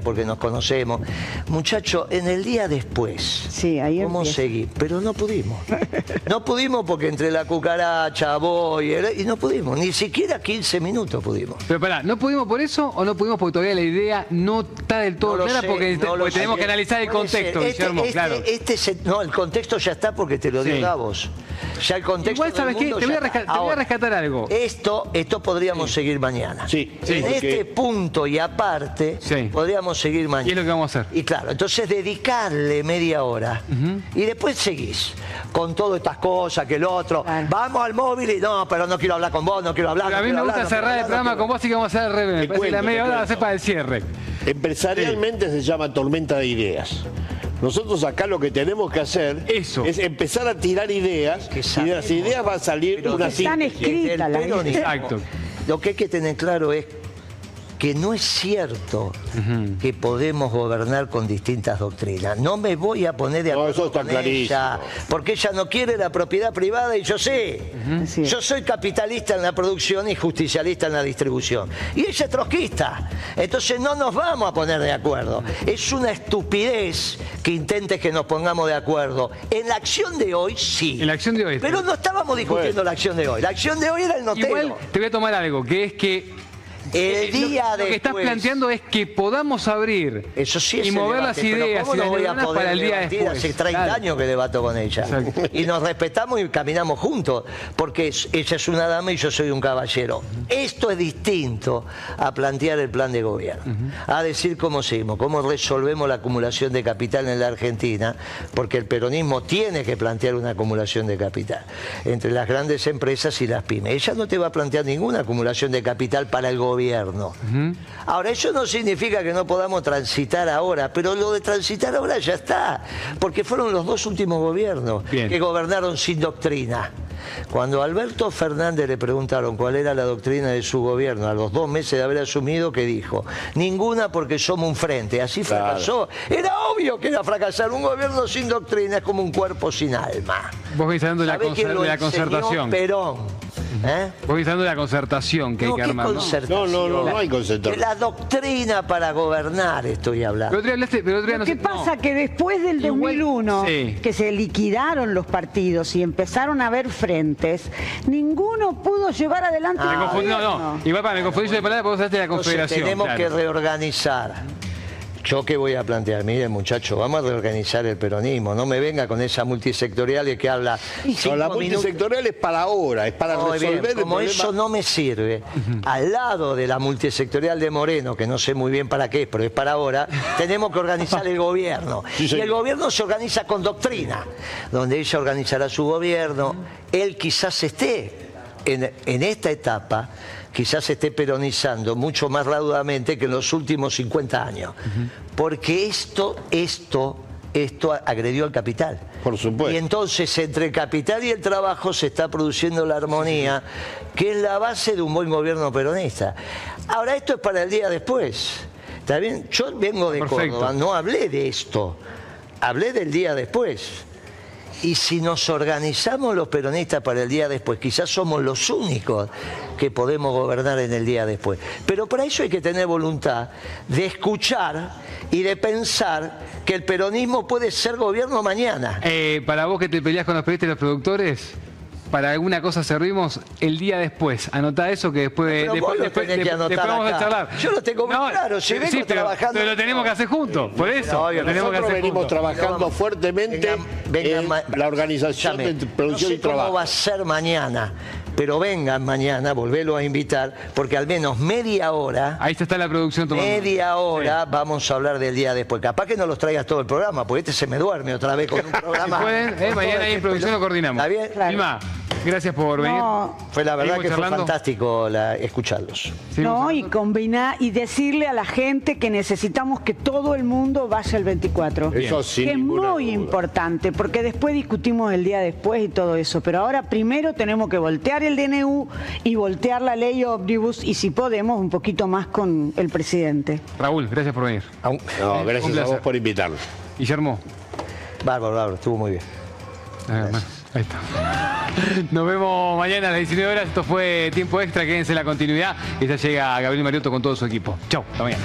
porque nos conocemos. Muchacho, en el día después, Sí, ahí ¿cómo empieza. seguir? Pero no pudimos. <laughs> No pudimos porque entre la cucaracha, vos y, el- y no pudimos. Ni siquiera 15 minutos pudimos. Pero pará, ¿no pudimos por eso o no pudimos porque todavía la idea no está del todo No clara? sé, porque, no lo porque tenemos sé. que analizar el contexto. Este- Guillermo, este- claro. este no, el contexto ya está porque te lo dio Sí. Davos. Ya el contexto Igual, ¿sabes del qué? Te voy, a te voy rescatar algo. Esto, esto podríamos seguir mañana. Sí, Sí. en porque- este punto y aparte, Sí. podríamos seguir mañana. Y es lo que vamos a hacer. Y claro, entonces dedicarle media hora y después seguís con todas estas cosas, que el otro, vamos al móvil y no, pero no quiero hablar con vos, no quiero hablar. Pero a mí me hablar, gusta no cerrar el no programa quiero- con vos, así que vamos a hacer al revés. Me Te parece que la media hora va a cuento. ser para el cierre. Empresarialmente se llama tormenta de ideas. Nosotros acá lo que tenemos que hacer Eso. es empezar a tirar ideas y de las ideas va a salir Pero una están síntesis. escritas Del las peronismo. Exacto. Lo que hay que tener claro es que no es cierto que podemos gobernar con distintas doctrinas. No me voy a poner de No, acuerdo eso está con clarísimo. ella, porque ella no quiere la propiedad privada y yo sé. Yo soy capitalista en la producción y justicialista en la distribución. Y ella es trotskista. Entonces no nos vamos a poner de acuerdo. Es una estupidez que intentes que nos pongamos de acuerdo. En la acción de hoy, sí. En la acción de hoy. Pero no estábamos discutiendo la acción de hoy. La acción de hoy era el notero. Igual te voy a tomar algo, que es que El día lo, lo que estás planteando es que podamos abrir Eso sí es y mover debate, las ideas ¿cómo y no las voy a neuronas poder para el día después. Hace 30 Claro. años que debato con ella. Exacto. Y nos respetamos y caminamos juntos, porque ella es una dama y yo soy un caballero. Esto es distinto a plantear el plan de gobierno, a decir cómo seguimos, cómo resolvemos la acumulación de capital en la Argentina, porque el peronismo tiene que plantear una acumulación de capital entre las grandes empresas y las pymes. Ella no te va a plantear ninguna acumulación de capital para el gobierno. Ahora, eso no significa que no podamos transitar ahora, pero lo de transitar ahora ya está, porque fueron los dos últimos gobiernos Bien. que gobernaron sin doctrina. Cuando a Alberto Fernández le preguntaron cuál era la doctrina de su gobierno a los dos meses de haber asumido, que dijo, ninguna porque somos un frente, así Claro. fracasó. Era obvio que era fracasar, un gobierno sin doctrina es como un cuerpo sin alma. Vos venís hablando de la, ¿Sabe quién concer- lo de la concertación. Perón. ¿Eh? Vos hablando de la concertación que hay que ¿qué armar. ¿no? concertación? No, no, no, no hay De concertación. la doctrina para gobernar estoy hablando. Pero otro día hablaste, pero otro día no. pasa que después del Igual- 2001, sí. que se liquidaron los partidos y empezaron a haber frentes, ninguno pudo llevar adelante Me el no, no. Igual para me confundí de palabra porque vos hablaste de la Entonces confederación. tenemos claro. que reorganizar. Yo qué voy a plantear, miren muchachos, vamos a reorganizar el peronismo, no me venga con esa multisectorial que habla No, la multisectorial es para ahora, es para bien, resolver el como problema. eso no me sirve, al lado de la multisectorial de Moreno, que no sé muy bien para qué, pero es para ahora, tenemos que organizar el <laughs> gobierno. Sí, y el gobierno se organiza con doctrina, donde ella organizará su gobierno, él quizás esté en, en esta etapa, quizás esté peronizando mucho más raudamente que en los últimos 50 años. Porque esto, esto, esto agredió al capital. Por supuesto. Y entonces entre el capital y el trabajo se está produciendo la armonía, que es la base de un buen gobierno peronista. Ahora, esto es para el día después. ¿Está bien? Yo vengo de Perfecto. Córdoba, no hablé de esto, hablé del día después. Y si nos organizamos los peronistas para el día después, quizás somos los únicos que podemos gobernar en el día después. Pero para eso hay que tener voluntad de escuchar y de pensar que el peronismo puede ser gobierno mañana. Eh, para vos que te peleás con los periodistas y los productores, para alguna cosa servimos el día después. Anotá eso que después, Pero después, vos lo después- tenés que después anotar vamos a charlar. Yo lo tengo muy claro, si vengo sí, pero, trabajando- pero lo tenemos que hacer juntos, por eso. No, obvio, lo tenemos que Nosotros hacer venimos juntos. trabajando vamos. fuertemente Vengan- vengan en la organización de producción no sé y trabajo. cómo va a ser mañana, pero vengan mañana, volvelo a invitar, porque al menos media hora, Ahí está la producción tomando. media hora vamos a hablar del día después. Capaz que no los traigas todo el programa, porque este se me duerme otra vez con un <laughs> programa. Si pueden, eh, mañana ahí en producción lo coordinamos. ¿Está bien? Claro. Vilma, gracias por venir. No, Fue la verdad que fue fantástico la- escucharlos. No, y combinar y decirle a la gente que necesitamos que todo el mundo vaya el 24. Eso sin que es muy duda. importante, porque después discutimos el día después y todo eso. Pero ahora primero tenemos que voltear el DNU y voltear la ley ómnibus y si podemos un poquito más con el presidente. Raúl, gracias por venir. No, gracias a vos por invitarnos. Guillermo. Bárbaro, bárbaro, estuvo muy bien. Ah, bueno, Ahí está. <laughs> Nos vemos mañana a las 19 horas. Esto fue tiempo extra. Quédense en la continuidad. Y ya llega Gabriel Mariotto con todo su equipo. Chau, hasta mañana.